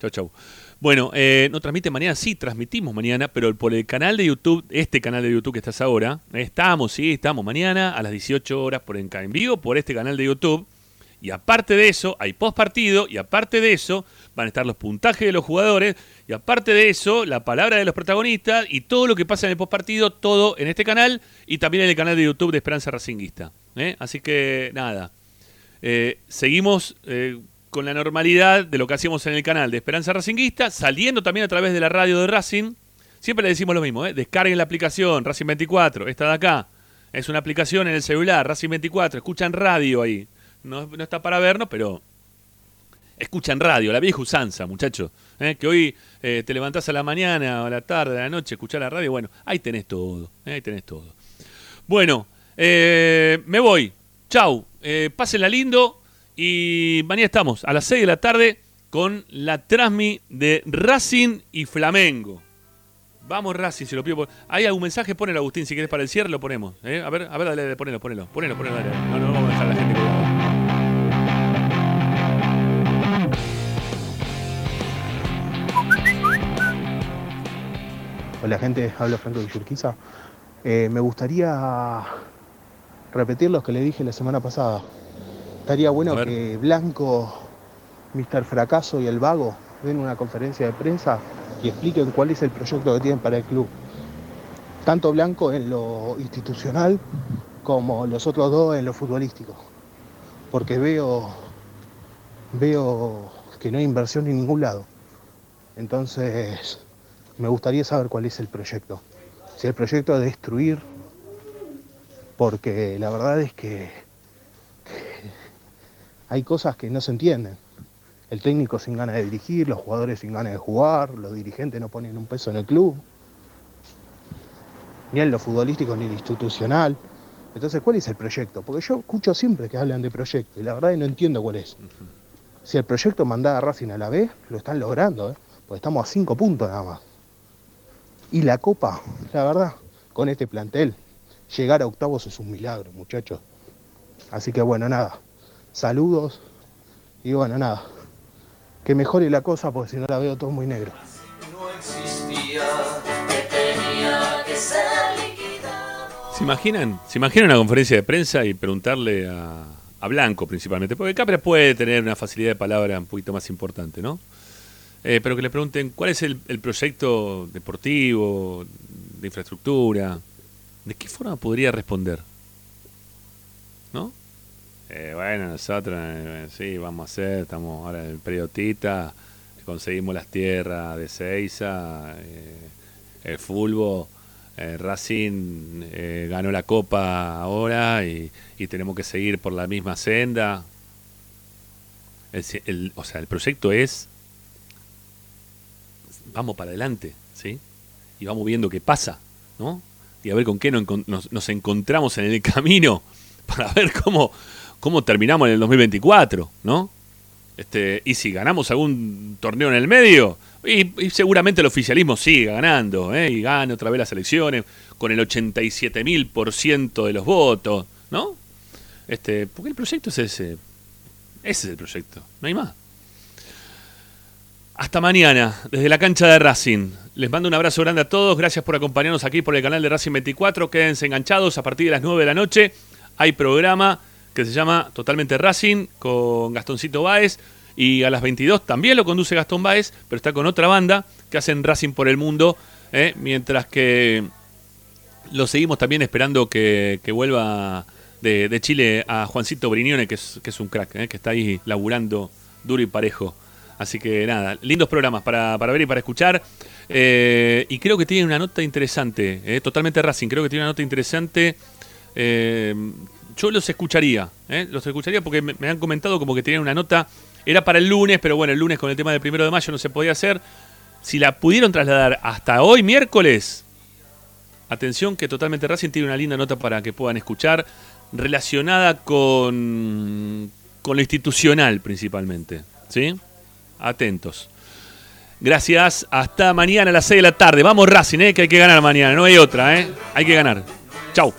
Chau, chau. Bueno, eh, no transmite mañana, sí, transmitimos mañana, pero por el canal de YouTube, este canal de YouTube que estás ahora, estamos, sí, estamos mañana a las 18 horas por en, en vivo por este canal de YouTube. Y aparte de eso, hay post partido, y aparte de eso, van a estar los puntajes de los jugadores, y aparte de eso, la palabra de los protagonistas, y todo lo que pasa en el post partido, todo en este canal, y también en el canal de YouTube de Esperanza Racinguista. ¿eh? Así que, nada, eh, seguimos eh, con la normalidad de lo que hacíamos en el canal de Esperanza Racinguista, saliendo también a través de la radio de Racing. Siempre le decimos lo mismo, ¿eh? descarguen la aplicación Racing 24, esta de acá. Es una aplicación en el celular, Racing 24, escuchan radio ahí. No, está para vernos, pero escuchan radio, la vieja usanza, muchachos. Que hoy te levantás a la mañana o a la tarde, a la noche, escuchar la radio. Bueno, ahí tenés todo, ahí tenés todo. Bueno, me voy. Chau, eh, pásenla lindo. Y mañana estamos a las 6 de la tarde con la Transmi de Racing y Flamengo. Vamos Racing, se lo pido. ¿Hay algún mensaje? Ponelo Agustín, si querés para el cierre lo ponemos. ¿eh? A ver, a ver, dale, dale, ponelo, ponelo, ponelo, ponelo. No, no, vamos a dejar a la gente colgada. Hola gente, habla Franco de Urquiza. Eh, me gustaría repetir lo que le dije la semana pasada. Estaría bueno que Blanco, Mr. Fracaso y el Vago den una conferencia de prensa y expliquen cuál es el proyecto que tienen para el club. Tanto Blanco en lo institucional como los otros dos en lo futbolístico. Porque veo, veo que no hay inversión en ningún lado. Entonces, me gustaría saber cuál es el proyecto. Si el proyecto es destruir, porque la verdad es que hay cosas que no se entienden. El técnico sin ganas de dirigir, los jugadores sin ganas de jugar, los dirigentes no ponen un peso en el club, ni en lo futbolístico ni en lo institucional. Entonces, ¿cuál es el proyecto? Porque yo escucho siempre que hablan de proyecto y la verdad es que no entiendo cuál es. Si el proyecto mandaba a Racing a la B, lo están logrando, ¿eh? porque estamos a cinco puntos nada más. Y la Copa, la verdad, con este plantel, llegar a octavos es un milagro, muchachos. Así que bueno, nada, saludos y bueno, nada, que mejore la cosa porque si no la veo todo muy negro. ¿Se imaginan? ¿Se imaginan una conferencia de prensa y preguntarle a, a Blanco principalmente? Porque Capra puede tener una facilidad de palabra un poquito más importante, ¿no? Eh, pero que le pregunten cuál es el, el proyecto deportivo, de infraestructura, ¿de qué forma podría responder? ¿No? Eh, bueno, nosotros eh, sí, vamos a hacer, estamos ahora en el periodo Tita, conseguimos las tierras de Seiza, eh, el fútbol, eh, Racing ganó la copa ahora y, tenemos que seguir por la misma senda. O sea, el proyecto es, vamos para adelante, ¿sí? Y vamos viendo qué pasa, ¿no? Y a ver con qué nos, encon- nos- nos encontramos en el camino para ver cómo, cómo terminamos en el 2024, ¿no? Este, y si ganamos algún torneo en el medio, y, seguramente el oficialismo sigue ganando, ¿eh? y gane otra vez las elecciones con el 87.000% de los votos, ¿no? Este, porque el proyecto es ese. Ese es el proyecto, no hay más. Hasta mañana, desde la cancha de Racing. Les mando un abrazo grande a todos. Gracias por acompañarnos aquí por el canal de Racing 24. Quédense enganchados a partir de las 9 de la noche. Hay programa que se llama Totalmente Racing con Gastoncito Báez. Y a las 22 también lo conduce Gastón Báez, pero está con otra banda que hacen Racing por el mundo. ¿eh? Mientras que lo seguimos también esperando que, vuelva de, Chile a Juancito Brignone, que es, que es un crack, ¿eh? que está ahí laburando duro y parejo. Así que nada, lindos programas para, para ver y para escuchar. Eh, y creo que tiene una nota interesante, ¿eh? totalmente Racing, creo que tiene una nota interesante. Eh, yo los escucharía, ¿eh? los escucharía porque me, han comentado como que tenían una nota, era para el lunes, pero bueno, el lunes con el tema del primero de mayo no se podía hacer. Si la pudieron trasladar hasta hoy, miércoles, atención que totalmente Racing tiene una linda nota para que puedan escuchar, relacionada con, con lo institucional principalmente. ¿Sí? Atentos. Gracias. Hasta mañana a las 6 de la tarde. Vamos Racing, ¿eh? que hay que ganar mañana. No hay otra. ¿eh? Hay que ganar. Chau.